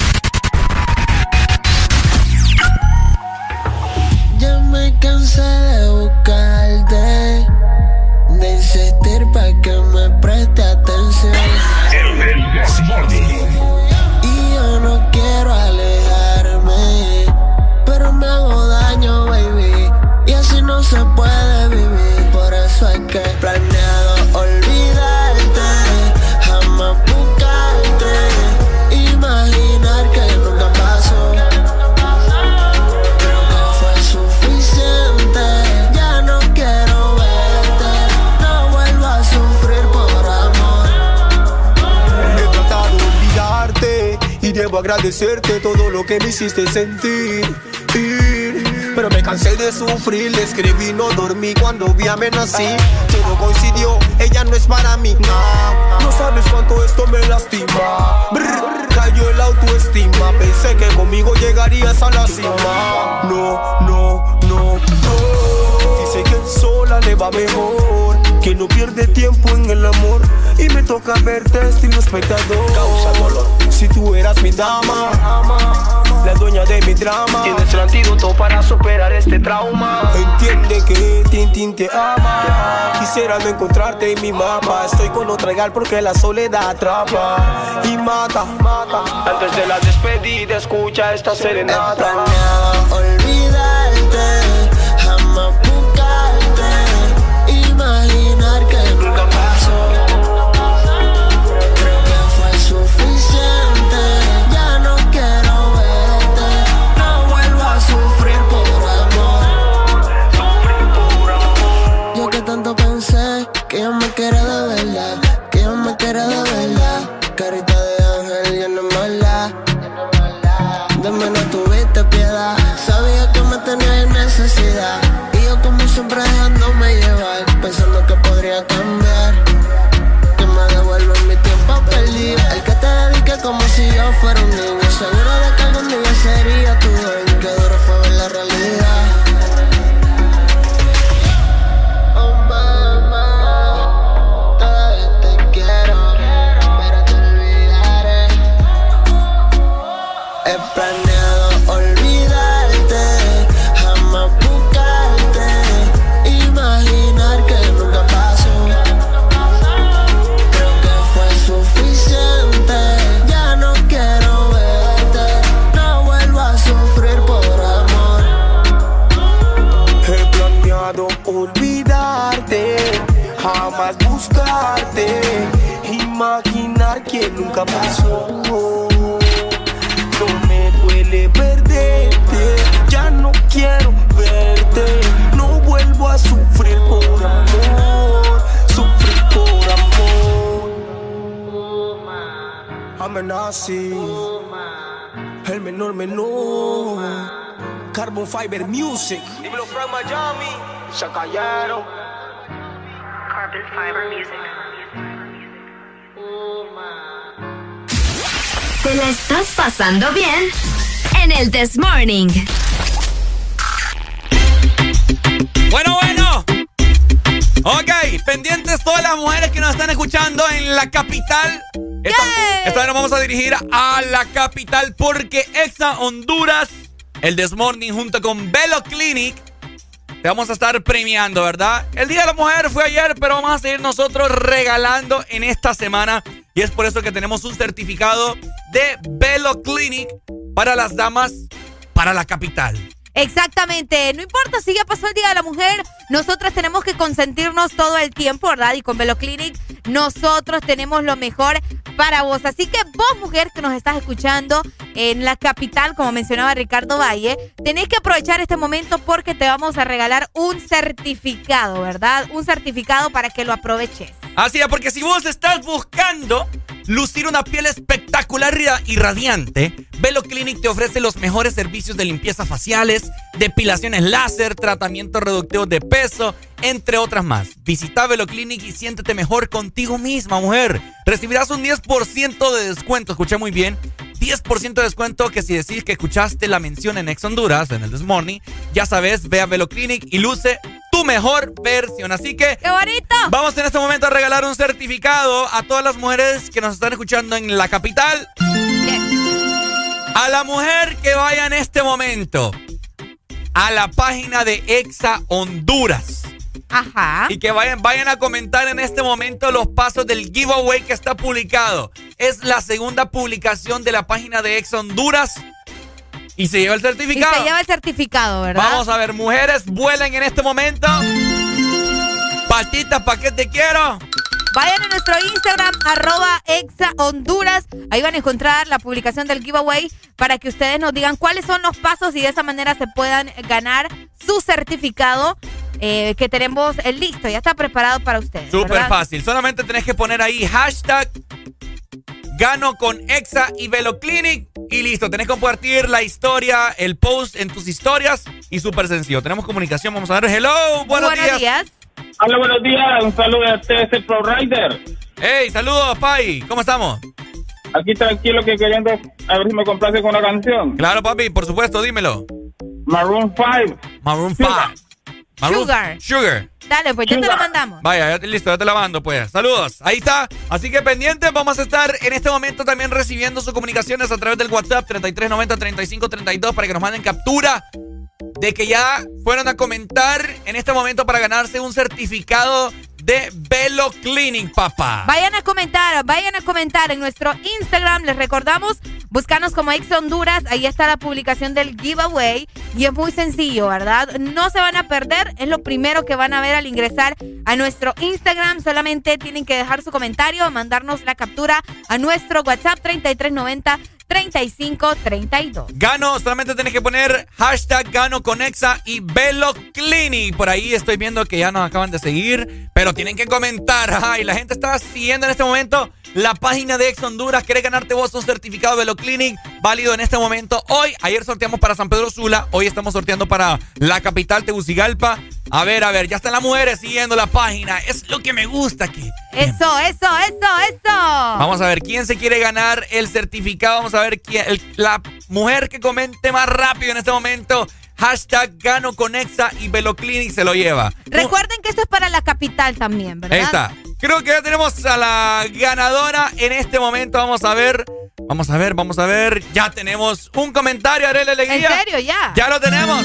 Agradecerte todo lo que me hiciste sentir. Pero me cansé de sufrir, le escribí, no dormí cuando vi amenací. Todo coincidió, ella no es para mí. No, no sabes cuánto esto me lastima. Brr, cayó el autoestima, pensé que conmigo llegarías a la cima. No, no, no, no. Dice que sola le va mejor, que no pierde tiempo en el amor. Y me toca ver testigo espectador. Causa dolor. Si tú eras mi dama, la dueña de mi drama. Tienes el antídoto para superar este trauma. Entiende que Tintín te ama. Quisiera no encontrarte en mi mapa. Estoy con otra gal porque la soledad atrapa y mata. Antes de la despedida, escucha esta serenata. olvidarte, Amenazi, el menor menor. Carbon Fiber Music. Dímelo from Miami, se cayeron. Carbon Fiber Music. ¿Te la estás pasando bien? En el This Morning. Bueno, bueno. Ok, pendientes todas las mujeres que nos están escuchando en la capital. Esta, esta vez nos vamos a dirigir a la capital porque Exa Honduras, el This Morning junto con Velo Clinic, te vamos a estar premiando, ¿verdad? El Día de la Mujer fue ayer, pero vamos a seguir nosotros regalando en esta semana. Y es por eso que tenemos un certificado de Velo Clinic para las damas para la capital. Exactamente, no importa si ya pasó el Día de la Mujer, nosotras tenemos que consentirnos todo el tiempo, ¿verdad? Y con Velo Clinic nosotros tenemos lo mejor para vos. Así que vos, mujer que nos estás escuchando en la capital, como mencionaba Ricardo Valle, tenés que aprovechar este momento porque te vamos a regalar un certificado, ¿verdad? Un certificado para que lo aproveches. Así es, porque si vos estás buscando lucir una piel espectacular y radiante, Velo Clinic te ofrece los mejores servicios de limpieza faciales, depilaciones láser, tratamientos reductivos de peso, entre otras más. Visita Velo Clinic y siéntete mejor contigo misma, mujer. Recibirás un 10% de descuento, escuché muy bien. 10% de descuento que si decís que escuchaste la mención en Ex Honduras, en el This Morning, ya sabes, ve a Velo Clinic y luce tu mejor versión. Así que... ¡Qué bonito! Vamos en este momento a regalar un certificado a todas las mujeres que nos están escuchando en la capital. A la mujer que vaya en este momento a la página de Exa Honduras. Ajá. Y que vayan, vayan a comentar en este momento los pasos del giveaway que está publicado. Es la segunda publicación de la página de Exa Honduras. Y se lleva el certificado. Y se lleva el certificado, ¿verdad? Vamos a ver, mujeres, vuelen en este momento. Patitas, ¿pa' qué te quiero? Vayan a nuestro Instagram, arroba exa Honduras. Ahí van a encontrar la publicación del giveaway para que ustedes nos digan cuáles son los pasos y de esa manera se puedan ganar su certificado. eh, que tenemos listo, ya está preparado para ustedes. Súper fácil. Solamente tenés que poner ahí hashtag gano con Exa y Velo Clinic. Y listo, tenés que compartir la historia, el post en tus historias. Y súper sencillo. Tenemos comunicación. Vamos a ver. Hello, buenos, días. Hola, buenos días. Un saludo a TS Pro Rider. Hey, saludos, Pai. ¿Cómo estamos? Aquí tranquilo que queriendo a ver si me complace con una canción. Claro, papi, por supuesto, dímelo. Maroon 5. Maroon 5. Sugar. Sugar. Dale, pues ya te lo mandamos. Vaya, ya te- listo, ya te la mando, pues. Saludos. Ahí está. Así que pendientes, vamos a estar en este momento también recibiendo sus comunicaciones a través del WhatsApp 3390-3532 para que nos manden captura de que ya fueron a comentar en este momento para ganarse un certificado de Velo Clinic, papá. Vayan a comentar, vayan a comentar en nuestro Instagram. Les recordamos, buscanos como Ex Honduras. Ahí está la publicación del giveaway. Y es muy sencillo, ¿verdad? No se van a perder. Es lo primero que van a ver al ingresar a nuestro Instagram. Solamente tienen que dejar su comentario, mandarnos la captura a nuestro WhatsApp 3390 3532. Gano, solamente tenés que poner hashtag Gano Conexa y Velo Clinic. Por ahí estoy viendo que ya nos acaban de seguir, pero tienen que comentar. [LAUGHS] Ay, la gente está siguiendo en este momento la página de Ex Honduras. ¿Querés ganarte vos un certificado Velo Clinic? Válido en este momento. Hoy, ayer sorteamos para San Pedro Sula. Hoy estamos sorteando para la capital Tegucigalpa. A ver, a ver, ya están las mujeres siguiendo la página. Es lo que me gusta aquí. Eso, eso, eso, eso. Vamos a ver quién se quiere ganar el certificado. Vamos a ver quién, el- la mujer que comente más rápido en este momento. Hashtag Gano Conexa y Veloclinic se lo lleva. Recuerden que esto es para la capital también, ¿verdad? Ahí está. Creo que ya tenemos a la ganadora en este momento. Vamos a ver. Vamos a ver, vamos a ver. Ya tenemos un comentario, Arely Alegría. ¿En serio? Ya. Ya lo tenemos.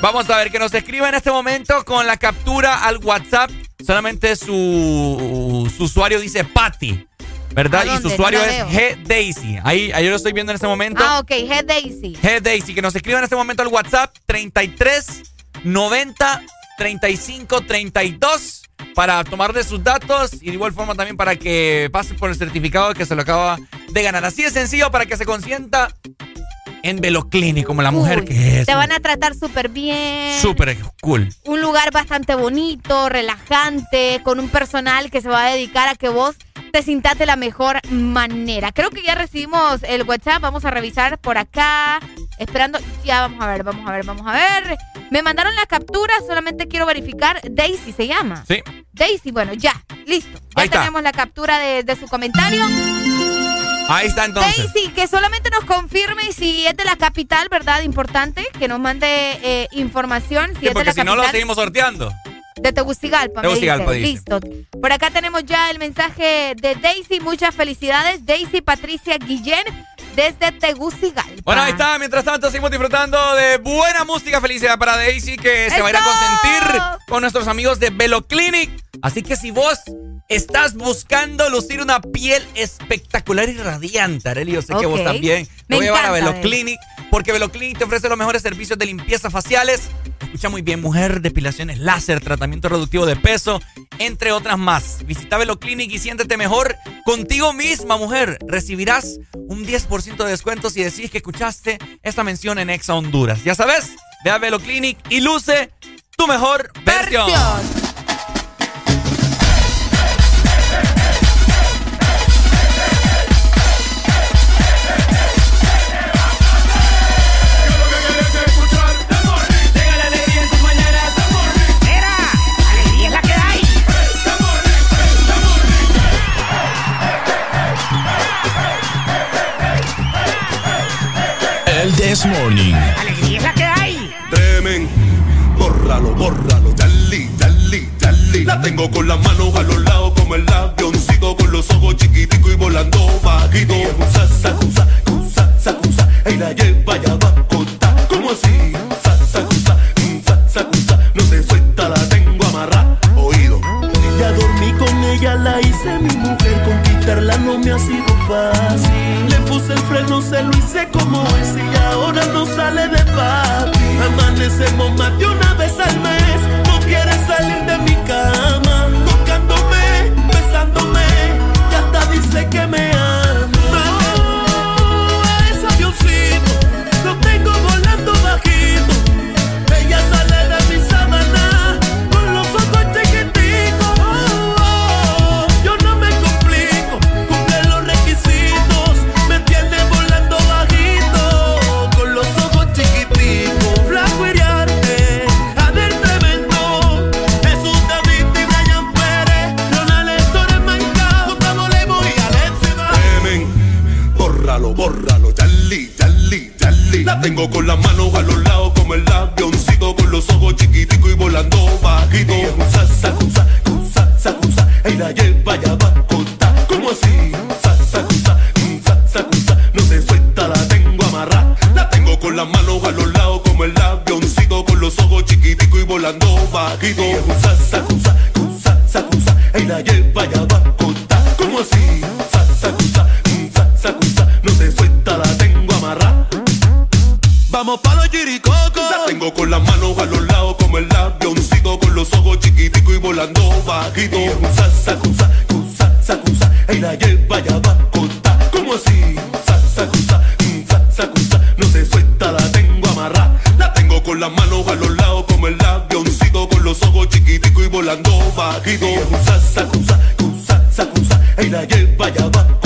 Vamos a ver que nos escriba en este momento con la captura al WhatsApp. Solamente su, su usuario dice Patty, ¿verdad? ¿A Y su usuario No es. G Daisy. Ahí, ahí yo lo estoy viendo en este momento. Ah, ok, Head Daisy. G Daisy, que nos escriba en este momento al WhatsApp 33 90 35 32. Para tomar de sus datos y de igual forma también para que pase por el certificado que se lo acaba de ganar. Así de sencillo para que se consienta en Veloclinic, como la mujer que es. Te van a tratar súper bien. Súper cool. Un lugar bastante bonito, relajante, con un personal que se va a dedicar a que vos te sintas de la mejor manera. Creo que ya recibimos el WhatsApp, vamos a revisar por acá. Esperando, ya vamos a ver, vamos a ver, vamos a ver. Me mandaron la captura, solamente quiero verificar. Daisy se llama. Sí. Daisy, bueno, ya, listo. Ya tenemos la captura de, de su comentario. Ahí está entonces. Sí, que solamente nos confirme si es de la capital, ¿verdad? Importante, que nos mande eh, información. Si es de la si no lo seguimos sorteando. De Tegucigalpa, Tegucigalpa me dice. Listo. Por acá tenemos ya el mensaje de Daisy. Muchas felicidades. Daisy Patricia Guillén desde Tegucigalpa. Bueno, ahí está. Mientras tanto, seguimos disfrutando de buena música. Felicidad para Daisy que se va a ir a consentir con nuestros amigos de Velo Clinic. Así que si vos estás buscando lucir una piel espectacular y radiante, Arely, yo sé que vos también. Me voy a llevar a Velo Clinic porque Velo Clinic te ofrece los mejores servicios de limpieza faciales. Escucha muy bien, mujer, depilaciones láser, tratamiento reductivo de peso, entre otras más. Visita Velo Clinic y siéntete mejor contigo misma, mujer. Recibirás un 10% de descuento si decís que escuchaste esta mención en Exa Honduras. Ya sabes, ve a Velo Clinic y luce tu mejor versión. This Morning. Alegría es la que hay. Tremen, bórralo, bórralo, dali, dali, dali. La tengo con las manos a los lados como el avioncito con los ojos chiquiticos y volando bajito. Cusa, sacusa, cusa, sacusa, y la lleva allá va a contar. ¿Cómo así? Sa, sacusa, sa, sacusa, no se suelta, la tengo amarrada. Oído. Ya dormí con ella, la hice mi mujer, conquistarla no me ha sido fácil. Puse el freno, se lo hice como es y ahora no sale de papi. Amanecemos más de una vez al mes, no quiere salir de mi cama. Tocándome, besándome, y hasta dice que me tengo con las manos a los lados como el avioncito con los ojos chiquiticos y volando bajito. Cusa, sacusa, cusa, sacusa, y la lleva allá va a contar. ¿Cómo así? Sa, sa, sacusa, no se suelta, la tengo amarrada. La tengo con las manos a los lados como el avioncito con los ojos chiquiticos y volando bajito. Cusa, sacusa, cusa, sacusa, y la lleva allá va a contar. ¿Cómo así? Vamos pa' los. La tengo con las manos a los lados como el avioncito con los ojos chiquiticos y volando bajito. Cusa, sacusa, cusa, sacusa, y la lleva allá va a contar. ¿Cómo así? Sa, sacusa, sa, sacusa, no se suelta, la tengo amarrada. La tengo con las manos a los lados como el avioncito con los ojos chiquiticos y volando bajito. Cusa, sacusa, cusa, sacusa, y la lleva allá va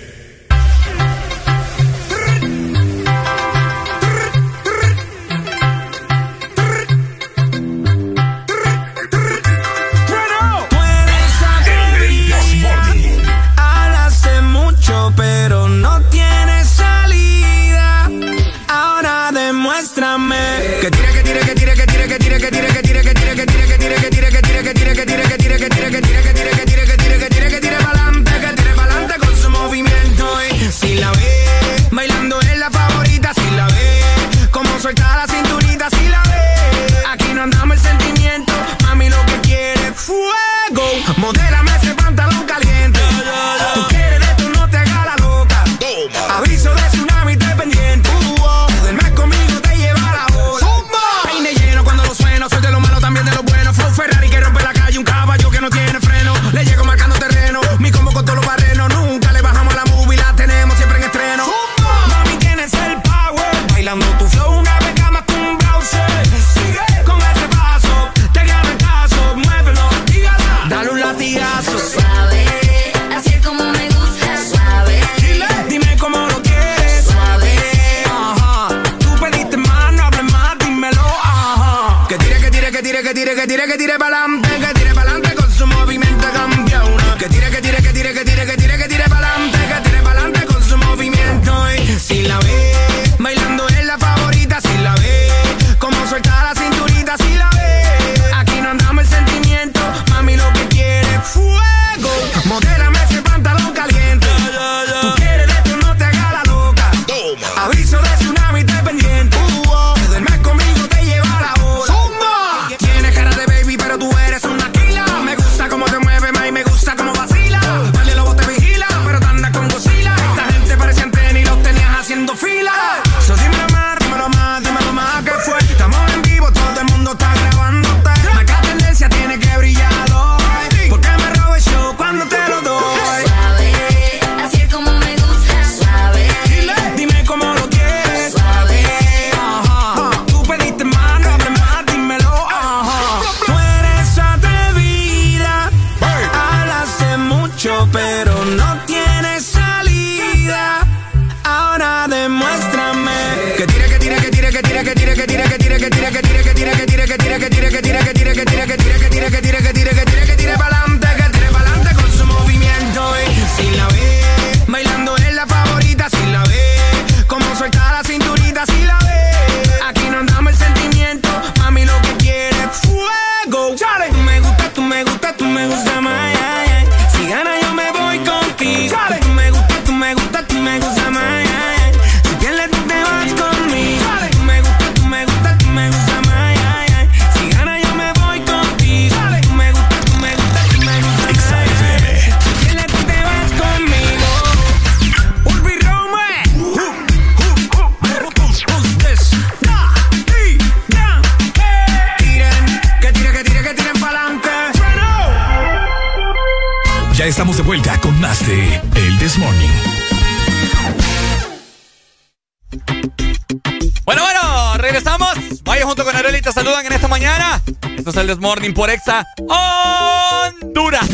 Morning por Exa Honduras.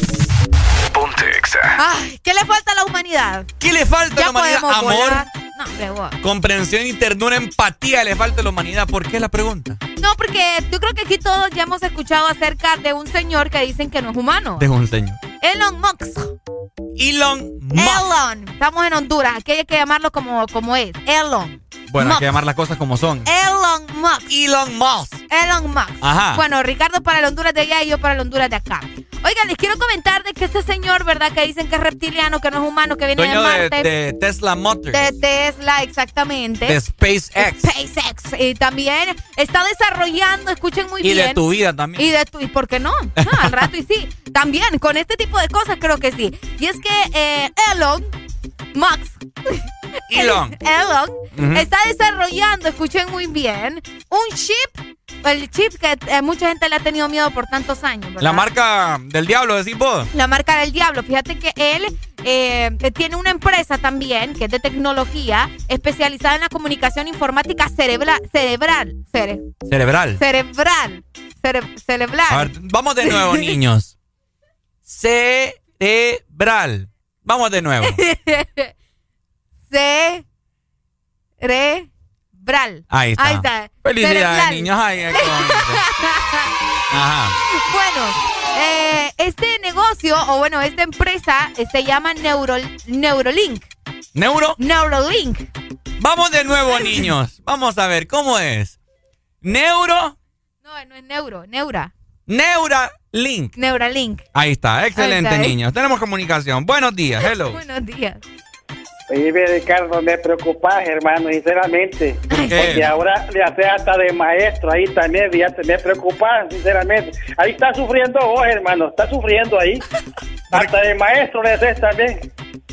Ponte Exa. Ay, ¿qué le falta a la humanidad? ¿Qué le falta a la humanidad? Amor. comprensión y ternura, empatía le falta a la humanidad. ¿Por qué la pregunta? No, porque yo creo que aquí todos ya hemos escuchado acerca de un señor que dicen que no es humano. De un señor. Elon Musk. Elon Musk. Elon. Estamos en Honduras. Aquí hay que llamarlo como, como es. Elon. Bueno, hay que llamar las cosas como son. Elon Musk. Elon Musk. Elon Musk. Ajá. Bueno, Ricardo para el Honduras de allá y yo para el Honduras de acá. Oigan, les quiero comentar de que este señor, ¿verdad? Que dicen que es reptiliano, que no es humano, que viene de Marte. De, Tesla Motors. De Tesla, exactamente. De SpaceX. SpaceX. Y también está desarrollando, escuchen muy bien. Y de tu vida también. Y de tu, ¿y por qué no? al rato y sí. También, con este tipo de cosas creo que sí. Y es que eh, Elon Musk. [LAUGHS] Elon. Elon está desarrollando, escuchen muy bien, un chip el chip que eh, mucha gente le ha tenido miedo por tantos años. La marca del diablo, decís vos. La marca del diablo. Fíjate que él eh, tiene una empresa también que es de tecnología especializada en la comunicación informática cerebral. Cerebral. cerebral. Cerebral. cerebral. A ver, vamos de nuevo, [LAUGHS] niños. Cerebral. Vamos de nuevo. [LAUGHS] Cerebral. Ahí está. Ahí está. Felicidades, niños. Ajá. Bueno, eh, este negocio, o bueno, esta empresa eh, se llama Neuro, Neurolink. ¿Neuro? Neurolink. Vamos de nuevo, niños. Vamos a ver, ¿cómo es? ¿Neuro? No, no es neuro, neura. Neuralink. Neuralink. Ahí está, excelente, ¿eh? niños. Tenemos comunicación. Buenos días, hello. [LAUGHS] Buenos días. Oye, Ricardo, me preocupas, hermano, sinceramente. Porque ahora le hace hasta de maestro ahí también, fíjate, me preocupas, sinceramente. Ahí está sufriendo vos, hermano, está sufriendo ahí. [LAUGHS] Hasta de maestro le haces también.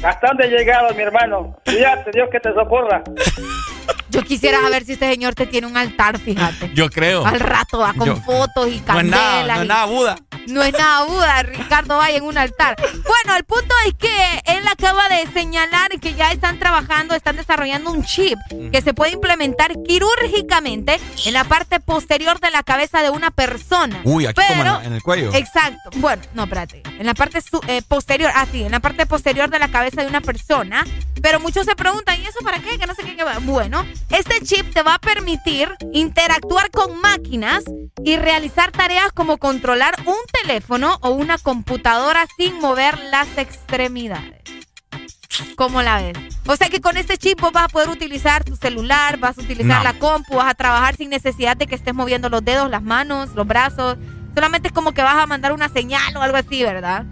Hasta dónde llegado, mi hermano. Fíjate, Dios que te socorra. [LAUGHS] Yo quisiera saber si este señor te tiene un altar, fíjate. Yo creo. Al rato va con fotos y candelas. No es nada, no es nada Buda. No es nada Buda, Ricardo Valle en un altar. Bueno, el punto es que él acaba de señalar que ya están trabajando, están desarrollando un chip que se puede implementar quirúrgicamente en la parte posterior de la cabeza de una persona. Uy, aquí como en, el cuello. Exacto. Bueno, no, espérate. En la parte eh, posterior, ah, sí, en la parte posterior de la cabeza de una persona. Pero muchos se preguntan, ¿y eso para qué? Que no sé qué. qué. Bueno, este chip te va a permitir interactuar con máquinas y realizar tareas como controlar un teléfono o una computadora sin mover las extremidades. ¿Cómo la ves? O sea que con este chip vos vas a poder utilizar tu celular, vas a utilizar la compu, vas a trabajar sin necesidad de que estés moviendo los dedos, las manos, los brazos. Solamente es como que vas a mandar una señal o algo así, ¿verdad?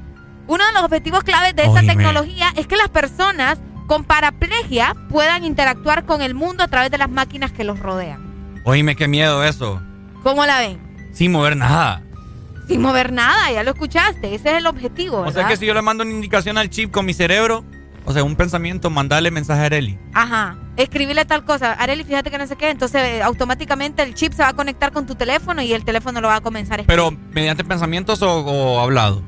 Uno de los objetivos claves de esta tecnología es que las personas con paraplegia puedan interactuar con el mundo a través de las máquinas que los rodean. Oíme, qué miedo eso. ¿Cómo la ven? Sin mover nada. Sin mover nada, ya lo escuchaste. Ese es el objetivo. O sea que si yo le mando una indicación al chip con mi cerebro, o sea, un pensamiento, mandarle mensaje a Areli. Ajá. Escribirle tal cosa. Areli, fíjate que no sé qué. Entonces, eh, automáticamente el chip se va a conectar con tu teléfono y el teléfono lo va a comenzar a Pero, ¿mediante pensamientos o, hablado?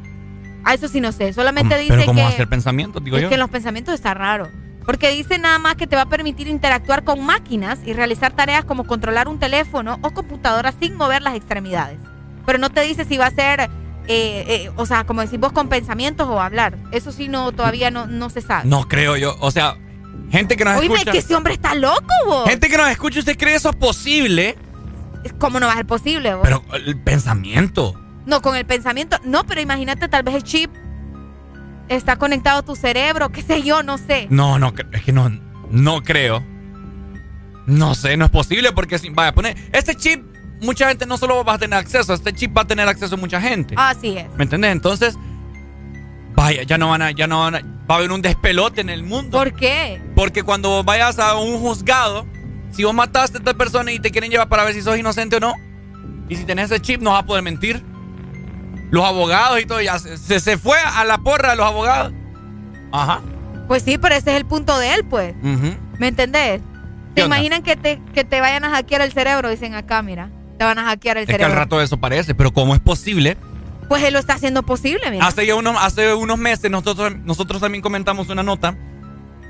Ah, eso sí no sé. Solamente dice ¿Pero cómo que. hacer pensamientos, digo es que los pensamientos está raro. Porque dice nada más que te va a permitir interactuar con máquinas y realizar tareas como controlar un teléfono o computadora sin mover las extremidades. Pero no te dice si va a ser eh, eh, o sea, como decir vos con pensamientos o hablar. Eso sí no todavía no, no se sabe. No creo yo, o sea, gente que nos Oye, escucha. que ese hombre está loco, vos. Gente que nos escucha, ¿usted cree eso posible? ¿Cómo no va a ser posible, vos? Pero el pensamiento. No, con el pensamiento, no, pero imagínate tal vez el chip está conectado a tu cerebro, qué sé yo, no sé. No, no, es que no, no creo. No sé, no es posible porque si, vaya, poner, este chip mucha gente no solo va a tener acceso, este chip va a tener acceso a mucha gente. Así es. ¿Me entendés? Entonces, vaya, ya no van a, ya no van a, va a haber un despelote en el mundo. ¿Por qué? Porque cuando vayas a un juzgado, si vos mataste a esta persona y te quieren llevar para ver si sos inocente o no, y si tenés ese chip no vas a poder mentir. Los abogados y todo, ya se, se fue a la porra de los abogados. Ajá. Pues sí, pero ese es el punto de él, pues. ¿Me entendés? ¿Te imaginan que te, que te vayan a hackear el cerebro? Dicen acá, mira te van a hackear el cerebro. Es que al rato eso parece, pero ¿cómo es posible? Pues él lo está haciendo posible, mira. Hace, unos, hace unos meses nosotros, nosotros también comentamos una nota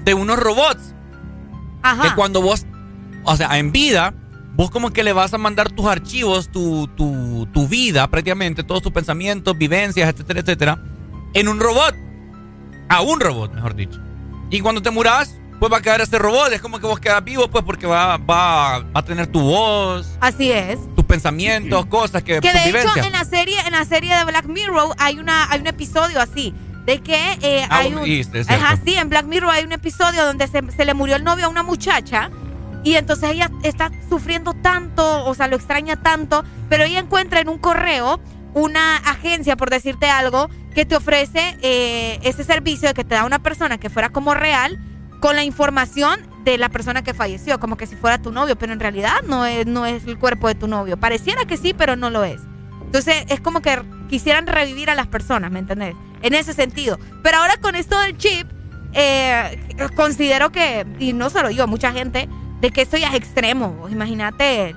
de unos robots. Ajá. Que cuando vos, o sea, en vida, vos como que le vas a mandar tus archivos, tu, tu, tu vida prácticamente, todos tus pensamientos, vivencias, etcétera, etcétera, en un robot. A un robot, mejor dicho. Y cuando te muras, pues va a quedar ese robot. Es como que vos quedas vivo, pues, porque va, va, a tener tu voz. Así es. Tus pensamientos, cosas que. Que de hecho, en la serie, en la serie de Black Mirror hay una, hay un episodio así. De que eh, ah, hay un. es así, en Black Mirror hay un episodio donde se, se, le murió el novio a una muchacha. Y entonces ella está sufriendo tanto, o sea, lo extraña tanto, pero ella encuentra en un correo una agencia, por decirte algo, que te ofrece eh, ese servicio de que te da una persona que fuera como real con la información de la persona que falleció, como que si fuera tu novio, pero en realidad no es, no es el cuerpo de tu novio. Pareciera que sí, pero no lo es. Entonces es como que quisieran revivir a las personas, ¿me entendés? En ese sentido. Pero ahora con esto del chip, eh, considero que, y no solo yo, mucha gente, de que esto ya es extremo. Imagínate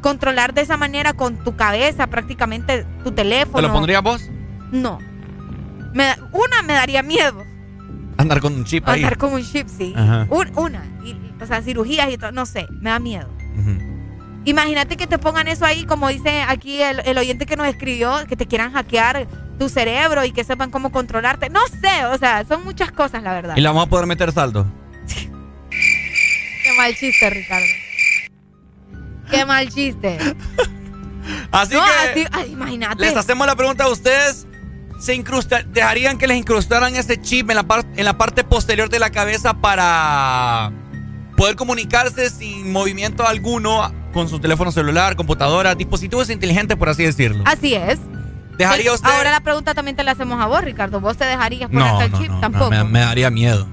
controlar de esa manera con tu cabeza prácticamente tu teléfono. ¿Te lo pondrías vos? No. Me, una me daría miedo. Andar con un chip ahí. Andar con un chip, sí. una. o sea, cirugías y todo. No sé, me da miedo. Imagínate que te pongan eso ahí, como dice aquí el, oyente que nos escribió, que te quieran hackear tu cerebro y que sepan cómo controlarte. No sé, o sea, son muchas cosas, la verdad. ¿Y la vamos a poder meter saldo? Qué mal chiste, Ricardo. Qué mal chiste. [LAUGHS] así que. imagínate. Les hacemos la pregunta a ustedes se incrusta, dejarían que les incrustaran ese chip en la, en la parte posterior de la cabeza para poder comunicarse sin movimiento alguno con su teléfono celular, computadora, dispositivos inteligentes, por así decirlo. Así es. ¿Dejaría usted? Ahora la pregunta también te la hacemos a vos, Ricardo. ¿Vos te dejarías ponerte el chip? Tampoco. Me, me, daría miedo.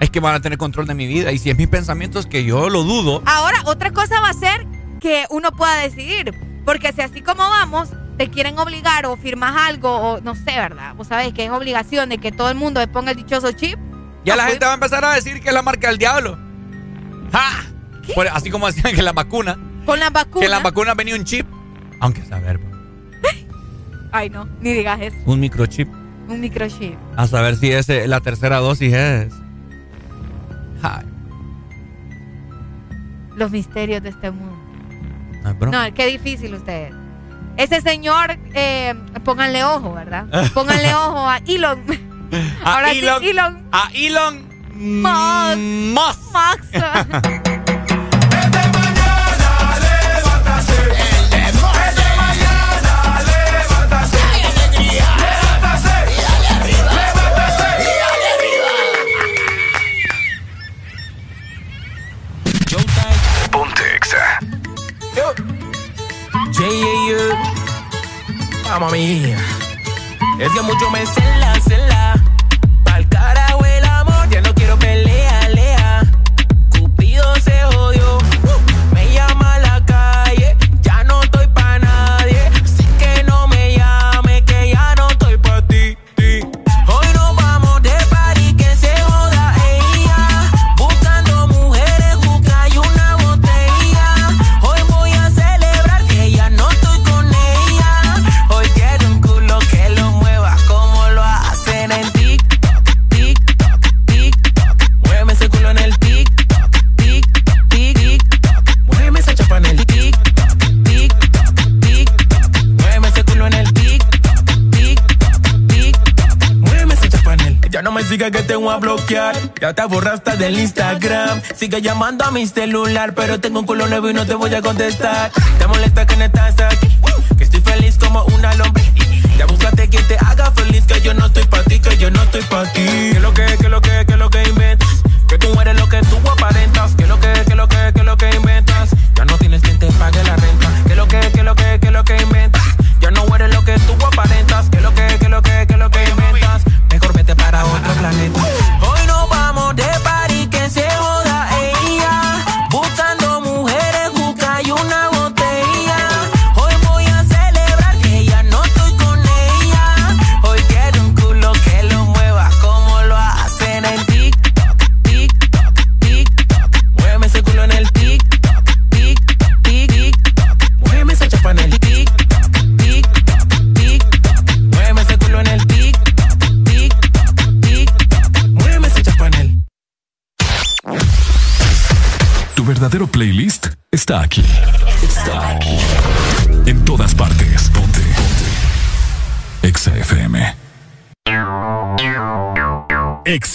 Es que van a tener control de mi vida. Y si es mis pensamientos, que yo lo dudo. Ahora, otra cosa va a ser que uno pueda decidir. Porque si así como vamos, te quieren obligar o firmas algo o no sé, ¿verdad? Vos sabés que es obligación de que todo el mundo le ponga el dichoso chip. Ya la gente va a empezar a decir que es la marca del diablo. ¡Ja! así como decían que la vacuna. Con la vacuna. Que en la vacuna venía un chip. Aunque saber. [GASPS] Ay, no, ni digas eso. Un microchip. Un microchip. A saber si es la tercera dosis es. Los misterios de este mundo. No, qué difícil usted. Ese señor, eh, pónganle ojo, ¿verdad? Pónganle ojo a Elon. A Ahora Elon, sí, Elon. A Elon Musk. Musk. Mamma mía. Es que mucho me cela, cela. Pa'l carajo el amor, ya no quiero pelea, Sigas que te voy a bloquear. Ya te borraste del Instagram. Sigue llamando a mi celular, pero tengo un culo nuevo y no te voy a contestar. Te molesta que no estás aquí. Que estoy feliz como una lombriz. Ya búscate quien te haga feliz. Que yo no estoy pa' ti, que yo no estoy pa' ti. Que lo que, que lo que, que lo que inventas. Que tú eres lo que tú aparentas.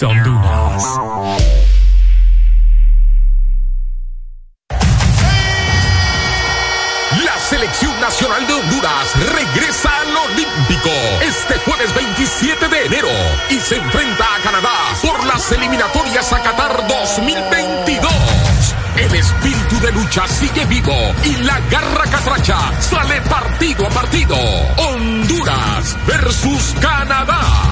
Honduras. La selección nacional de Honduras regresa al Olímpico este jueves 27 de enero y se enfrenta a Canadá por las eliminatorias a Qatar 2022. El espíritu de lucha sigue vivo y la garra catracha sale partido a partido. Honduras versus Canadá.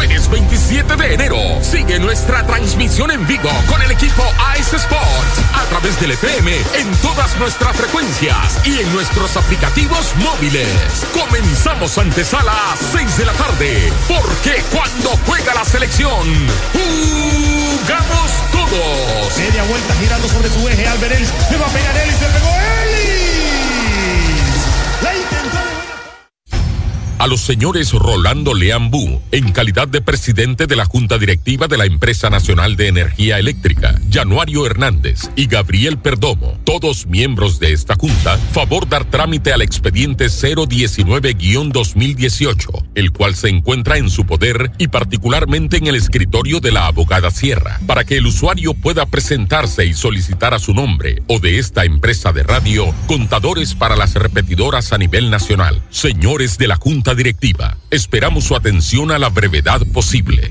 Jueves 27 de enero. Sigue nuestra transmisión en vivo con el equipo Ice Sports a través del FM en todas nuestras frecuencias y en nuestros aplicativos móviles. Comenzamos antesala a 6 de la tarde, porque cuando juega la selección, jugamos todos. Media vuelta girando sobre su eje. Albert. Le va a pegar Ellis. Se pegó Ellis. A los señores Rolando Leambú, en calidad de presidente de la Junta Directiva de la Empresa Nacional de Energía Eléctrica, Januario Hernández y Gabriel Perdomo, todos miembros de esta junta, favor dar trámite al expediente 019-2018, el cual se encuentra en su poder y particularmente en el escritorio de la abogada Sierra, para que el usuario pueda presentarse y solicitar a su nombre o de esta empresa de radio contadores para las repetidoras a nivel nacional. Señores de la Junta Directiva, esperamos su atención a la brevedad posible.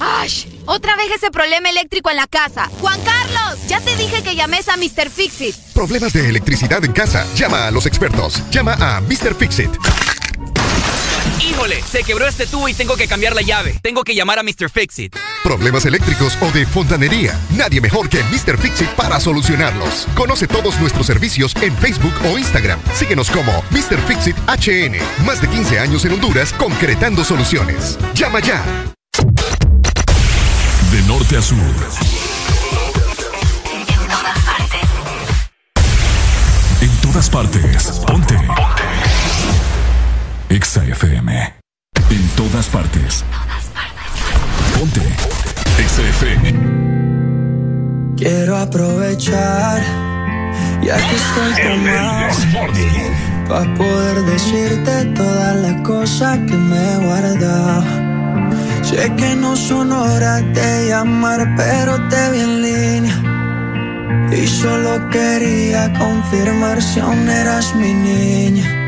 ¡Ash! Otra vez ese problema eléctrico en la casa. ¡Juan Carlos! Ya te dije que llames a Mr. Fixit. Problemas de electricidad en casa. Llama a los expertos. Llama a Mr. Fixit. Híjole, se quebró este tubo y tengo que cambiar la llave. Tengo que llamar a Mr. Fixit. Problemas eléctricos o de fontanería. Nadie mejor que Mr. Fixit para solucionarlos. Conoce todos nuestros servicios en Facebook o Instagram. Síguenos como Mr. Fixit HN. Más de 15 años en Honduras concretando soluciones. Llama ya. De norte a sur. En todas partes. Ponte. Ponte. Exa FM. En todas partes. Ponte. Exa FM. Quiero aprovechar, ya que estoy tomado, para poder decirte todas las cosas que me he guardado. Sé que no son horas de llamar, pero te vi en línea. Y solo quería confirmar si aún eras mi niña.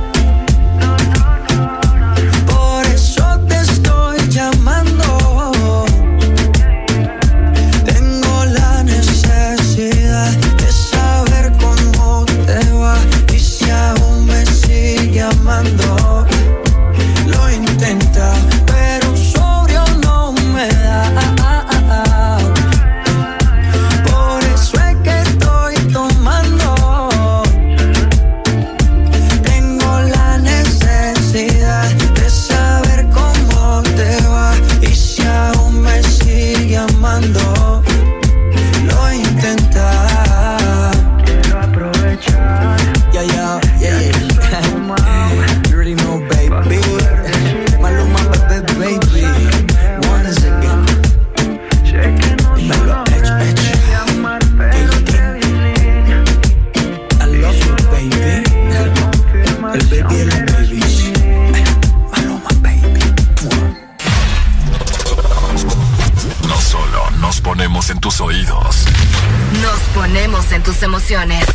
Ponemos en tus emociones.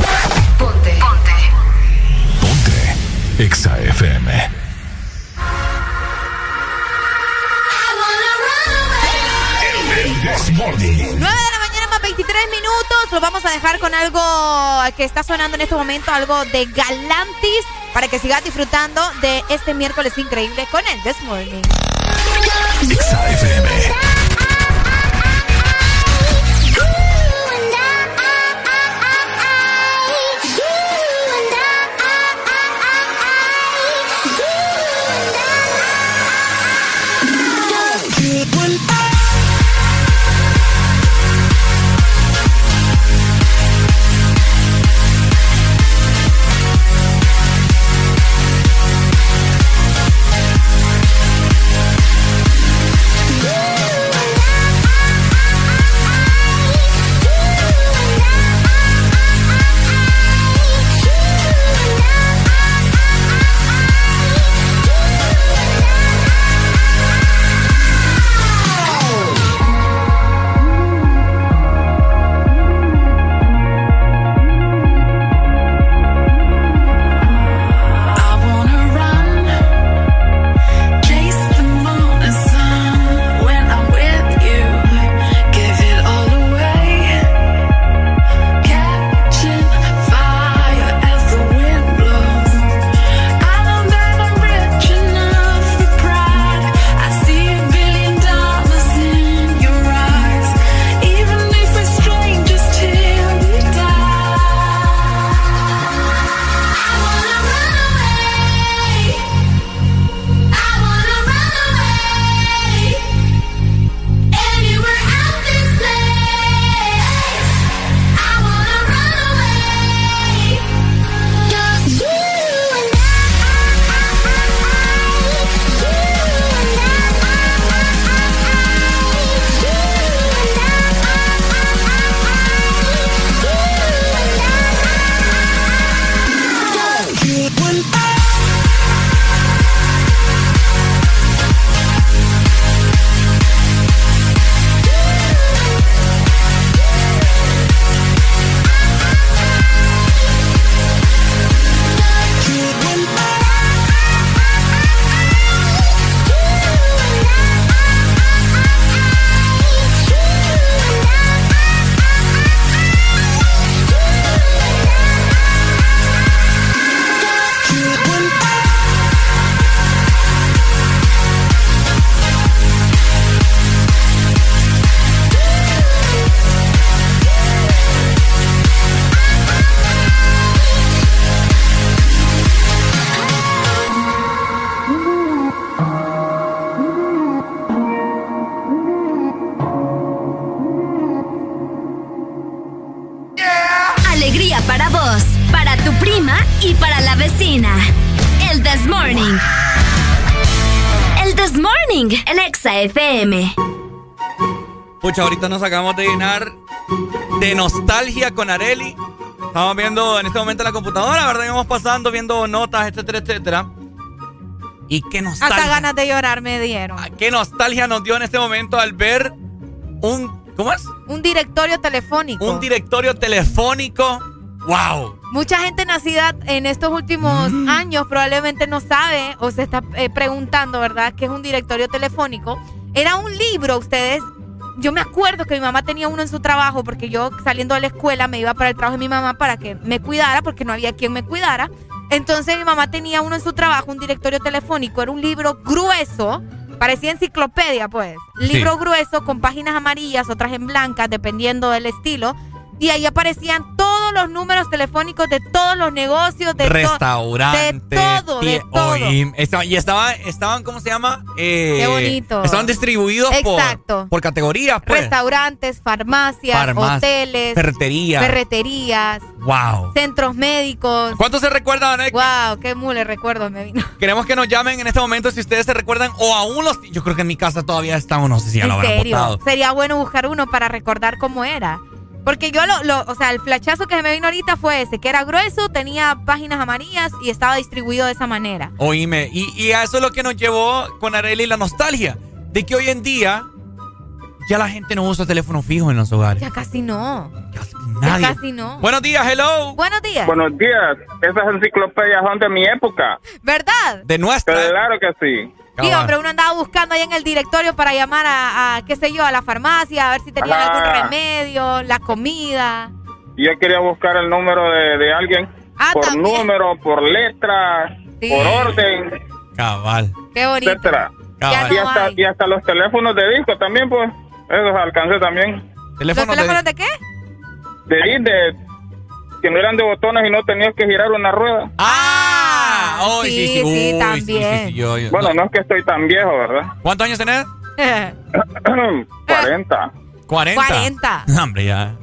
Ponte. Ponte. Ponte. Exa FM. El Desmorning. 9 de la mañana más 23 minutos. Lo vamos a dejar con algo que está sonando en este momento, algo de Galantis, para que sigas disfrutando de este miércoles increíble con el This Morning. Ahorita nos acabamos de llenar de nostalgia con Areli. Estamos viendo en este momento la computadora, ¿verdad? Íbamos pasando, viendo notas, etcétera, etcétera. Y qué nostalgia. Hasta ganas de llorar me dieron. Ah, Qué nostalgia nos dio en este momento al ver un. ¿Cómo es? Un directorio telefónico. Un directorio telefónico. ¡Wow! Mucha gente nacida en estos últimos Mm. años probablemente no sabe o se está eh, preguntando, ¿verdad?, qué es un directorio telefónico. Era un libro, ustedes. Yo me acuerdo que mi mamá tenía uno en su trabajo porque yo saliendo de la escuela me iba para el trabajo de mi mamá para que me cuidara porque no había quien me cuidara. Entonces mi mamá tenía uno en su trabajo, un directorio telefónico. Era un libro grueso, parecía enciclopedia, pues. Libro Sí. grueso con páginas amarillas, otras en blancas, dependiendo del estilo. Y ahí aparecían todos los números telefónicos de todos los negocios, de to- Restaurante. de todo, de todo. Y estaba, estaban, ¿cómo se llama? Eh, Qué bonito. Estaban distribuidos por, Exacto. por categorías, pues. Restaurantes, farmacias, hoteles, ferreterías. ferreterías, Wow. centros médicos. ¿Cuántos se recuerdan? eh? Wow, qué mule recuerdo me vino. [LAUGHS] Queremos que nos llamen en este momento si ustedes se recuerdan o aún los... Yo creo que en mi casa todavía está o no sé si ya lo en habrán serio, botado. sería bueno buscar uno para recordar cómo era. Porque yo lo, lo- o sea, el flachazo que se me vino ahorita fue ese, que era grueso, tenía páginas amarillas y estaba distribuido de esa manera. Oíme, y, y a eso es lo que nos llevó con Arely la nostalgia, de que hoy en día ya la gente no usa teléfono fijo en los hogares. Ya casi no. Nadie. Ya casi no. Buenos días, hello. Buenos días. Buenos días. Esas enciclopedias son de mi época. ¿Verdad? De nuestra. Claro que sí. Sí, hombre, uno andaba buscando ahí en el directorio para llamar a, a, qué sé yo, a la farmacia, a ver si tenían Ah. algún remedio, la comida. Yo quería buscar el número de, de alguien. Ah, por también. número, por letra, Sí. por orden, Cabal. Qué bonito. etcétera. Ya y, hasta, y hasta los teléfonos de disco también, pues. Esos alcancé también. ¿Los teléfonos de qué? De ahí, de. Que no eran de botones y no tenías que girar una rueda. Ah, oh, sí, sí, sí, uy, sí, también. sí, sí, yo- yo- Bueno, no es que estoy tan viejo, ¿verdad? ¿Cuántos años tenés? 40. 40. 40. No, hombre, ya.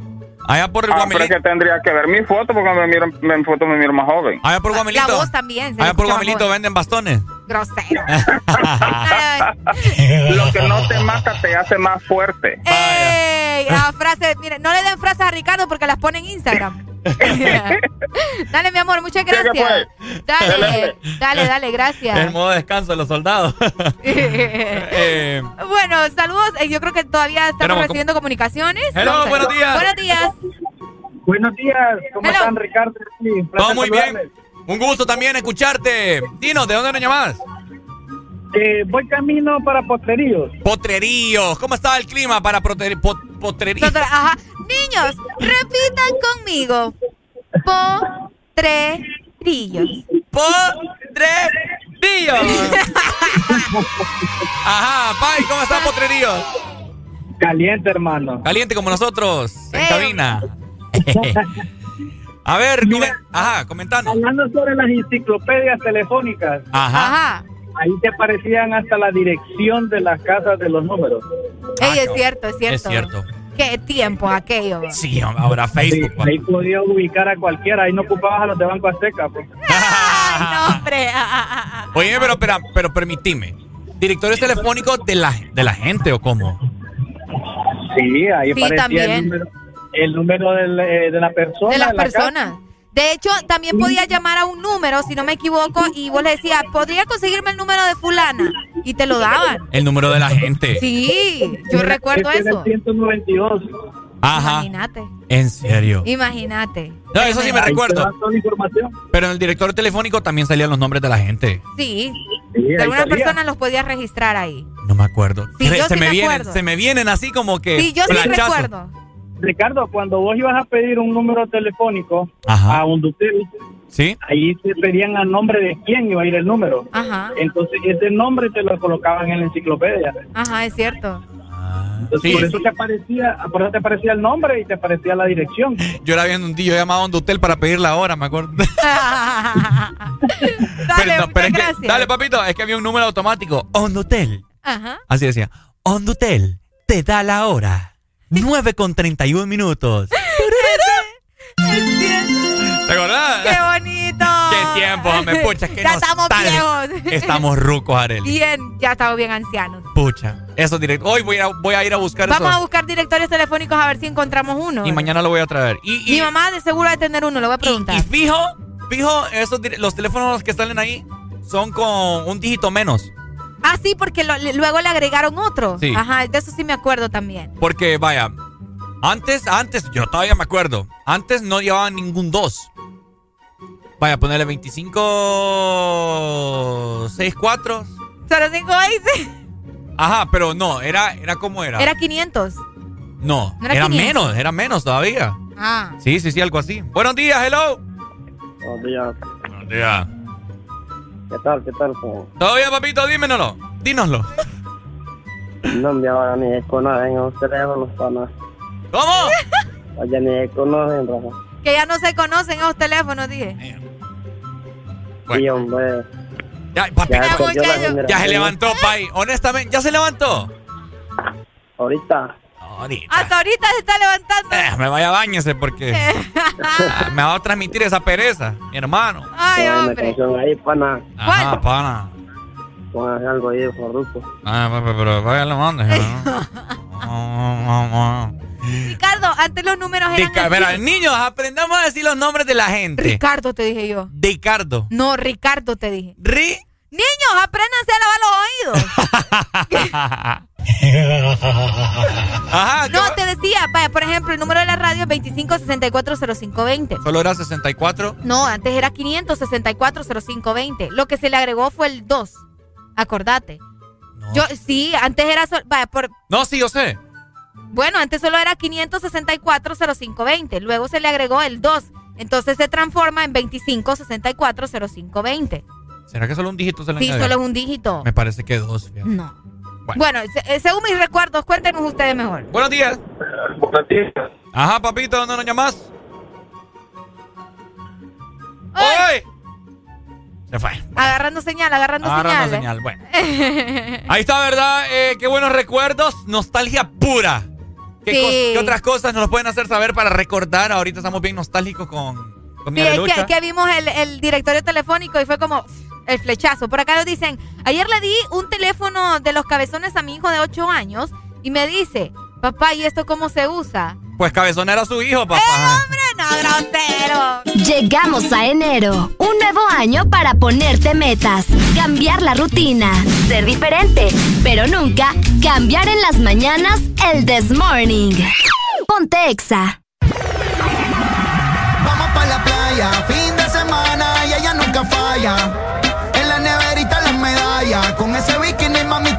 Allá por el Ah, pero es que tendría que ver mi foto porque me miro, en foto me miro más joven. Allá por La Guamelito. voz también. Allá por joven. venden bastones. Grosero. [LAUGHS] Lo que no te mata te hace más fuerte. Ey, la frase, mire, no le den frases a Ricardo porque las pone en Instagram. [LAUGHS] dale, mi amor, muchas ¿Qué, qué gracias. fue? Dale, dale, dale, El gracias. modo descanso de los soldados. [LAUGHS] Eh, bueno, saludos. Eh, Yo creo que todavía estamos recibiendo comunicaciones. Hello, buenos días. Buenos días. Buenos días, ¿cómo Hello. están, Ricardo? Sí, todo muy bien. Un gusto también escucharte. Dinos, ¿de dónde nos llamas? Eh, voy camino para Potreríos. Potreríos. ¿Cómo está el clima para prote- pot- potreríos? Nosotros- ajá. Niños, repitan conmigo. Potrerillos. Potrerillos. [LAUGHS] Ajá, Pai, ¿cómo está Potreríos? Caliente, hermano. Caliente como nosotros, en Eh. cabina. [LAUGHS] A ver, come- ajá, comentando. Hablando sobre las enciclopedias telefónicas, Ajá. Ajá. ahí te aparecían hasta la dirección de las casas de los números. Ey, es cierto, es cierto. Es cierto. Qué tiempo aquello. Sí, ahora Sí, Facebook. ahí podías ubicar a cualquiera, ahí no ocupabas a los de Banco Azteca. Pues. [LAUGHS] Ay, no, hombre. Ah, ah, ah, ah. Oye, pero, pero, pero permitime. ¿Directorios telefónicos de la, de la gente o cómo? Sí, ahí Sí, aparecía también. el número, el número del, eh, de la persona. de las la casa. personas. De hecho, también podía llamar a un número, si no me equivoco, y vos le decías, ¿podría conseguirme el número de fulana? Y te lo daban. El número de la gente. Sí, yo recuerdo era eso. el 192. Ajá. Imagínate, En serio. imagínate. No, eso sí me Ahí recuerdo. Pero en el directorio telefónico también salían los nombres de la gente. Sí, Sí, algunas personas los podías registrar ahí. No me acuerdo. Sí, yo se, sí me me vienen, se me vienen así como que. Sí, yo sí recuerdo. Ricardo, cuando vos ibas a pedir un número telefónico Ajá. a un Dutel, ¿Sí? ahí te pedían a nombre de quién iba a ir el número. Ajá, Entonces, ese nombre te lo colocaban en la enciclopedia. ajá, es cierto. Entonces, Sí. por eso te aparecía, por eso te aparecía el nombre y te aparecía la dirección. Yo era viendo un día, yo llamaba a un hotel para pedir la hora, me acuerdo. [LAUGHS] dale, pero, no, pero es que- gracias. dale, papito, es que había un número automático. Hondutel. Ajá. Así decía. Hondutel, te da la hora. 9 con 31 minutos. ¿Te acordás? ¡Qué bonito! Qué Qué tiempo, hombre, pucha, que Ya estamos viejos. Estamos rucos, Arely. Bien, ya estamos bien ancianos. Pucha, eso directo. Hoy voy a, voy a ir a buscar Vamos a buscar directorios telefónicos a ver si encontramos uno. Y mañana lo voy a traer. Y, Mi mamá de seguro de tener uno, le voy a preguntar. y fijo, fijo, esos, los teléfonos que salen ahí son con un dígito menos. Ah, sí, porque lo- le- luego le agregaron otro. Sí. Ajá, de eso sí me acuerdo también. Porque, vaya, antes, antes, yo todavía me acuerdo, antes no llevaban ningún 2. Vaya, ponerle 25, 6, 4. Solo cinco veces. Ajá, pero no, era, era como era. Era 500. no, ¿no era era, 500? menos, era menos todavía. Ah. Sí, sí, sí, algo así. Buenos días, hello. Buenos días. Buenos días. ¿Qué tal? ¿Qué tal? ¿Cómo? ¿Todo bien, papito? Dímenoslo. Dínoslo. No me ahora ni conocen los teléfonos, pana. ¿Cómo? Oye, ni conocen, Rafa. Que ya no se conocen esos teléfonos, dije. Sí, hombre. Ya, papi, Ya ya, ya se levantó, pai. Honestamente, ¿ya se levantó? Ahorita. Ahorita. Hasta ahorita se está levantando. Eh, me vaya, bañese porque ah, me va a transmitir esa pereza, mi hermano. Ay, una hombre. ahí, pana. Ajá, pana. Algo ahí de Farruko. Ah, pero, pero vaya, le mandes. [LAUGHS] Ricardo, antes los números eran Rica- así. Mira, niños, aprendamos a decir los nombres de la gente. Ricardo te dije yo. Ricardo. No, Ricardo te dije. Ri. Niños, apréndanse a lavar los oídos. [LAUGHS] Ajá. No, te decía, vaya, por ejemplo, el número de la radio es 25640520. Solo era 64. No, antes era 5640520. Lo que se le agregó fue el 2. Acordate. Yo, sí, antes era sol- vaya, por, No, sí, yo sé. bueno, antes solo era 5640520. Luego se le agregó el 2. Entonces se transforma en 25640520. ¿Será que solo un dígito se le Sí, solo es un dígito. Me parece que dos. fíjate. No. Bueno. Bueno, se- eh, según mis recuerdos, cuéntenos ustedes mejor. Buenos días. Buenos días. Ajá, papito, ¿dónde nos llamas? ¡Oye! Se fue. Agarrando señal, agarrando, Agarrando señal. señal, bueno. [LAUGHS] Ahí está, ¿verdad? Eh, qué buenos recuerdos. Nostalgia pura. ¿Qué, Sí. qué otras cosas nos pueden hacer saber para recordar? Ahorita estamos bien nostálgicos con, con mi Sí, es Arelucha. que, que vimos el, el directorio telefónico y fue como el flechazo. Por acá nos dicen, ayer le di un teléfono de los cabezones a mi hijo de 8 años y me dice, papá, ¿y esto cómo se usa? Pues Cabezón era su hijo, papá. ¡Hombre, no, grosero! Llegamos a enero, un nuevo año para ponerte metas, cambiar la rutina, ser diferente, pero nunca cambiar en las mañanas el This Morning. Ponte Exa. Vamos pa' la playa, fin de semana y ella nunca falla. Con ese bikini mami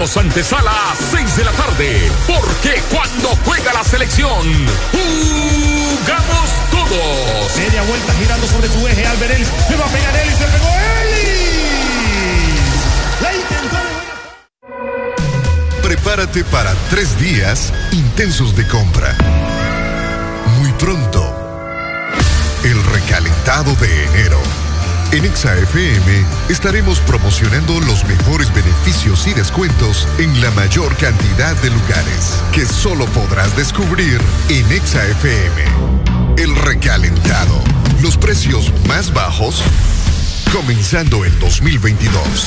Somos antesala de lugares que solo podrás descubrir en Exa FM. El recalentado. Los precios más bajos comenzando el 2022.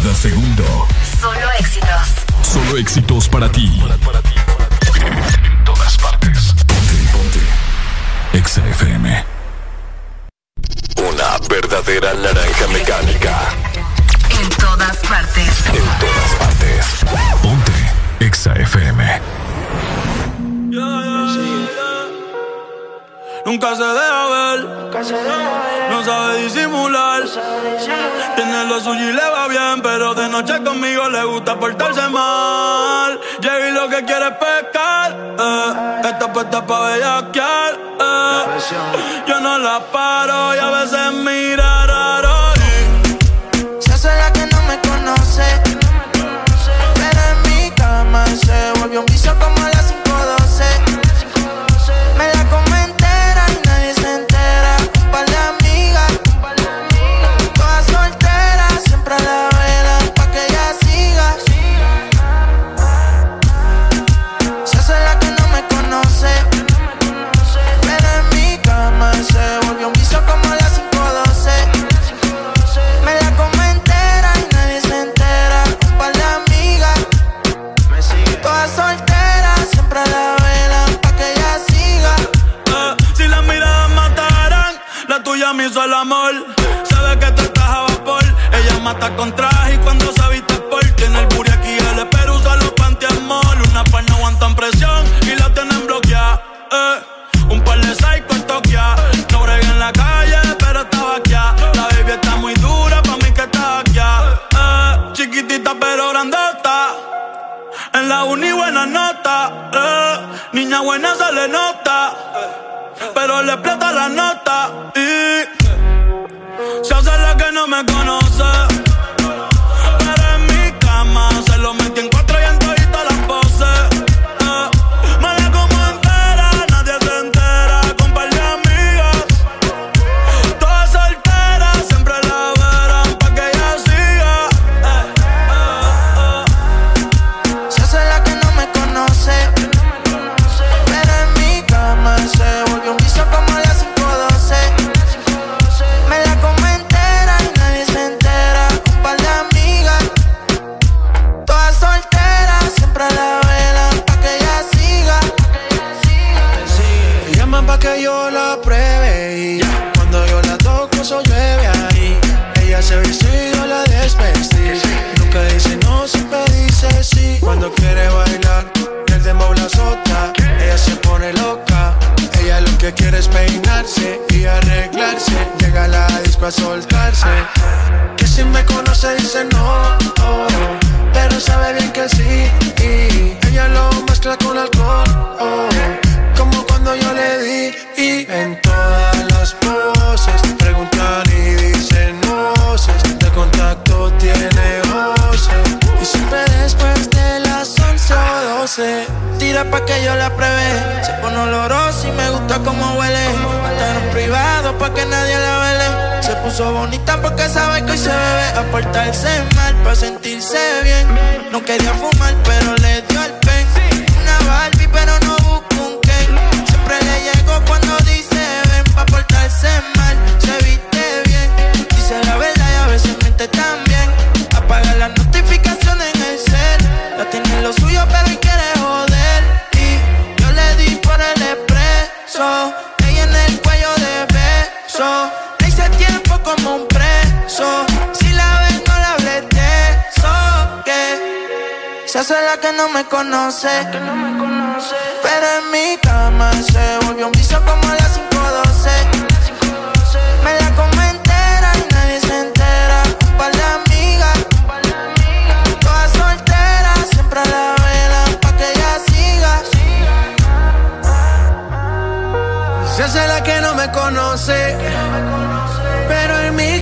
Cada segundo. Solo éxitos. Solo éxitos para ti. En todas partes. Ponte, ponte. Exa FM. Una verdadera naranja mecánica. En todas partes. En todas partes. Ponte. Exa FM. Nunca se deja ver. No sabe disimular lo suyo y le va bien, pero de noche conmigo le gusta portarse mal. Jay lo que quiere es pescar, eh. Esta puesta pa' bellaquear, eh. Yo no la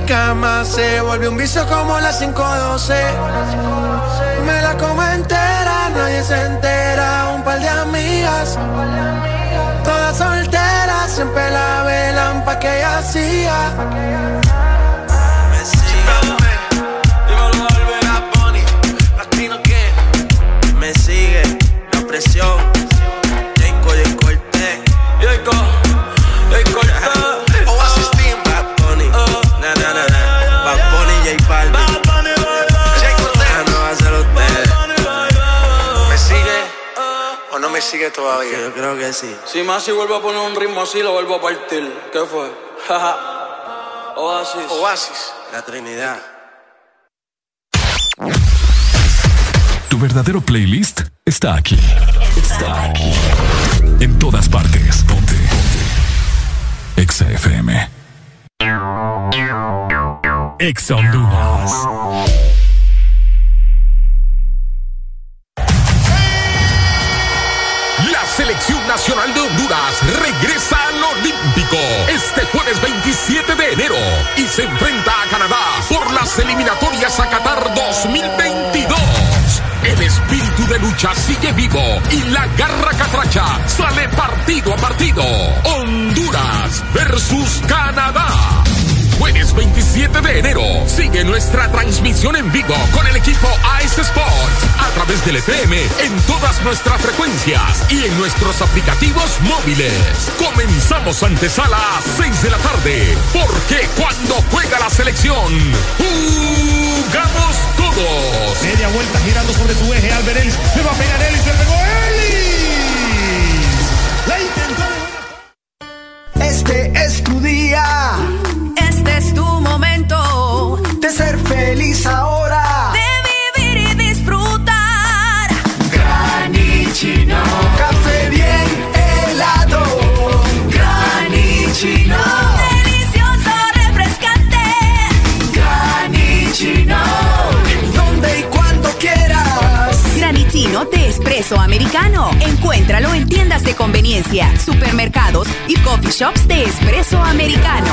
cama se volvió un vicio como las 512. Me la como entera, nadie se entera, un par de amigas. Todas solteras, siempre la velan pa' que ella siga. Sigue todavía? Yo creo que sí. Si Masi vuelve a poner un ritmo así, lo vuelvo a partir. ¿Qué fue? Oasis. Oasis, la Trinidad. Tu verdadero playlist está aquí. Está aquí. En todas partes. Ponte. Ponte. Exa FM. Exa Honduras. Selección nacional de Honduras regresa al Olímpico este jueves 27 de enero y se enfrenta a Canadá por las eliminatorias a Qatar 2022. El espíritu de lucha sigue vivo y la garra catracha sale partido a partido. Honduras versus Canadá. Jueves 27 de enero. Sigue nuestra transmisión en vivo con el equipo Ice Sports a través del FM en todas nuestras frecuencias y en nuestros aplicativos móviles. Comenzamos antesala a 6 de la tarde, porque cuando juega la selección, jugamos todos. Media vuelta girando sobre su eje. Albert Ellis. Le va a pegar Ellis. Le pegó Ellis. La intentó. Este es tu día. De ser feliz ahora. De vivir y disfrutar. Granichino. Café bien helado. Granichino. Delicioso, refrescante. Granichino. Donde y cuando quieras. Granitino de espresso americano. Encuéntralo en tiendas de conveniencia, supermercados y coffee shops de espresso americano.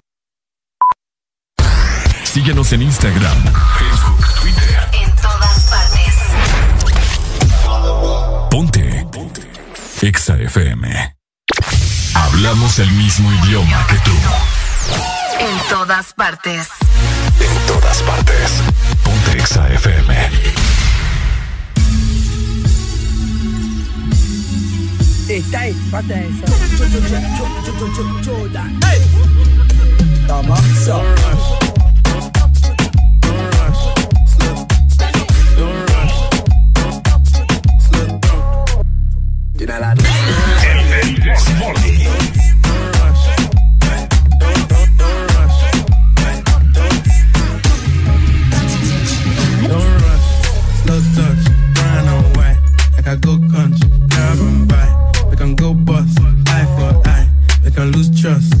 Síguenos en Instagram, Facebook, Twitter. En todas partes. Ponte. Ponte. Exa FM. Hablamos el mismo idioma que tú. En todas partes. En todas partes. Ponte Exa FM. Está ahí, pata eso. Toma, We can lose trust.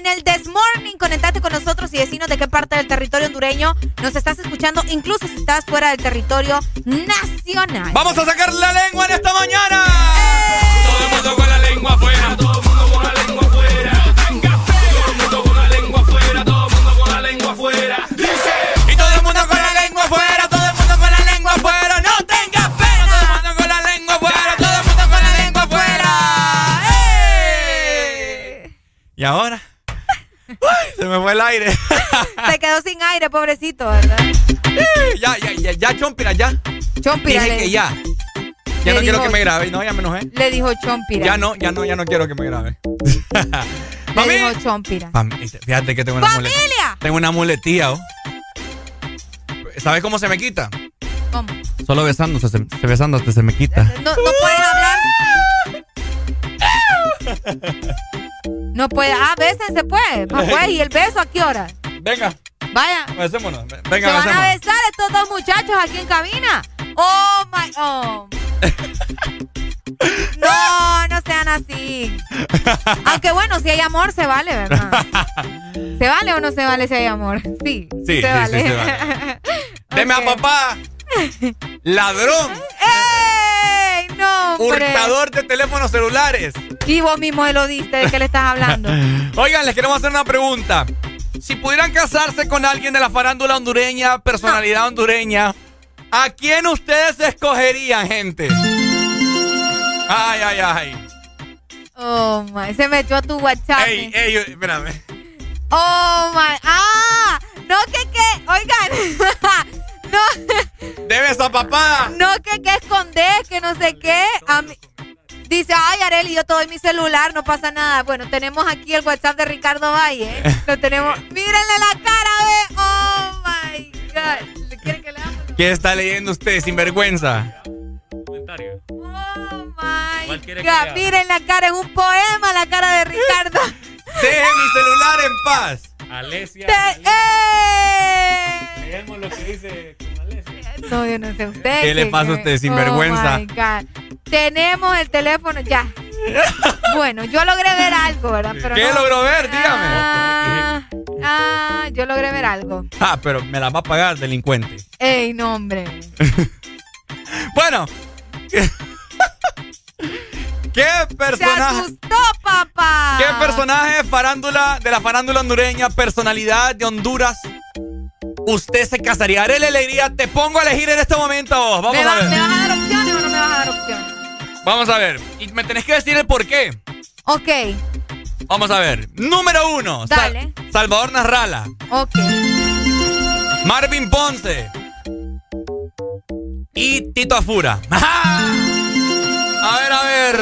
En el This Morning. Conectate con nosotros y decinos de qué parte del territorio hondureño nos estás escuchando, incluso si estás fuera del territorio nacional. Vamos a sacar la lengua en esta aire, pobrecito, ¿verdad? ya, ya, ya, ya, Chompira, ya. Chompira. Dije que ya. Ya no quiero que me grabe. No, ya me enojé. Le dijo Chompira. Ya no, ya no, ya no quiero que me grabe. [LAUGHS] Le dijo Chompira. Fam- Fíjate que tengo una muletilla. ¡Familia! Tengo una muletilla, ¿oh? ¿Sabes cómo se me quita? ¿Cómo? Solo besándose, se, se besándote se me quita. No, no pueden hablar. [LAUGHS] No puede. Ah, bésense pues. Ah, pues. ¿Y el beso a qué hora? Venga, Vaya. besémonos. Se Venga, van a besar estos dos muchachos aquí en cabina. Oh my. Oh. [LAUGHS] No, no sean así. Aunque bueno, si hay amor, se vale, ¿verdad? ¿Se vale o no se vale si hay amor? Sí. Sí, se se vale. [LAUGHS] Deme a papá. Ladrón. ¡Ey! No, hombre. Hurtador de teléfonos celulares. Y vos mismo se lo diste de qué le estás hablando. [LAUGHS] Oigan, les queremos hacer una pregunta. Si pudieran casarse con alguien de la farándula hondureña, personalidad hondureña, ¿a quién ustedes escogerían, gente? Ay, ay, ay. Oh my. Se metió a tu WhatsApp. Ey, ey, espérame. Oh my. Ah, no que que. Oigan. [LAUGHS] no. Debes a papá. No que que escondés, que no sé qué. A mí- Dice, ay, Areli, yo te doy mi celular, no pasa nada. Bueno, tenemos aquí el WhatsApp de Ricardo Valle. [LAUGHS] Lo tenemos. Mírenle la cara, ve. Oh my God. ¿Quieren que le ¿Qué está leyendo usted, sinvergüenza? Comentario. Oh my God. Miren la cara, es un poema la cara de Ricardo. [LAUGHS] Deje mi celular en paz. Alesia. ¡Eh! Leemos lo que dice. No, yo no sé usted. ¿Qué le pasa a usted, sinvergüenza? Oh my God. Tenemos el teléfono ya. [LAUGHS] bueno, yo logré ver algo, ¿verdad? Pero ¿Qué no- logró ver? Dígame. Ah, ah, yo logré ver algo. Ah, pero me la va a pagar, delincuente. Ey, no, hombre. [LAUGHS] Bueno. [LAUGHS] ¿Qué Se personaje? asustó, papá. ¿Qué personaje farándula, de la farándula hondureña, personalidad de Honduras, usted se casaría? Haré la alegría, te pongo a elegir en este momento. Vamos ¿Me, a ver. ¿Me vas a dar opciones o no me vas a dar opciones? Vamos a ver. Y me tenés que decir el por qué. Ok, Vamos a ver. Número uno. Sal- Dale. Salvador Narrala. ok. Marvin Ponce. Y Tito Afura. [LAUGHS] A ver, a ver.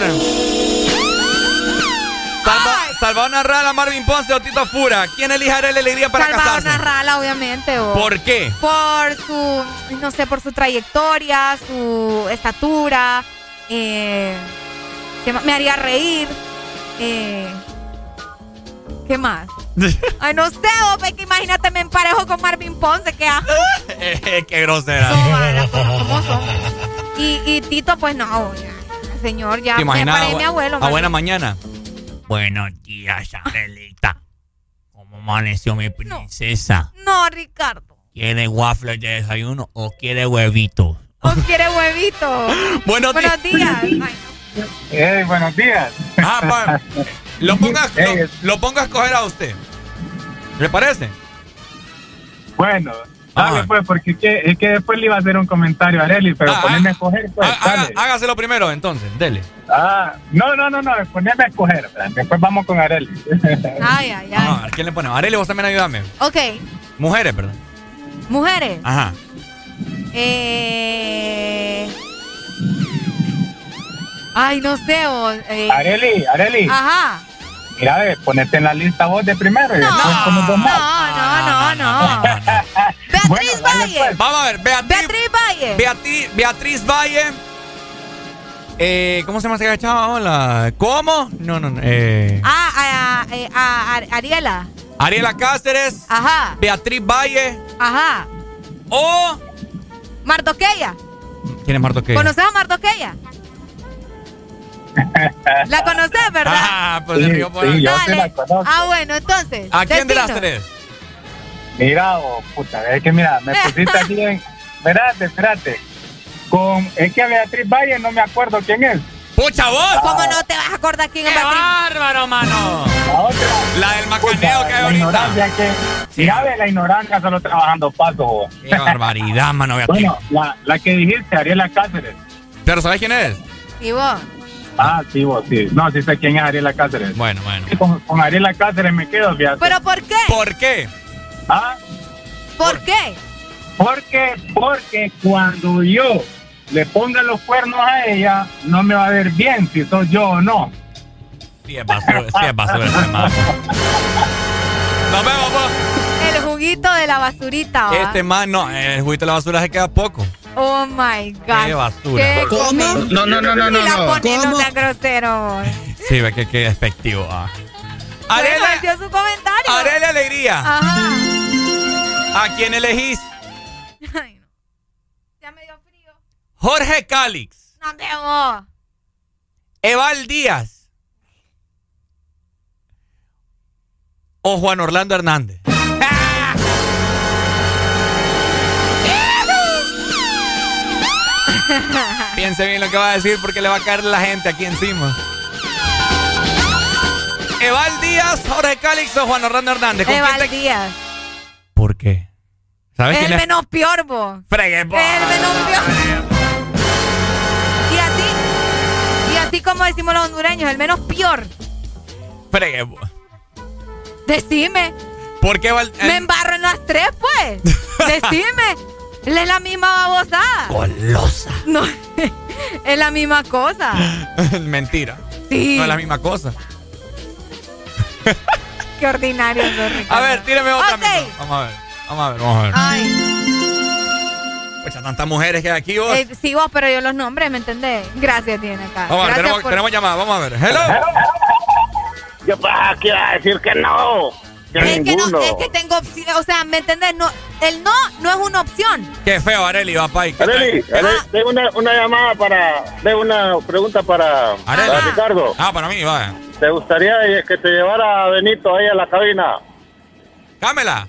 Salva- Salvador Narrala, Marvin Ponce o Tito Afura. ¿Quién a la alegría para Salvador casarse? Narrala, obviamente. o- ¿Por qué? Por su, no sé, por su trayectoria, su estatura. eh, ¿qué más? me haría reír. eh, ¿Qué más? [LAUGHS] Ay, no sé, hombre, que imagínate, me emparejo con Marvin Ponce, [LAUGHS] que asco. Qué grosera. No, como son. Y, y Tito, pues no, ya, señor, ya ¿Te me paré a, mi abuelo. a man. buena mañana? Buenos días, Angelita. ¿Cómo amaneció mi princesa? No, Ricardo. ¿Quiere waffles de desayuno o quiere huevitos? ¿O quiere huevito? [LAUGHS] Buenos Buenos días. [LAUGHS] Hey, buenos días. Ah, pa- lo, [LAUGHS] ponga, lo, lo ponga a escoger a usted. ¿Le parece? Bueno, dale pues, porque es que, es que después le iba a hacer un comentario a Areli, pero Ah, poneme ah, a escoger, pues, Haga- dale. hágaselo primero, entonces, dele. Ah, no, no, no, no, poneme a escoger, después vamos con Areli. [LAUGHS] ay, ay. ay. Ah, ¿a quién le ponemos? Arely, vos también ayúdame. Ok, Mujeres, ¿verdad? mujeres. Ajá. Eh... Ay, no sé. o, eh, Areli, Areli, Ajá. Mira, ve, ponete en la lista vos de primero y después con los demás. No, no, no. [LAUGHS] Beatriz Valle. Vamos a ver, Beatriz, Beatriz Valle. Beatriz, Beatriz Valle. Eh, ¿Cómo se llama esa chava? Hola. ¿Cómo? No, no, no. Eh, Ah, a, eh, a Ar- Ariela. Ariela Cáceres. Ajá. Beatriz Valle. Ajá. O. Martoqueya. ¿Quién es Marto qué? ¿Conoces a Martoqueya? [LAUGHS] ¿La conoces, verdad? Ah, pues sí, yo Dale. sí la conozco. Ah, bueno, entonces. ¿A quién de las tres? Mira, oh, puta, es que mira, me pusiste aquí en... Espérate, espérate. Con, es que a Beatriz Valle no me acuerdo quién es. ¡Pucha vos! ¿Cómo no te vas a acordar quién es ¡Qué Beatriz? bárbaro, mano! La otra. La del macaneo que hay la ahorita. ignorancia que... Mira, ve, la ignorancia solo trabajando paso. vos. ¡Qué barbaridad, mano, Beatriz! Bueno, la, la que dijiste, Ariela Cáceres. ¿Pero sabes quién es? ¿Y vos? Ah, sí, vos, sí. No, sí sé quién es Ariela Cáceres. Bueno, bueno. Con, con Ariela Cáceres me quedo, fíjate. ¿Pero por qué? ¿Por qué? Ah, ¿Por qué? porque, porque cuando yo le ponga los cuernos a ella, no me va a ver bien si soy yo o no. Sí, es basura, sí, es basura. [LAUGHS] Nos vemos, pues. El juguito de la basurita, ¿va? Este man, no, el juguito de la basura se queda poco. Oh my God. Qué basura. Qué ¿Cómo? No, no, no, no, no, Y la no. pone, no ¿Cómo? sea grosero. Sí, ve que qué despectivo. Ah. Bueno, él dio su comentario. Arela Alegría. Ajá. ¿A quién elegís? Ay, no. Ya me dio frío. Jorge Calix. No te. Eval Díaz. O Juan Orlando Hernández. Piense bien lo que va a decir porque le va a caer la gente aquí encima. Eval Díaz, Jorge Calix o Juan Orlando Hernández. ¿Con quién Eval te- Díaz. ¿Por qué? ¿Sabes Es quién el es? menos peor, vos. Fregue. Es el menos peor. Y así, y así como decimos los hondureños, el menos peor. Fregue, po. Decime. ¿Por qué Eval- Me embarro en las tres, pues. [LAUGHS] Decime. Es la misma babosada. Golosa. No. [LAUGHS] es la misma cosa. [LAUGHS] Mentira. Sí. No es la misma cosa. Qué ordinario Ricardo. A ver, tíreme otra. Ok. mijo. Vamos a ver. Vamos a ver, vamos a ver. Ay, Pucha, tantas mujeres que hay aquí vos. eh, sí, vos, pero yo los nombres, ¿me entendés? Gracias, tiene acá. vamos a ver, tenemos, por- tenemos llamada, vamos a ver. Hello. Yo para qué iba a decir que no. Que Es que no, ninguno. es que tengo opción, o sea, ¿me entendés? No, el no no es una opción. Qué feo, Areli, papá. ¿y qué Areli? Areli, de una, una llamada para. De una pregunta para, para Ricardo. Ah, para mí, vaya. ¿Te gustaría que te llevara a Benito ahí a la cabina? Cámela.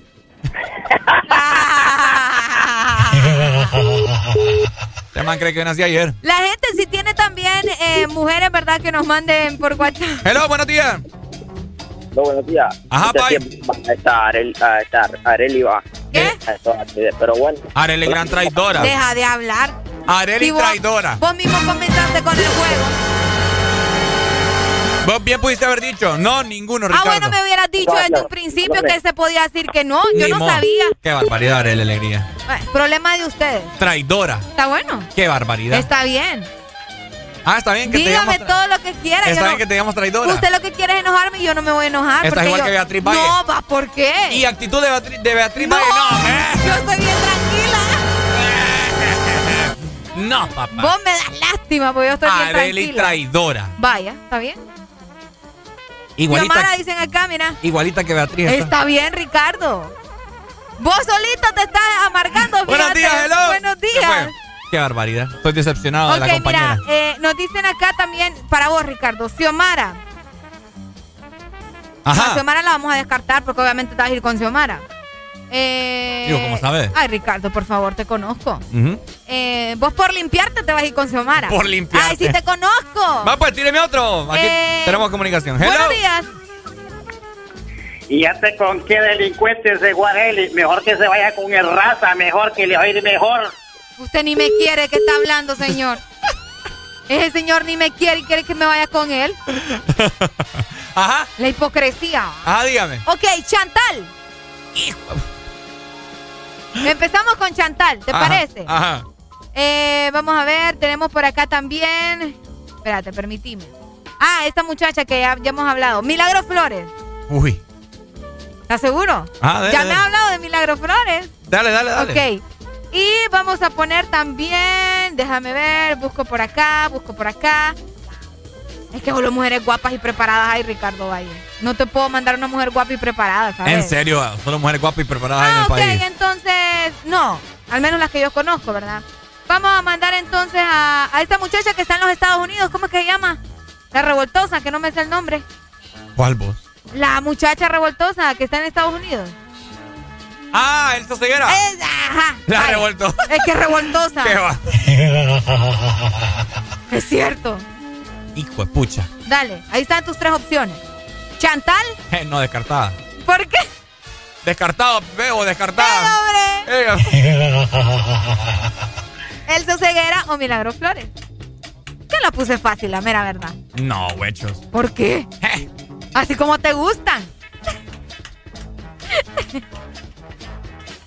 Este man cree que nací ayer. La gente si tiene también eh, mujeres, ¿verdad? Que nos manden por WhatsApp. Hello, buenos días. No, buenos días. Ajá, Este va a estar Arel, a estar Areli va. ¿Qué? A Pero bueno. Areli, gran traidora. Deja de hablar. Areli, Si vos- traidora. Vos mismo comenzaste con el juego. Vos bien pudiste haber dicho, no, ninguno, Ah, bueno, me hubieras dicho desde un principio que se podía decir que no. Yo Ni no modo. sabía. Qué barbaridad, Areli, alegría. Bueno, problema de ustedes. Traidora. Está bueno. Qué barbaridad. Está bien. Ah, está bien que Dígame te todo lo que quiera. Está bien no- que te digamos traidora. Usted lo que quiere es enojarme y yo no me voy a enojar. Estás igual yo- que Beatriz Valle. No, va, ¿por qué? Y actitud de Beatriz, de Beatriz no, Valle, no. [LAUGHS] ¿eh? yo estoy bien tranquila. [LAUGHS] No, papá. Vos me das lástima porque yo estoy bien Areli, tranquila. traidora. Vaya, ¿está bien? Igualita, Xiomara dicen acá, mira. igualita que Beatriz. está. Está bien, Ricardo. Vos solito te estás amargando, Buenos días, hello. Buenos ¿Qué días. Qué barbaridad. Estoy decepcionado de la Ok, compañera. mira, eh, nos dicen acá también, para vos, Ricardo, Xiomara. A Ajá. Xiomara la vamos a descartar porque obviamente te vas a ir con Xiomara. Eh, Digo, ¿cómo sabes? Ay, Ricardo, por favor, te conozco. Eh, vos por limpiarte te vas a ir con Xiomara. Por limpiarte. Ay, sí te conozco. Va, pues, tíreme otro. Aquí Eh, tenemos comunicación. Hello. Buenos días. Y ya te con qué delincuentes de Guareli. Mejor que se vaya con el raza, mejor que le va a ir mejor. Usted ni me quiere que está hablando, señor. Ese señor ni me quiere y quiere que me vaya con él. [LAUGHS] Ajá. La hipocresía. Ajá, dígame. Ok, Chantal. Empezamos con Chantal, ¿te Ajá, parece? Ajá. Eh, vamos a ver, tenemos por acá también. Espérate, permitime. Ah, esta muchacha que ya, ya hemos hablado. Milagro Flores. Uy. ¿Estás seguro? Ah, dale, ya me ha hablado de Milagro Flores. Dale, dale, dale. Ok. Y vamos a poner también, déjame ver, busco por acá, busco por acá. Es que solo mujeres guapas y preparadas hay, Ricardo Valle. No te puedo mandar una mujer guapa y preparada, ¿sabes? En serio, solo mujeres guapas y preparadas en Ah, el ok, país. entonces, no, al menos las que yo conozco, ¿verdad? Vamos a mandar entonces a, a esta muchacha que está en los Estados Unidos, ¿cómo es que se llama? La revoltosa, que no me sé el nombre. ¿Cuál vos? La muchacha revoltosa que está en Estados Unidos. Ah, Elsa Ceguera. Es- ajá. La Ay, revoltó. Es que es revoltosa. ¿Qué va? [LAUGHS] Es cierto. Hijo de pucha. Dale, ahí están tus tres opciones. Chantal, Eh, no, descartada. ¿por qué? Descartado, veo, descartada. hombre! Eh, [LAUGHS] Elsa Ceguera o Milagro Flores. Te la puse fácil, la mera verdad. no, huechos. ¿Por qué? Eh. Así como te gustan. [LAUGHS]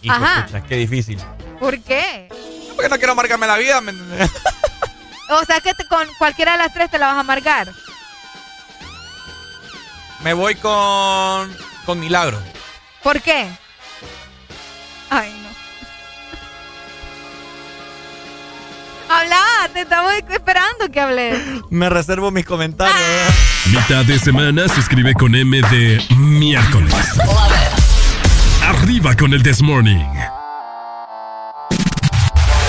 Hijo Ajá. pucha, qué difícil. ¿Por qué? Porque no quiero marcarme la vida. ¿me entendés? O sea que te- con cualquiera de las tres te la vas a amargar. Me voy con. con Milagro. ¿Por qué? Ay, no. Habla, te estamos esperando que hables. Me reservo mis comentarios. Mitad de semana se escribe con M de miércoles. Arriba con el This Morning.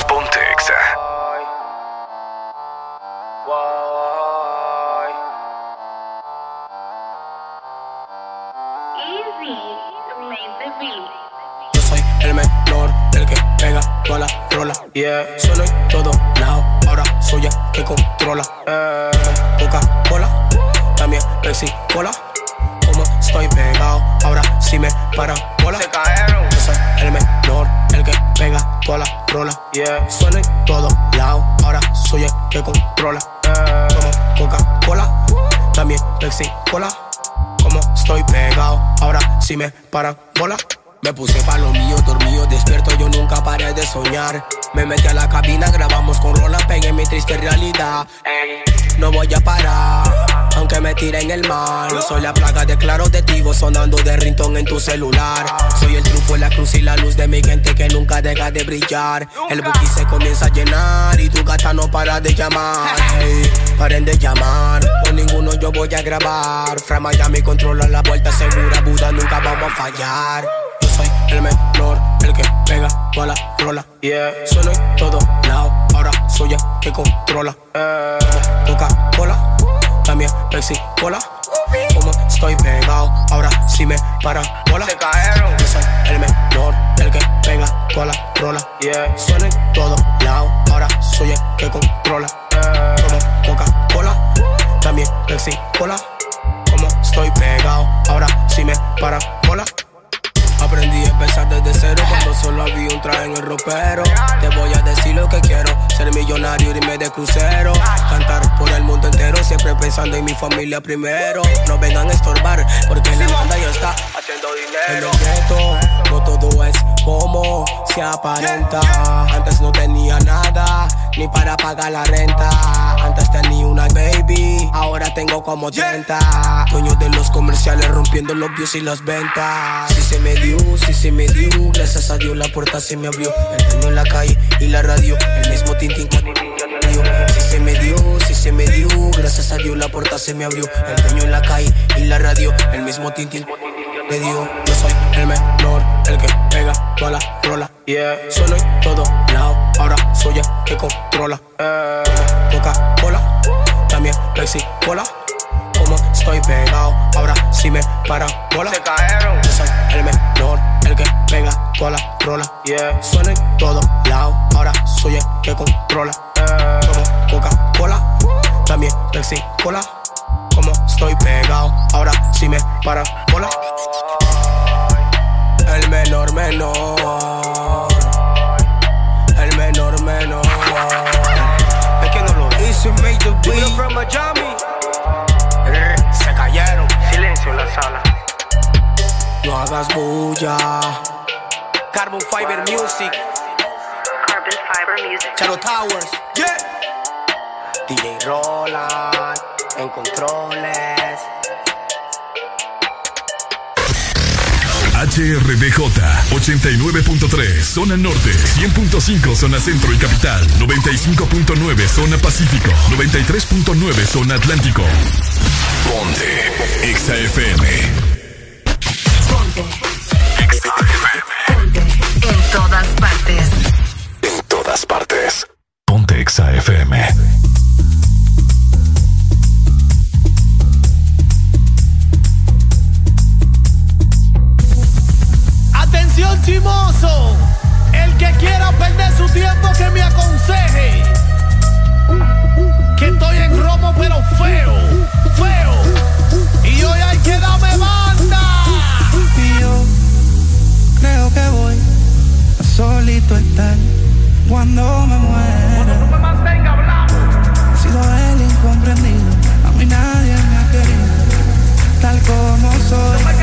Ponte Exa. Yo soy el menor, el que pega toda la rola. Yeah. Solo en todo lado, ahora soy el que controla. Coca-Cola, también Pepsi Cola. Como estoy pegado, ahora sí me para bola. Yo soy el menor, el que pega toda la rola. Yeah. Solo en todo lado, ahora soy el que controla. Como Coca-Cola, también Pepsi Cola. Como estoy pegado, ahora sí me para bola. Me puse pa' lo mío, dormido, despierto, yo nunca paré de soñar. Me metí a la cabina, grabamos con Rola, pegué mi triste realidad. no voy a parar, aunque me tire en el mar. Soy la plaga de claro de tigo sonando de rintón en tu celular. Soy el truco, la cruz y la luz de mi gente que nunca deja de brillar. El bookie se comienza a llenar y tu gata no para de llamar. [LAUGHS] paren de llamar, con ninguno yo voy a grabar. Fra Miami controla la vuelta segura, Buda nunca vamos a fallar soy el menor, el que pega toda la rola. Yeah. En todo lado, ahora soy el que controla. Eh. Coca-Cola, también Cola. Como estoy pegado, ahora sí me para bola. Se cayeron. Yo soy el menor, el que pega toda la rola. Yeah. Solo en todo lado, ahora soy el que controla. Como Coca-Cola, también Cola. Como estoy pegado, ahora sí me para bola. Aprendí empezar desde cero cuando solo había un traje en el ropero. Te voy a decir lo que quiero, ser millonario, irme de crucero. Cantar por el mundo entero, siempre pensando en mi familia primero. No vengan a estorbar, porque la banda ya está haciendo dinero. En el no todo es como se aparenta. Antes no tenía nada, ni para pagar la renta. Antes tenía una baby, ahora tengo como 30. Dueño de los comerciales rompiendo los views y las ventas. Si se me dio, si se me dio, gracias a Dios la puerta se me abrió. El dueño en la calle y la radio, el mismo tintín si se me dio, si se me dio, gracias a Dios la puerta se me abrió. El dueño en la calle y la radio, el mismo tintín me dio. Yo soy el menor, el que pega toda la rola. Yeah. Solo en todo lado, ahora soy el que controla. Eh. Coca-Cola, también Pepsi Cola. Como estoy pegado, ahora sí me para bola. Se cayeron. Yo soy el menor, el que pega toda la rola. Yeah. Solo en todo lado, ahora soy el que controla. Eh. Como Coca-Cola, también Pepsi Cola como estoy pegado. Ahora sí me para bola. El menor menor. El menor menor. Es que no lo hice, made the beat. from Miami. Se cayeron. Silencio en la sala. No hagas bulla. Carbon Fiber Music. Carbon Fiber Music. Charo Towers. Yeah. DJ Roland en controles. HRDJ 89.3 Zona Norte 100.5 Zona Centro y Capital 95.9 Zona Pacífico 93.9 Zona Atlántico. Ponte XAFM Ponte Ponte En todas partes. En todas partes. Ponte XAFM Atención chimoso, el que quiera perder su tiempo que me aconseje. Que estoy en romo pero feo, feo. Y hoy hay que darme banda. Y yo creo que voy a solito estar cuando me muera. No me mantenga hablando. He sido el incomprendido, a mí nadie me ha querido, tal como soy.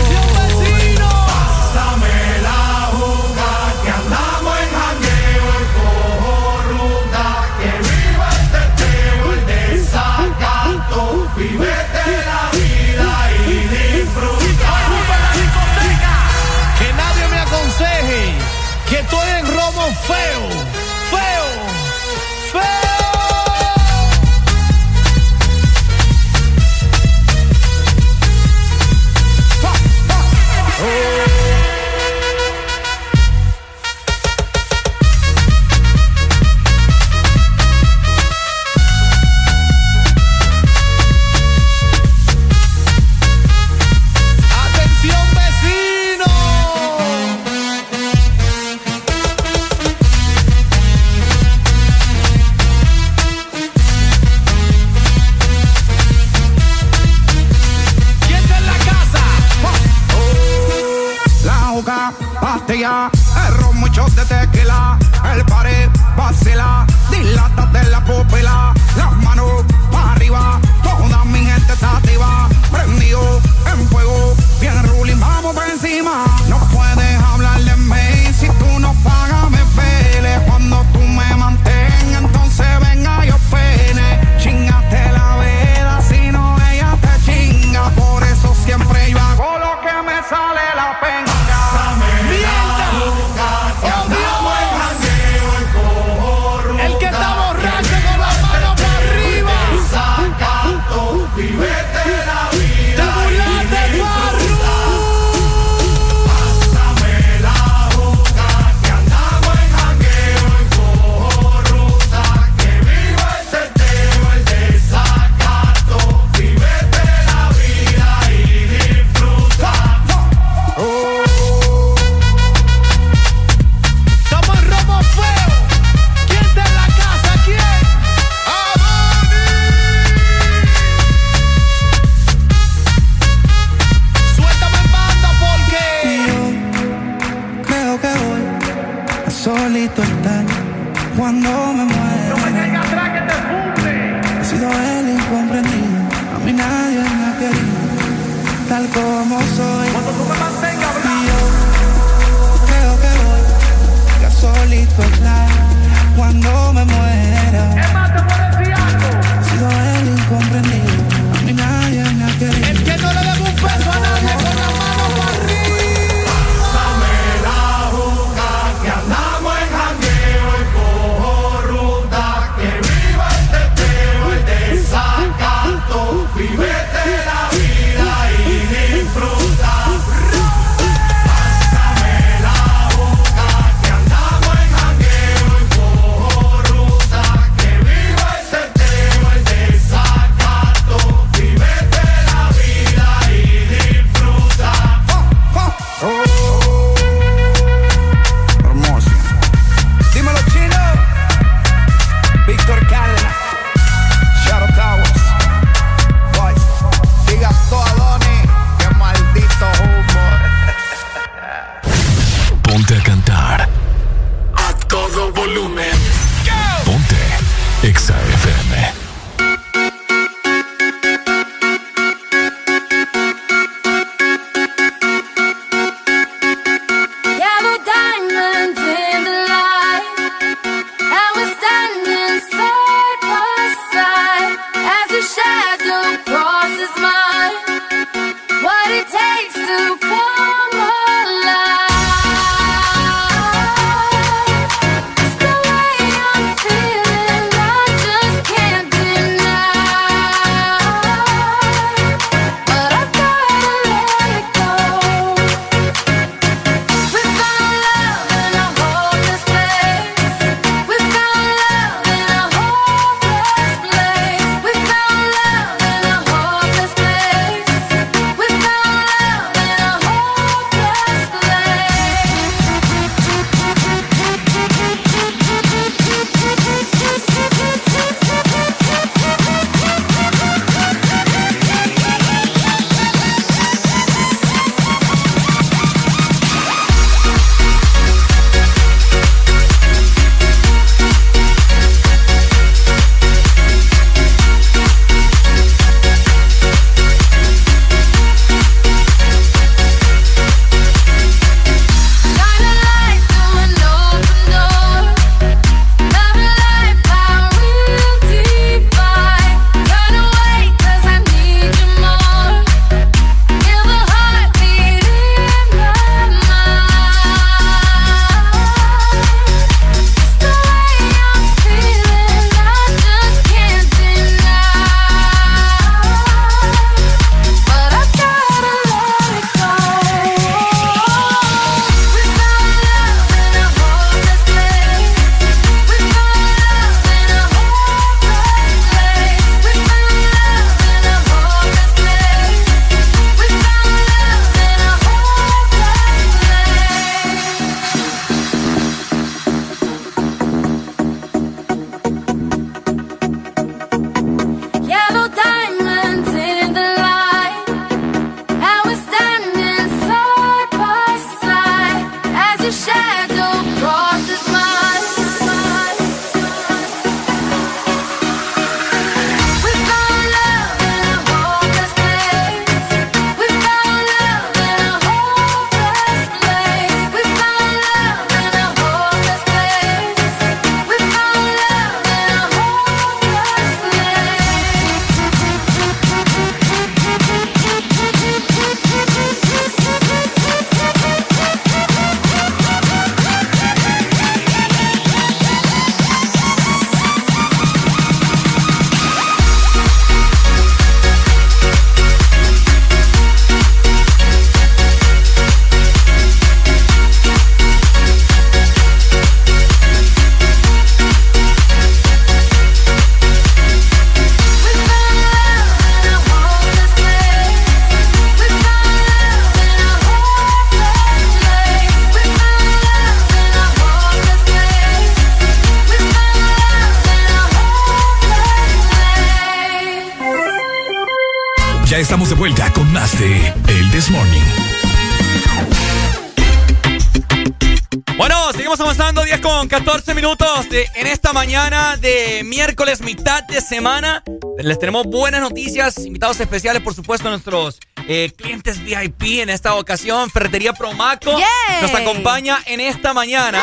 Les tenemos buenas noticias, invitados especiales, por supuesto, nuestros eh, clientes VIP en esta ocasión. Ferretería Promaco Yay. nos acompaña en esta mañana.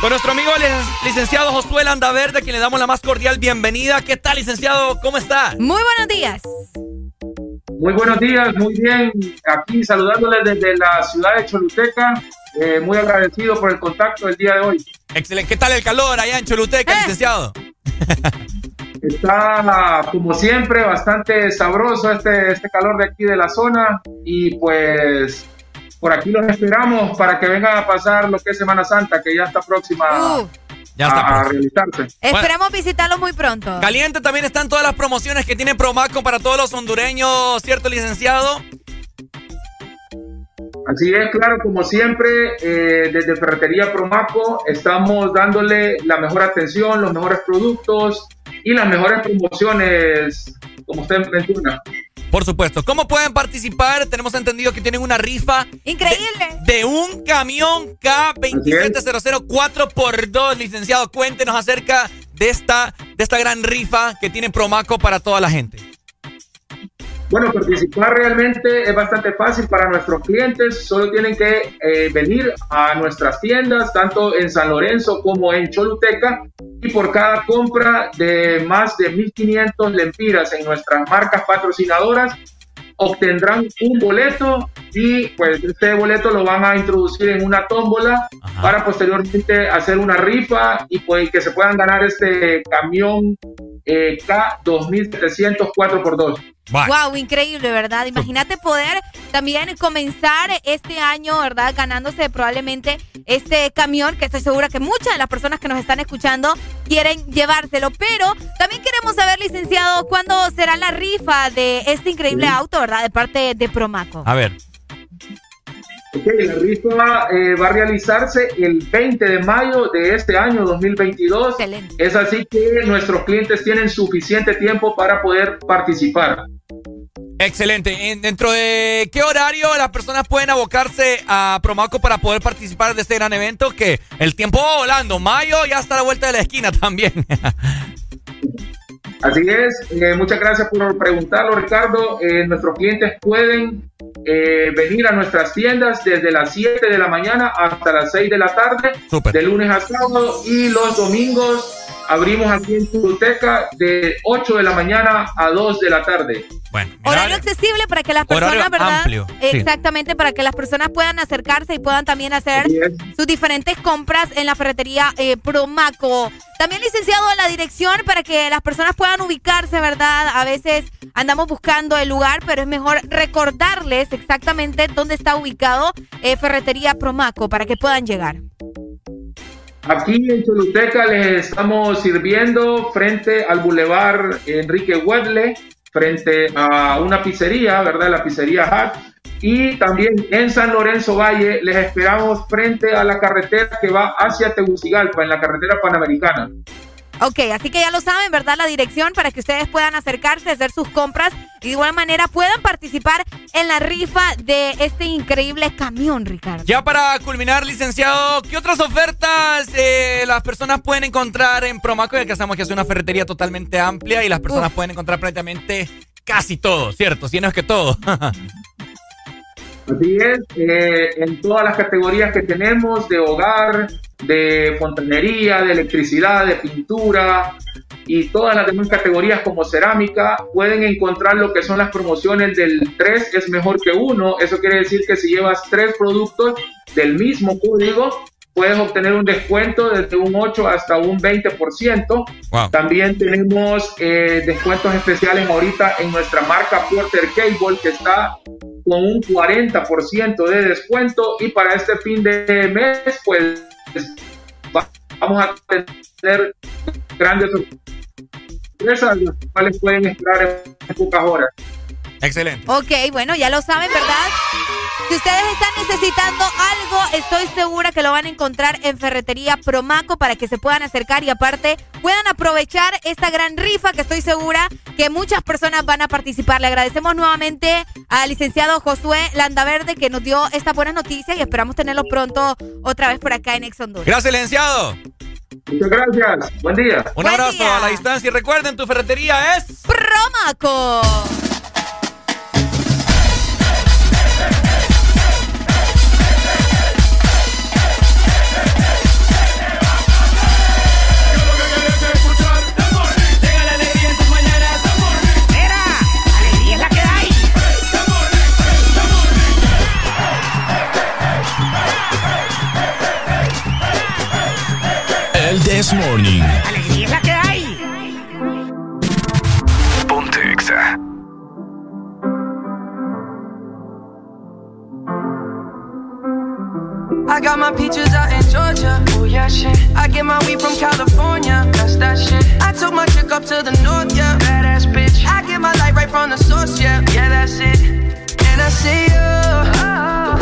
Con nuestro amigo el licenciado Josué Landaverde, a quien le damos la más cordial bienvenida. ¿Qué tal, licenciado? ¿Cómo está? Muy buenos días. Muy buenos días, muy bien. Aquí saludándoles desde la ciudad de Choluteca. Eh, muy agradecido por el contacto del día de hoy. Excelente. ¿Qué tal el calor allá en Choluteca, licenciado? [LAUGHS] Está, como siempre, bastante sabroso este, este calor de aquí de la zona. Y pues por aquí los esperamos para que vengan a pasar lo que es Semana Santa, que ya está próxima Uh, Ya está a, a próximo. realizarse. esperemos visitarlo muy pronto. Caliente también están todas las promociones que tiene Promaco para todos los hondureños, ¿cierto, licenciado? Así es, claro, como siempre, eh, desde Ferretería Promaco estamos dándole la mejor atención, los mejores productos y las mejores promociones, como usted menciona. Por supuesto. ¿Cómo pueden participar? Tenemos entendido que tienen una rifa. Increíble. De, de un camión K2700 4x2, licenciado. Cuéntenos acerca de esta, de esta gran rifa que tiene Promaco para toda la gente. Bueno, participar realmente es bastante fácil para nuestros clientes. Solo tienen que eh, venir a nuestras tiendas, tanto en San Lorenzo como en Choluteca. Y por cada compra de más de 1.500 lempiras en nuestras marcas patrocinadoras, obtendrán un boleto y pues este boleto lo van a introducir en una tómbola para posteriormente hacer una rifa y pues que se puedan ganar este camión eh, K2700 4x2. Wow, increíble, ¿verdad? Imagínate poder también comenzar este año, ¿verdad? Ganándose probablemente este camión, que estoy segura que muchas de las personas que nos están escuchando quieren llevárselo. Pero también queremos saber, licenciado, cuándo será la rifa de este increíble auto, ¿verdad? De parte de Promaco. A ver. Ok, la rifa eh, va a realizarse el 20 de mayo de este año 2022. Es así que nuestros clientes tienen suficiente tiempo para poder participar. Excelente. En- ¿Dentro de qué horario las personas pueden abocarse a Promaco para poder participar de este gran evento? Que el tiempo va volando. Mayo ya está a la vuelta de la esquina también. [LAUGHS] Así es, eh, muchas gracias por preguntarlo, Ricardo. Eh, nuestros clientes pueden eh, venir a nuestras tiendas desde las 7 de la mañana hasta las 6 de la tarde, de lunes a sábado, y los domingos abrimos aquí en Turuteca de 8 de la mañana a 2 de la tarde. Bueno, Horario accesible para que las personas, ¿verdad? amplio, sí. Exactamente, para que las personas puedan acercarse y puedan también hacer sus diferentes compras en la ferretería eh, Promaco. También, licenciado, la dirección para que las personas puedan ubicarse, ¿verdad? A veces andamos buscando el lugar, pero es mejor recordarles exactamente dónde está ubicado eh, Ferretería Promaco para que puedan llegar. Aquí en Choluteca les estamos sirviendo frente al Boulevard Enrique Weble, frente a una pizzería, ¿verdad? La pizzería Hat. Y también en San Lorenzo Valle les esperamos frente a la carretera que va hacia Tegucigalpa, en la carretera panamericana. Ok, así que ya lo saben, ¿verdad? La dirección para que ustedes puedan acercarse, hacer sus compras y de igual manera puedan participar en la rifa de este increíble camión, Ricardo. Ya para culminar, licenciado, ¿qué otras ofertas eh, las personas pueden encontrar en Promaco? Ya que sabemos que es una ferretería totalmente amplia y las personas pueden encontrar prácticamente casi todo, ¿cierto? Si no es que todo. [LAUGHS] Así es, eh, en todas las categorías que tenemos de hogar, de fontanería, de electricidad, de pintura y todas las demás categorías como cerámica, pueden encontrar lo que son las promociones del 3 es mejor que uno. Eso quiere decir que si llevas tres productos del mismo código, puedes obtener un descuento desde un 8 hasta un 20%. También tenemos eh, descuentos especiales ahorita en nuestra marca Porter Cable que está con un 40% de descuento y para este fin de mes pues va- vamos a tener grandes sorpresas las cuales pueden esperar en pocas horas. Excelente. Ok, bueno, ya lo saben, ¿verdad? Si ustedes están necesitando algo, estoy segura que lo van a encontrar en Ferretería Promaco para que se puedan acercar y aparte puedan aprovechar esta gran rifa que estoy segura que muchas personas van a participar. Le agradecemos nuevamente al licenciado Josué Landaverde que nos dio esta buena noticia y esperamos tenerlo pronto otra vez por acá en Ex Honduras. Gracias, licenciado. Muchas gracias. Buen día. Un abrazo a la distancia y recuerden, tu ferretería es Promaco. This Morning. Alegría es la que hay. Ponte Exa. I got my peaches out in Georgia. Oh yeah, shit. I get my weed from California. That's that shit. I took my chick up to the north, yeah. Badass bitch. I get my light right from the source, yeah. Yeah, that's it. And I see you. Uh-huh. The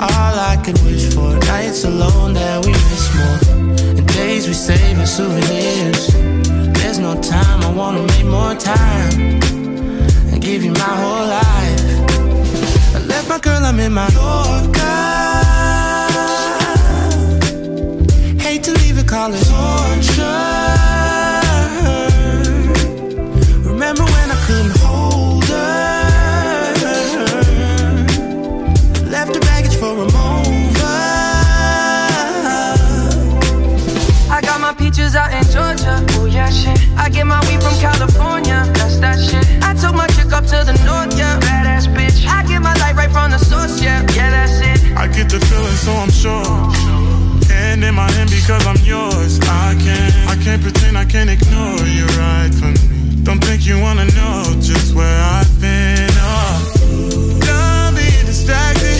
all I could wish for. Nights alone that we miss more, and days we save as souvenirs. There's no time, I wanna make more time and give you my whole life. I left my girl, I'm in my Yorker. Hate to leave it, call it torture. I get my weed from California. That's that shit. I took my chick up to the north, yeah. Badass bitch. I get my light right from the source, yeah. Yeah, that's it. I get the feeling, so I'm sure. And in my hand because I'm yours. I can't, I can't pretend I can't ignore you right from me. Don't think you wanna know just where I've been. Oh, done being distracted.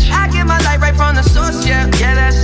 My light right from the source, yeah. Yeah, that's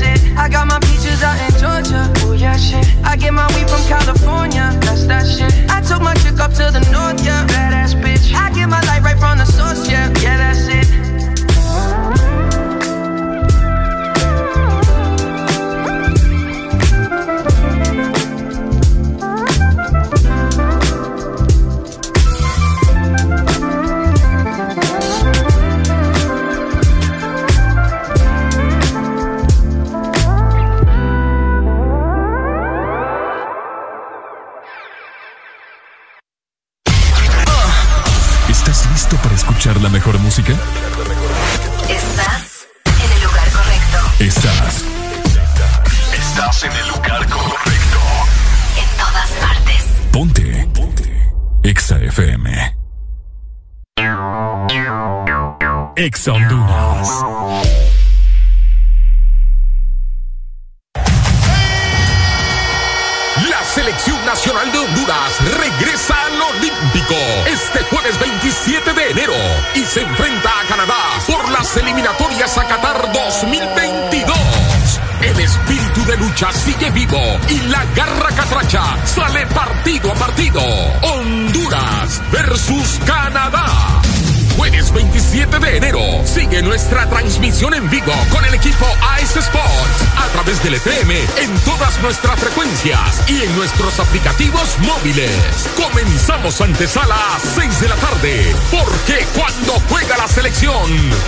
móviles. Comenzamos antesala a 6 de la tarde, porque cuando juega la selección,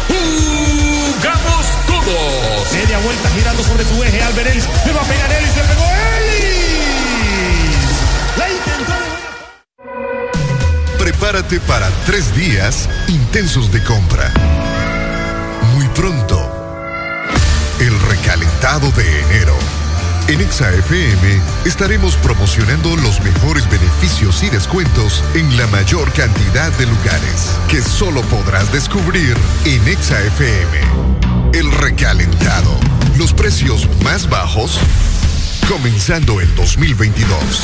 jugamos todos. Media vuelta girando sobre su eje. Albert Ellis. Le va a pegar Ellis. Le pegó Ellis. La intentó de Prepárate para tres días intensos de compra. Muy pronto, el recalentado de enero. En ExaFM estaremos promocionando los mejores beneficios y descuentos en la mayor cantidad de lugares que solo podrás descubrir en ExaFM. El recalentado. Los precios más bajos comenzando el 2022.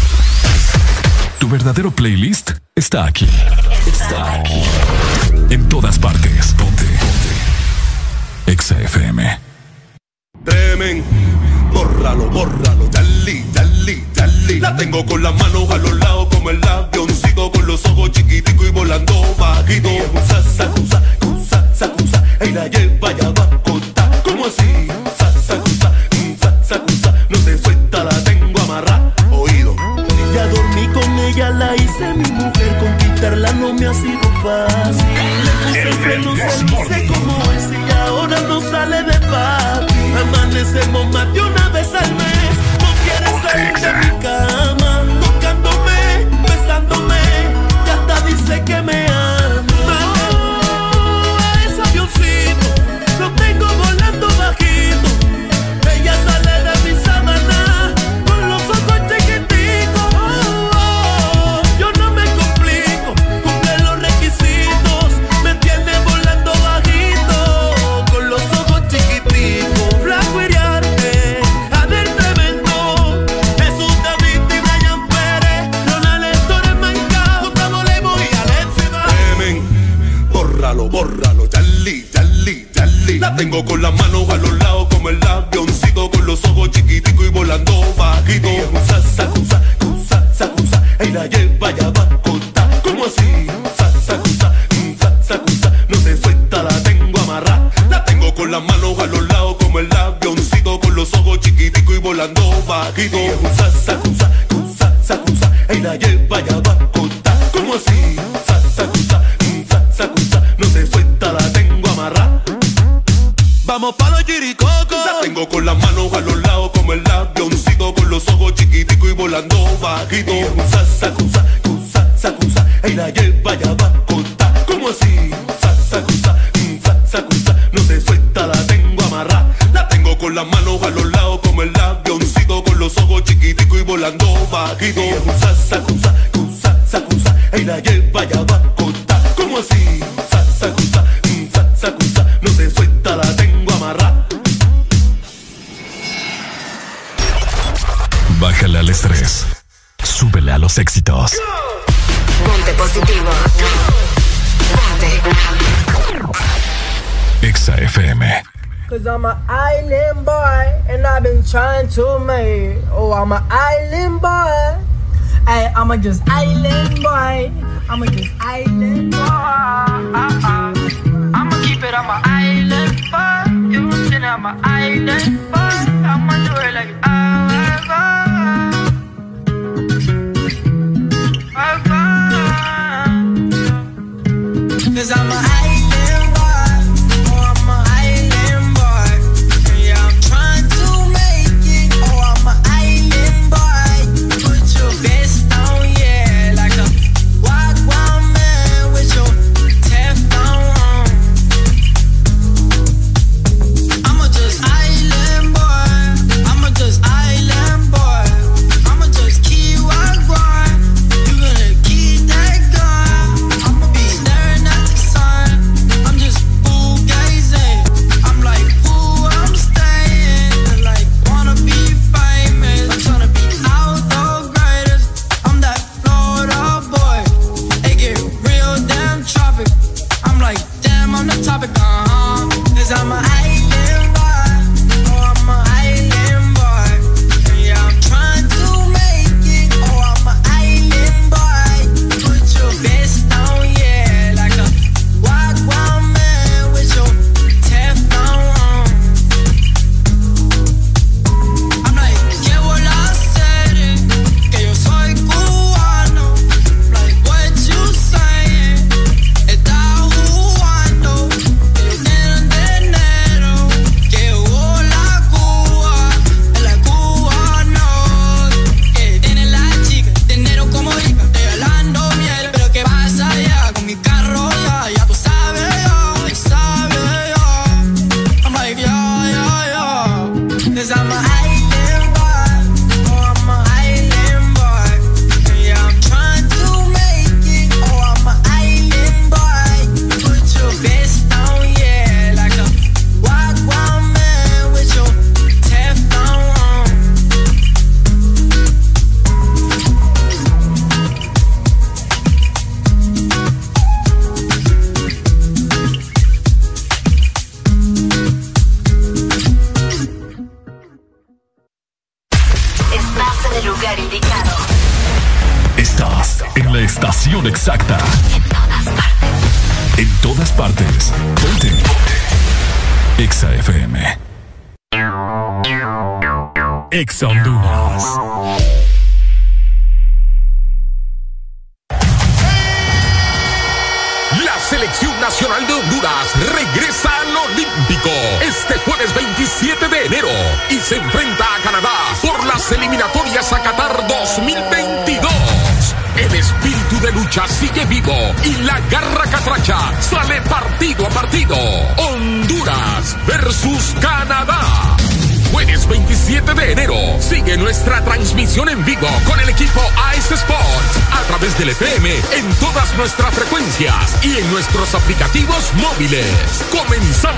Verdadero playlist está aquí. Está aquí. En todas partes. Ponte. Ponte. Exa FM. Tremen, bórralo, bórralo, dali, dali, dali. La tengo con las manos a los lados como el avioncito con los ojos chiquitico y volando bajito. Sa, sa, cusa, cusa, sa, cusa, y la lleva allá va a contar. ¿Cómo así? Ha sido fácil. Freno, se luce como es y ahora no sale de papi. Amanecemos más de una vez al mes, no quiere salir de mi cama, tengo con las manos a los lados como el avioncito con los ojos chiquiticos y volando bajito. Sa, sa, cusa, sa, cusa, y la lleva allá va a contar. ¿Cómo así? Sa, sa, sa, sa, no se suelta, la tengo amarrada. La tengo con las manos a los lados como el avioncito con los ojos chiquiticos y volando bajito. Sa, sa, sa, volando bajito. Sa, sa, cusa, cusa, sa, cusa, y la lleva allá va a contar. ¿Cómo así? Sa, sa, cusa, mm, sa, sa, cusa, no se suelta, la tengo amarrada. La tengo con las manos a los lados como el avioncito con los ojos chiquiticos y volando bajito. I'm an island boy and I've been trying to make. Oh, I'm an island boy. Hey, I'm a just island boy. I'm a just island boy. I'ma keep it on my island boy. You know I'm an island boy. I'ma do it like I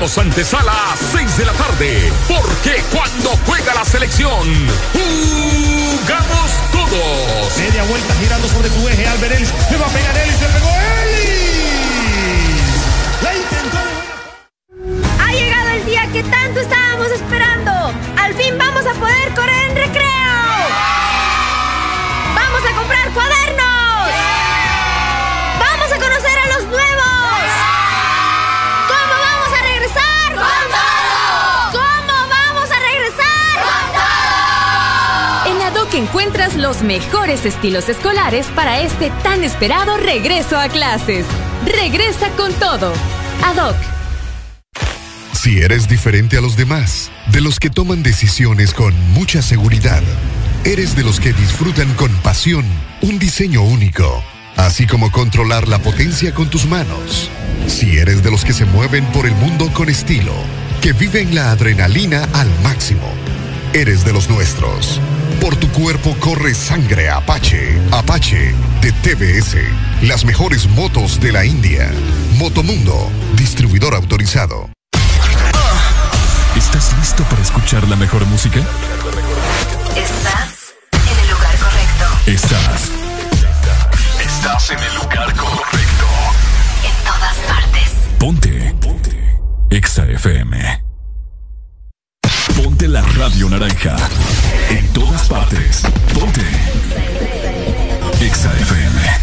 antesala los mejores estilos escolares para este tan esperado regreso a clases. Regresa con todo. Ad hoc. Si eres diferente a los demás, de los que toman decisiones con mucha seguridad, eres de los que disfrutan con pasión un diseño único, así como controlar la potencia con tus manos. Si eres de los que se mueven por el mundo con estilo, que viven la adrenalina al máximo eres de los nuestros. Por tu cuerpo corre sangre Apache. Apache de TBS. Las mejores motos de la India. Motomundo, distribuidor autorizado. ¿Estás listo para escuchar la mejor música? Estás en el lugar correcto. Estás. Estás en el lugar correcto. En todas partes. Ponte. Ponte. Exa FM. Ponte la radio naranja. En todas partes. Ponte. Exa FM.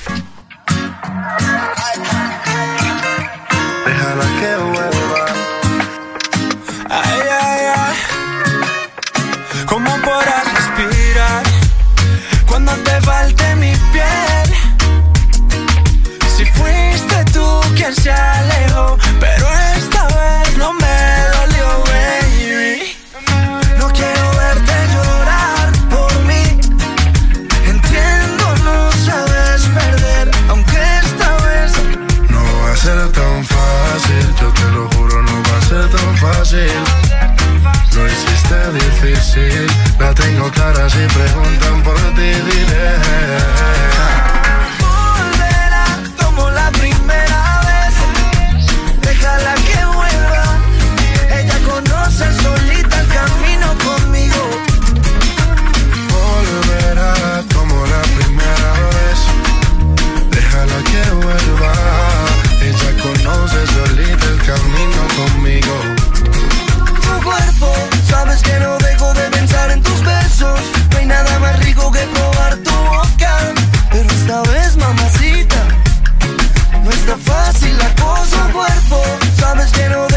tengo cara si preguntan por ti, diré. su cuerpo. Sabes que no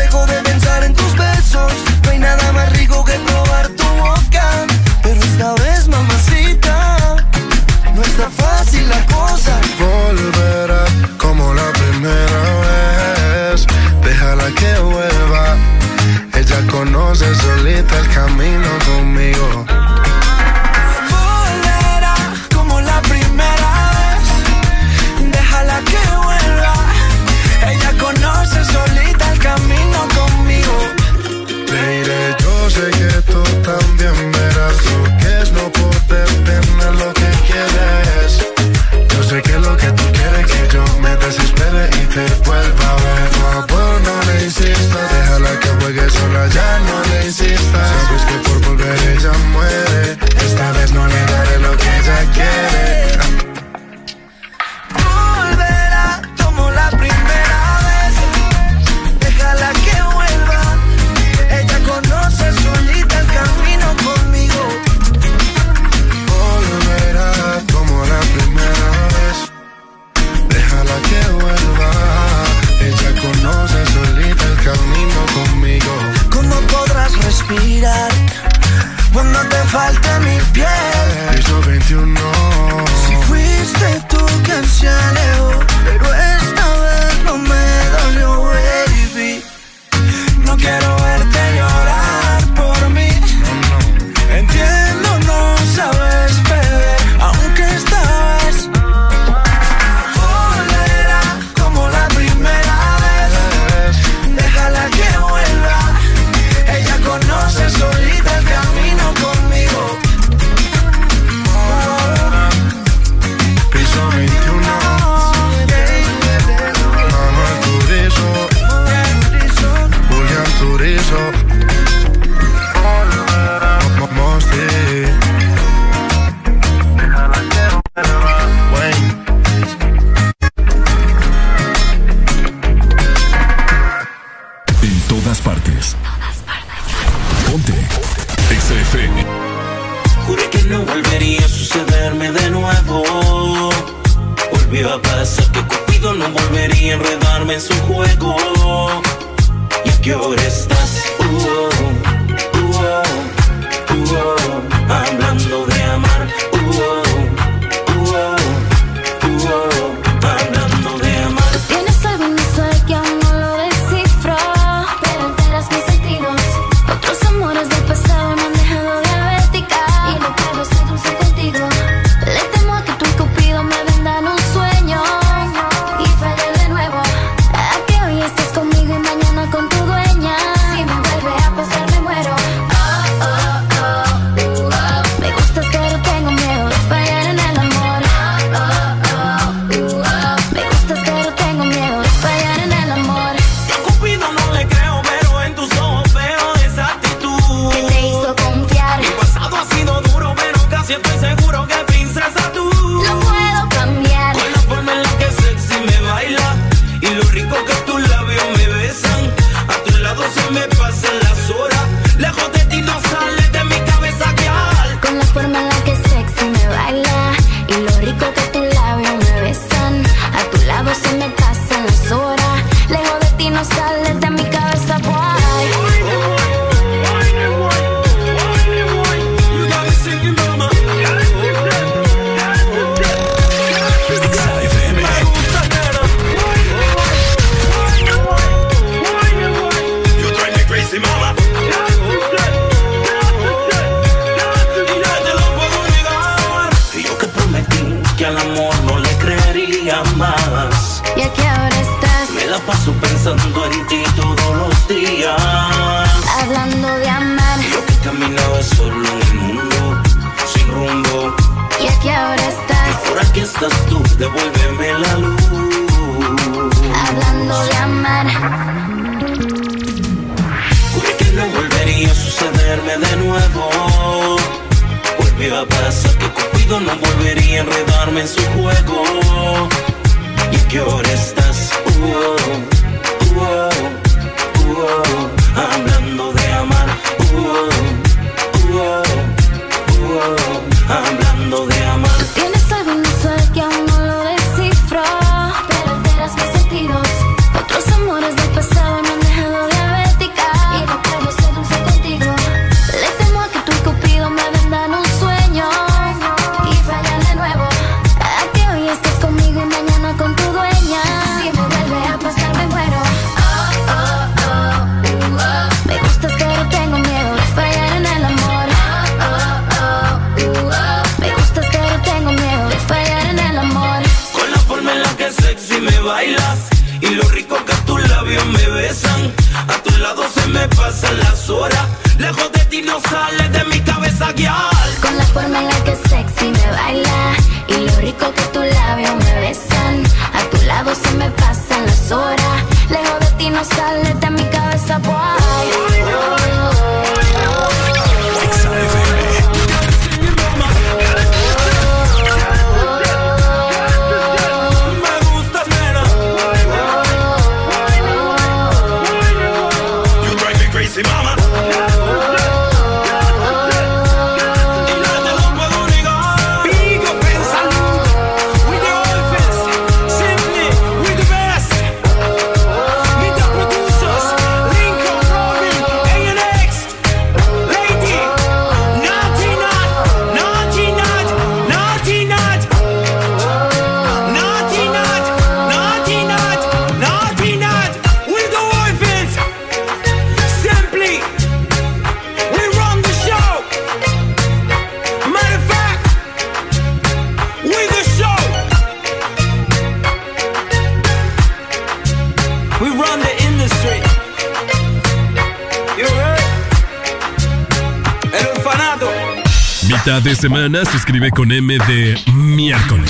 con M de miércoles.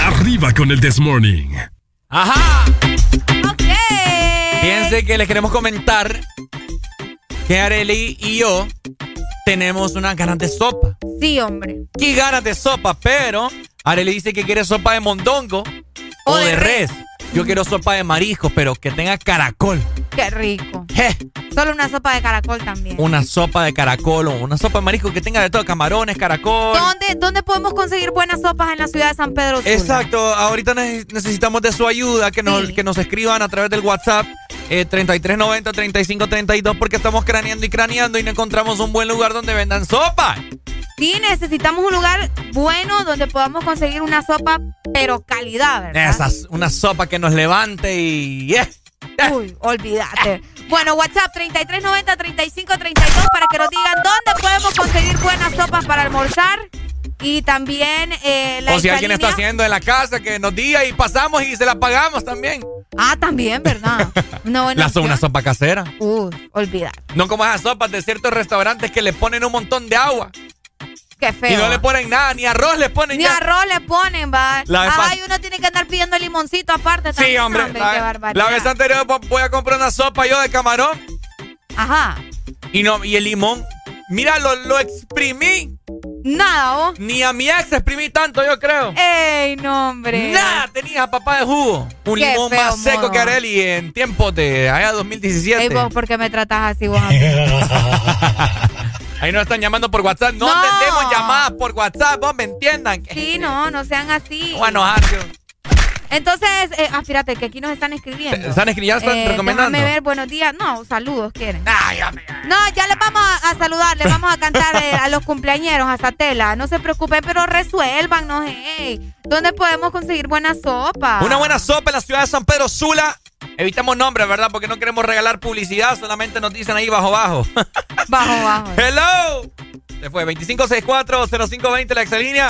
Arriba con el This Morning. Ajá. Ok. Fíjense que les queremos comentar que Areli y yo tenemos unas ganas de sopa. Sí, hombre. ¿Qué ganas de sopa? Pero Areli dice que quiere sopa de mondongo o, de res. Yo quiero sopa de mariscos, pero que tenga caracol. Qué rico. Je, Solo una sopa de caracol también. una sopa de caracol o una sopa de mariscos que tenga de todo, camarones, caracol. ¿Dónde, ¿Dónde podemos conseguir buenas sopas en la ciudad de San Pedro Sula? Exacto, ahorita ne- necesitamos de su ayuda, que nos, que nos escriban a través del WhatsApp eh, 3390-3532 porque estamos craneando y craneando y no encontramos un buen lugar donde vendan sopa. Sí, necesitamos un lugar bueno donde podamos conseguir una sopa, pero calidad, ¿verdad? Esas, una sopa que nos levante y... eh, [LAUGHS] Uy, olvídate. [LAUGHS] Bueno, WhatsApp 3390-3532 para que nos digan dónde podemos conseguir buenas sopas para almorzar. Y también eh, la O si alguien está haciendo en la casa, que nos diga y pasamos y se la pagamos también. Ah, también, ¿verdad? [LAUGHS] Buena La, so- una sopa casera. Uy, olvídate. No como esas sopas de ciertos restaurantes que le ponen un montón de agua. Qué feo. Y no le ponen nada, ni arroz le ponen Ni ya. arroz le ponen, va. La vez Ajá, pas- y uno tiene que andar pidiendo limoncito aparte Sí, también. hombre. qué La, la vez anterior vo- voy a comprar una sopa yo de camarón Ajá. y no y el limón, mira, lo, lo exprimí. Nada, vos. Ni a mi ex exprimí tanto, yo creo. ¡Ey, no, hombre! Nada, tenía papá de jugo. Un Qué limón más seco modo. que Areli en tiempos de allá 2017. Ey, vos, ¿por qué me tratas así vos? [LAUGHS] Ahí nos están llamando por WhatsApp. No, No. entendemos llamadas por WhatsApp, vos me entiendan. Sí, no, no sean así. [LAUGHS] Bueno, Harcio. Entonces, eh, ah, fíjate que aquí nos están escribiendo. ¿Están escribiendo? ¿Ya están Eh, recomendando? Déjame ver, buenos días. No, saludos quieren. Ay, No, ya les vamos a, a saludar, les vamos a cantar eh, a los cumpleañeros, a Satela. No se preocupen, pero resuélvanos, hey. ¿Dónde podemos conseguir buena sopa? Una buena sopa en la ciudad de San Pedro Sula. Evitamos nombres, ¿verdad? Porque no queremos regalar publicidad, solamente nos dicen ahí bajo bajo. [LAUGHS] Bajo, bajo. Hello. Se fue 2564-0520 la exalínea.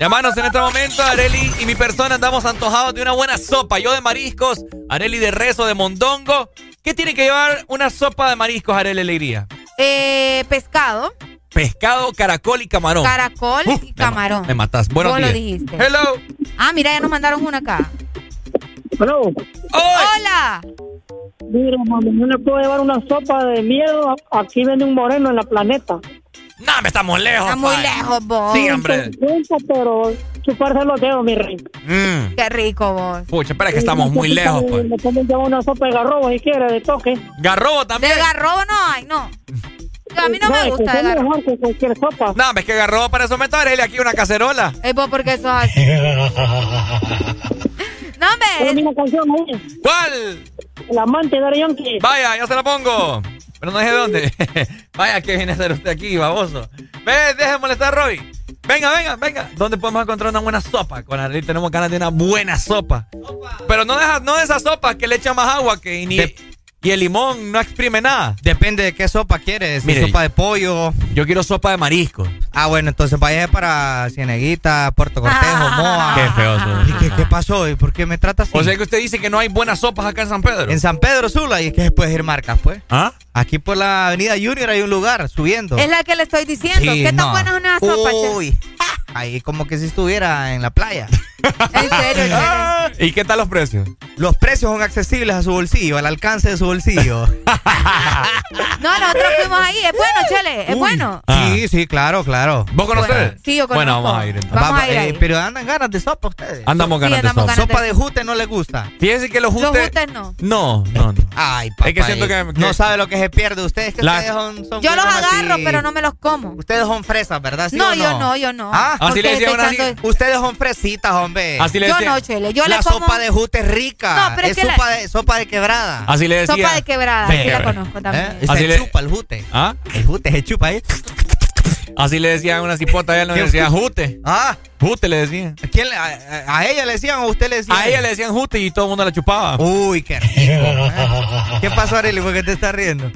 Llamanos en este momento, Areli y mi persona andamos antojados de una buena sopa. Yo de mariscos, Areli de rezo, de mondongo. ¿Qué tiene que llevar una sopa de mariscos, Areli Alegría? Eh, pescado, Pescado, caracol y camarón. caracol y camarón. Me matas. Buenos Vos lo dijiste. Hello. Ah, mira, ya nos mandaron una acá. Hello. Hola. Mira, mami, no le puedo llevar una sopa de miedo. Aquí vende un moreno en la planeta. No, me estamos lejos. Está muy lejos vos. Sí, hombre. 50, pero chuparse los dedos, mi rey. Mm. Qué rico vos. Pucha, espera que estamos muy lejos, pues. Le pueden llevar una sopa de garrobo si quiere, de toque. Garrobo también. De garrobo no hay, no. [LAUGHS] A mí no, me es gusta es garrobo. mejor que cualquier sopa. No, es que garrobo para eso Areli aquí una cacerola. Es vos porque eso es así. [LAUGHS] No, Pero hombre. una canción ahí. ¿Cuál? El amante de Yankee. Vaya, ya se la pongo. Pero no dije dónde. [LAUGHS] Vaya, que viene a hacer usted aquí, baboso. Ve, deje de molestar, Roy. Venga, venga, venga. ¿Dónde podemos encontrar una buena sopa? Con Arely tenemos ganas de una buena sopa. Pero no, deja, no de esa sopa que le echa más agua que ni, y el limón no exprime nada. Depende de qué sopa quieres. Mire, sopa de pollo. Yo quiero sopa de marisco. Ah, bueno, entonces vaya para Cieneguita, Puerto Cortejo, Moa. Qué feo. ¿Y qué, qué pasó? ¿Y por qué me trata así? O sea que usted dice que no hay buenas sopas acá en San Pedro. en San Pedro Sula, y es que se puede ir marcas, pues. ¿Ah? Aquí por la avenida Junior hay un lugar subiendo. Es la que le estoy diciendo. Sí, ¿Qué tan no. buena es una sopa, che? Ahí como que si estuviera en la playa. [LAUGHS] En serio. ¿Y qué tal los precios? Los precios son accesibles a su bolsillo, al alcance de su bolsillo. [LAUGHS] No, nosotros fuimos ahí, es bueno, Chele, es bueno. Sí, sí, claro, claro. ¿Vos conocés? Sí, yo conozco. Bueno, vamos a ir entonces. Vamos a ir eh, pero andan ganas de sopa ustedes. Andamos Sí, ganas de sopa. ganas Sopa de jute no les gusta. Fíjense que los Los jutes... jutes no. No, no, no. [LAUGHS] Ay, papá. Es que siento que- que- No sabe lo que se pierde. Ustedes que La- ustedes son, son Yo los agarro, así. pero no me los como. Ustedes son fresas, ¿verdad? ¿Sí no, o yo no, yo no. Ah, Así le estoy una echando- Ustedes son fresitas, hombre. Así le Yo no, Chele. Yo la le como sopa de jute es rica. No, pero es es que la- sopa, de, sopa de quebrada. Así le decía. sopa de quebrada. Sí la Verga. conozco también. ¿Eh? Así le- chupa el jute. ¿Ah? El jute se chupa ahí. Así le decían una cipota allá en la universidad, jute. Ah, Jute le decían. ¿a, quién le- a, a- a ella le decían o a usted le decía? A ella le decían jute y todo el mundo la chupaba. Uy, qué rico. ¿eh? [LAUGHS] ¿Qué pasó, Arely? ¿Por qué te estás riendo?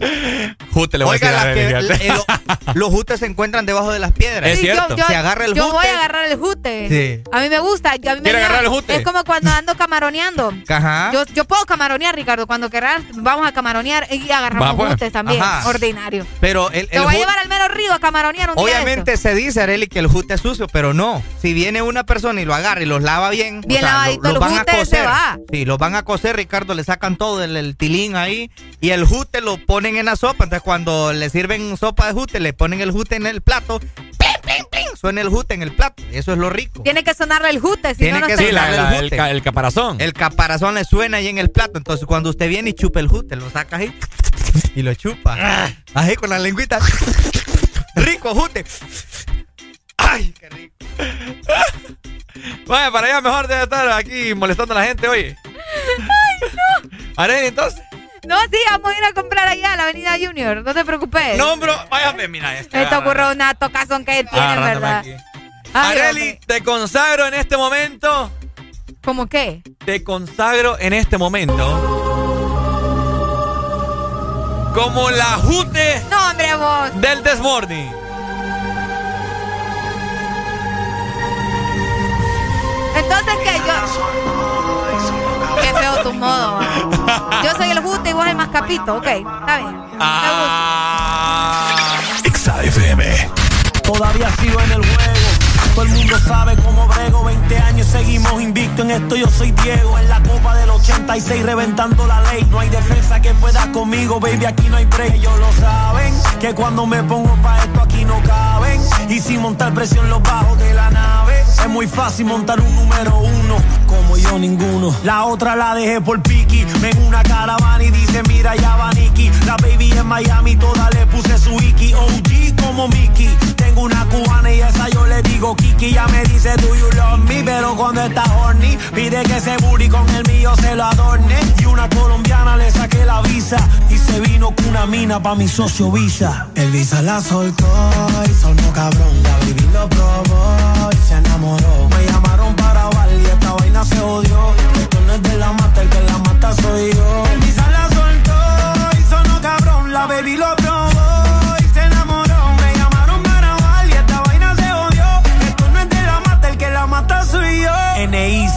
Jute le voy Oiga, a decir a que- Arely, fíjate. eh, lo- los jutes se encuentran debajo de las piedras. Es yo- cierto. Yo, Se agarra el yo jute. voy a agarrar el jute. Sí. A mí me gusta. yo- a mí me ¿Quiere llama- agarrar el jute? Es como cuando ando camaroneando. Ajá. Yo, yo puedo camaronear, Ricardo. Cuando querrás, vamos a camaronear y agarramos Va, pues. jutes también. Ajá. Ordinario. Pero el, Te el voy a llevar al mero río a camaronear un Obviamente se dice, Arely, que el jute es sucio, pero no. Si viene una persona y lo agarra y los lava bien, Bien o sea, lavadito, lo- el los van a va. Sí, los van a cocer, Ricardo, le sacan todo el, el tilín ahí y el jute lo ponen en la sopa. Entonces, cuando le sirven sopa de jute, le ponen el jute en el plato. ¡Pim, pim, pim! Suena el jute en el plato. Eso es lo rico. Tiene que sonarle el jute, si Tiene no, no que la- sonarle la- el el, jute. ca- el caparazón. El caparazón le suena ahí en el plato. Entonces, cuando usted viene y chupa el jute, lo saca ahí y lo chupa. Ahí con la lengüita. Rico jute. Ay, qué rico. Vaya, para allá mejor debe estar aquí molestando a la gente, oye. Ay, no. Arely, entonces. No, sí, vamos a ir a comprar allá a la Avenida Junior. No te preocupes. No, bro, váyame, mira. Este, te ocurrió una tocazón que tiene, Agarrándome ¿verdad? aquí. Ay, Arely, hombre. te consagro en este momento. ¿Cómo qué? Te consagro en este momento. Como la jute No, hombre, vos. del Desmorning. Entonces, ¿qué? Yo... Qué feo tu modo. va. Yo soy el jute y vos el mascapito. Ok, está bien. Ah. Exa FM. Todavía sigo en el juego. Todo el mundo sabe cómo brego. 20 años seguimos invicto en esto. Yo soy Diego. En la copa del 86 reventando la ley. No hay defensa que pueda conmigo, baby. Aquí no hay break. Ellos lo saben. Que cuando me pongo pa' esto aquí no caben. Y sin montar presión los bajos de la nave. Es muy fácil montar un número uno. Como yo ninguno. La otra la dejé por Piki. Ven una caravana y dice, mira ya va Nicky. La baby en Miami, toda le puse su Iki. OG como Mickey. Tengo una cubana y esa yo le digo Kiki. Ya me dice, do you love me? Pero cuando está horny, pide que ese booty con el mío se lo adorne. Y una colombiana le saqué la visa. Y se vino con una mina pa' mi socio Visa. El Visa la soltó y sonó cabrón. La baby lo probó y se enamoró. Me llamaron para bailar y esta vaina se odió. Esto no es de la mata, el que la mata soy yo. El Visa la soltó y sonó cabrón. La baby lo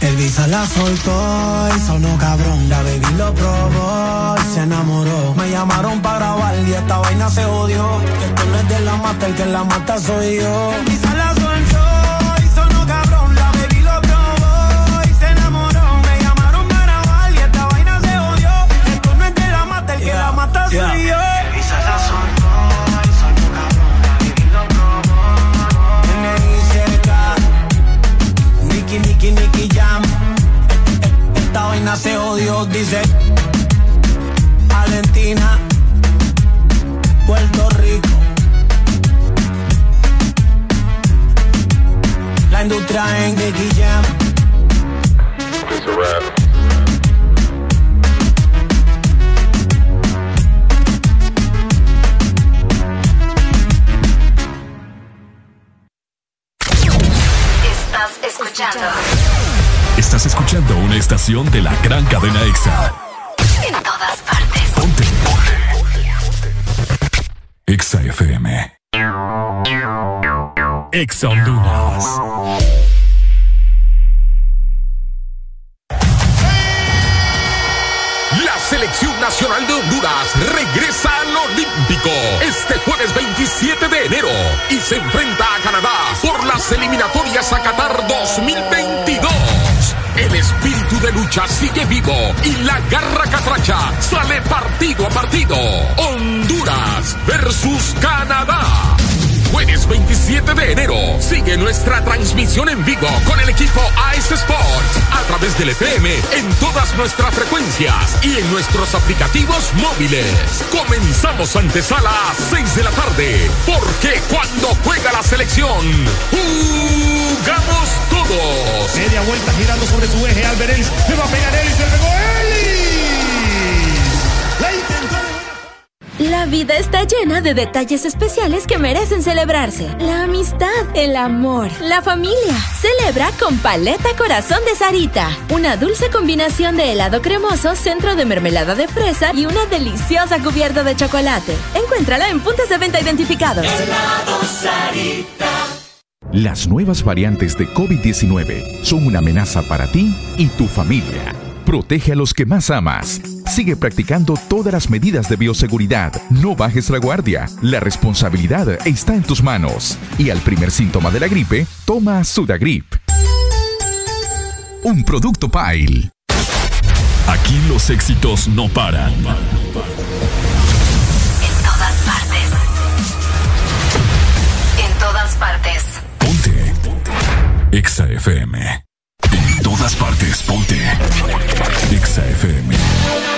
El Visa la soltó y sonó cabrón. La baby lo probó y se enamoró. Me llamaron para grabar y esta vaina se odió. Esto no es de la mata, el que la mata soy yo. El Visa la soltó y sonó cabrón. La baby lo probó y se enamoró. Me llamaron para grabar y esta vaina se odió. Esto no es de la mata, el que la mata soy yo. Se odió, dice. Argentina, Puerto Rico. La industria en Jam. Estás escuchando Estás escuchando una estación de la gran cadena EXA. En todas partes. Ponte. Ponte. EXA FM. EXA Honduras. La Selección Nacional de Honduras regresa al Olímpico este jueves 27 de enero y se enfrenta a Canadá por las eliminatorias a Qatar 2022. El espíritu de lucha sigue vivo y la garra catracha sale partido a partido. Honduras versus Canadá. Jueves 27 de enero. Sigue nuestra transmisión en vivo con el equipo AS Sports a través del FM en todas nuestras frecuencias y en nuestros aplicativos móviles. Comenzamos antesala a 6 de la tarde, porque cuando juega la selección, jugamos todos. Media vuelta girando sobre su eje. Albert Ellis. Le va a pegar Ellis. Le pegó La vida está llena de detalles especiales que merecen celebrarse. La amistad, el amor, la familia. Celebra con Paleta Corazón de Sarita. Una dulce combinación de helado cremoso, centro de mermelada de fresa y una deliciosa cubierta de chocolate. Encuéntrala en puntos de venta identificados. Las nuevas variantes de COVID-19 son una amenaza para ti y tu familia. Protege a los que más amas. Sigue practicando todas las medidas de bioseguridad. No bajes la guardia. La responsabilidad está en tus manos. Y al primer síntoma de la gripe, toma Sudagrip. Un producto Pile. Aquí los éxitos no paran. En todas partes. En todas partes. Exa FM. En todas partes, ponte. Exa FM.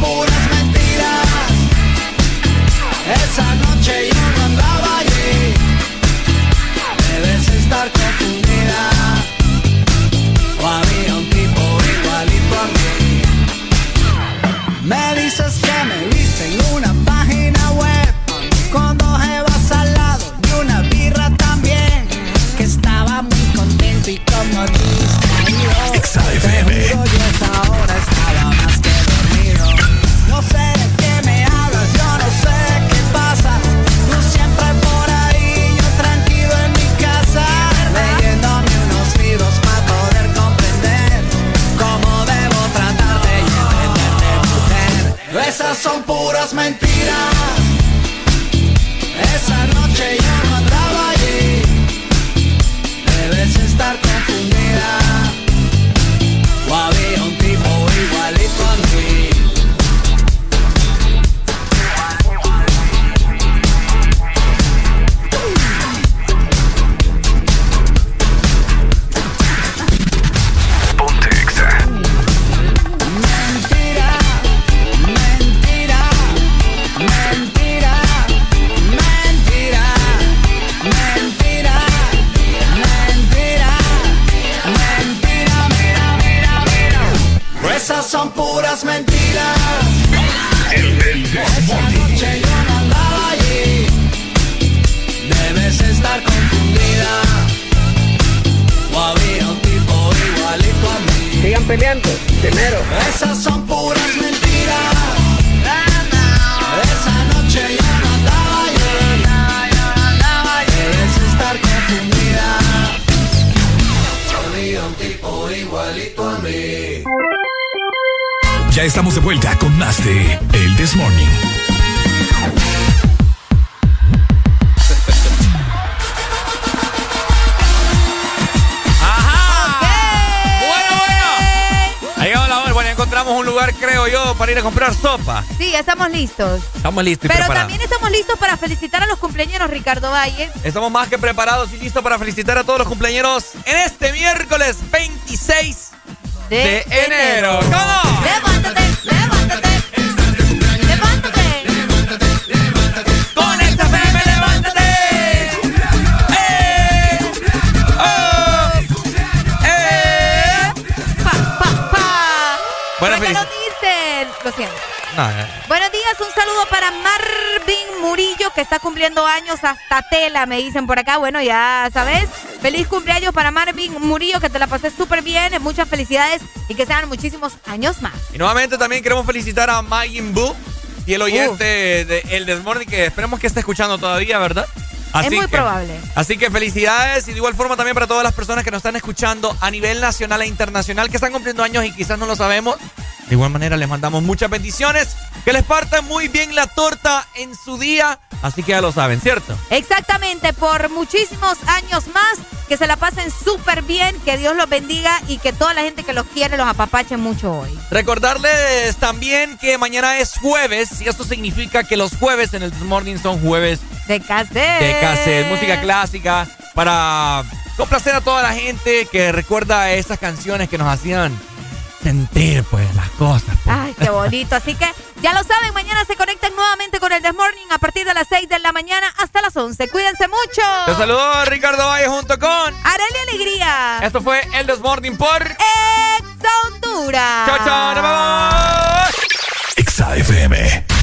puras mentiras. Esa noche son puras mentiras. Primero. Esas son puras mentiras. Esa noche yo no andaba yo. Debes estar confundida. Había un tipo igualito a mí. Ya estamos de vuelta con más de El This Morning. Encontramos un lugar, creo yo, para ir a comprar sopa. Sí, ya estamos listos. Estamos listos y Pero preparados. también estamos listos para felicitar a los cumpleaños, Ricardo Valle. Estamos más que preparados y listos para felicitar a todos los cumpleaños en este miércoles 26 de, enero. ¿Cómo? Levántate, levántate. Levántate. Buenos días, un saludo para Marvin Murillo que está cumpliendo años hasta tela, me dicen por acá. Bueno, ya sabes. Feliz cumpleaños para Marvin Murillo, que te la pasé súper bien. Muchas felicidades y que sean muchísimos años más. Y nuevamente también queremos felicitar a Magin Bu y el oyente de El Desmorning que esperemos que esté escuchando todavía, ¿verdad? es muy que- probable. Así que felicidades y de igual forma también para todas las personas que nos están escuchando a nivel nacional e internacional que están cumpliendo años y quizás no lo sabemos. De igual manera les mandamos muchas bendiciones, que les partan muy bien la torta en su día, así que ya lo saben, ¿cierto? Exactamente, por muchísimos años más, que se la pasen súper bien, que Dios los bendiga y que toda la gente que los quiere los apapache mucho hoy. Recordarles también que mañana es jueves y esto significa que los jueves en el This Morning son jueves De cassette. de cassette, música clásica, para complacer a toda la gente que recuerda esas canciones que nos hacían sentir pues las cosas. pues. Ay, qué bonito. Así que ya lo saben, mañana se conectan nuevamente con el This Morning a partir de las 6 de la mañana hasta las 11. Cuídense mucho. Te saludo Ricardo Valle junto con... Arely Alegría. Esto fue El Desmorning por... Ex Honduras. Chao, chao, nos vemos. Exa FM.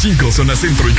100.5 Zona Centro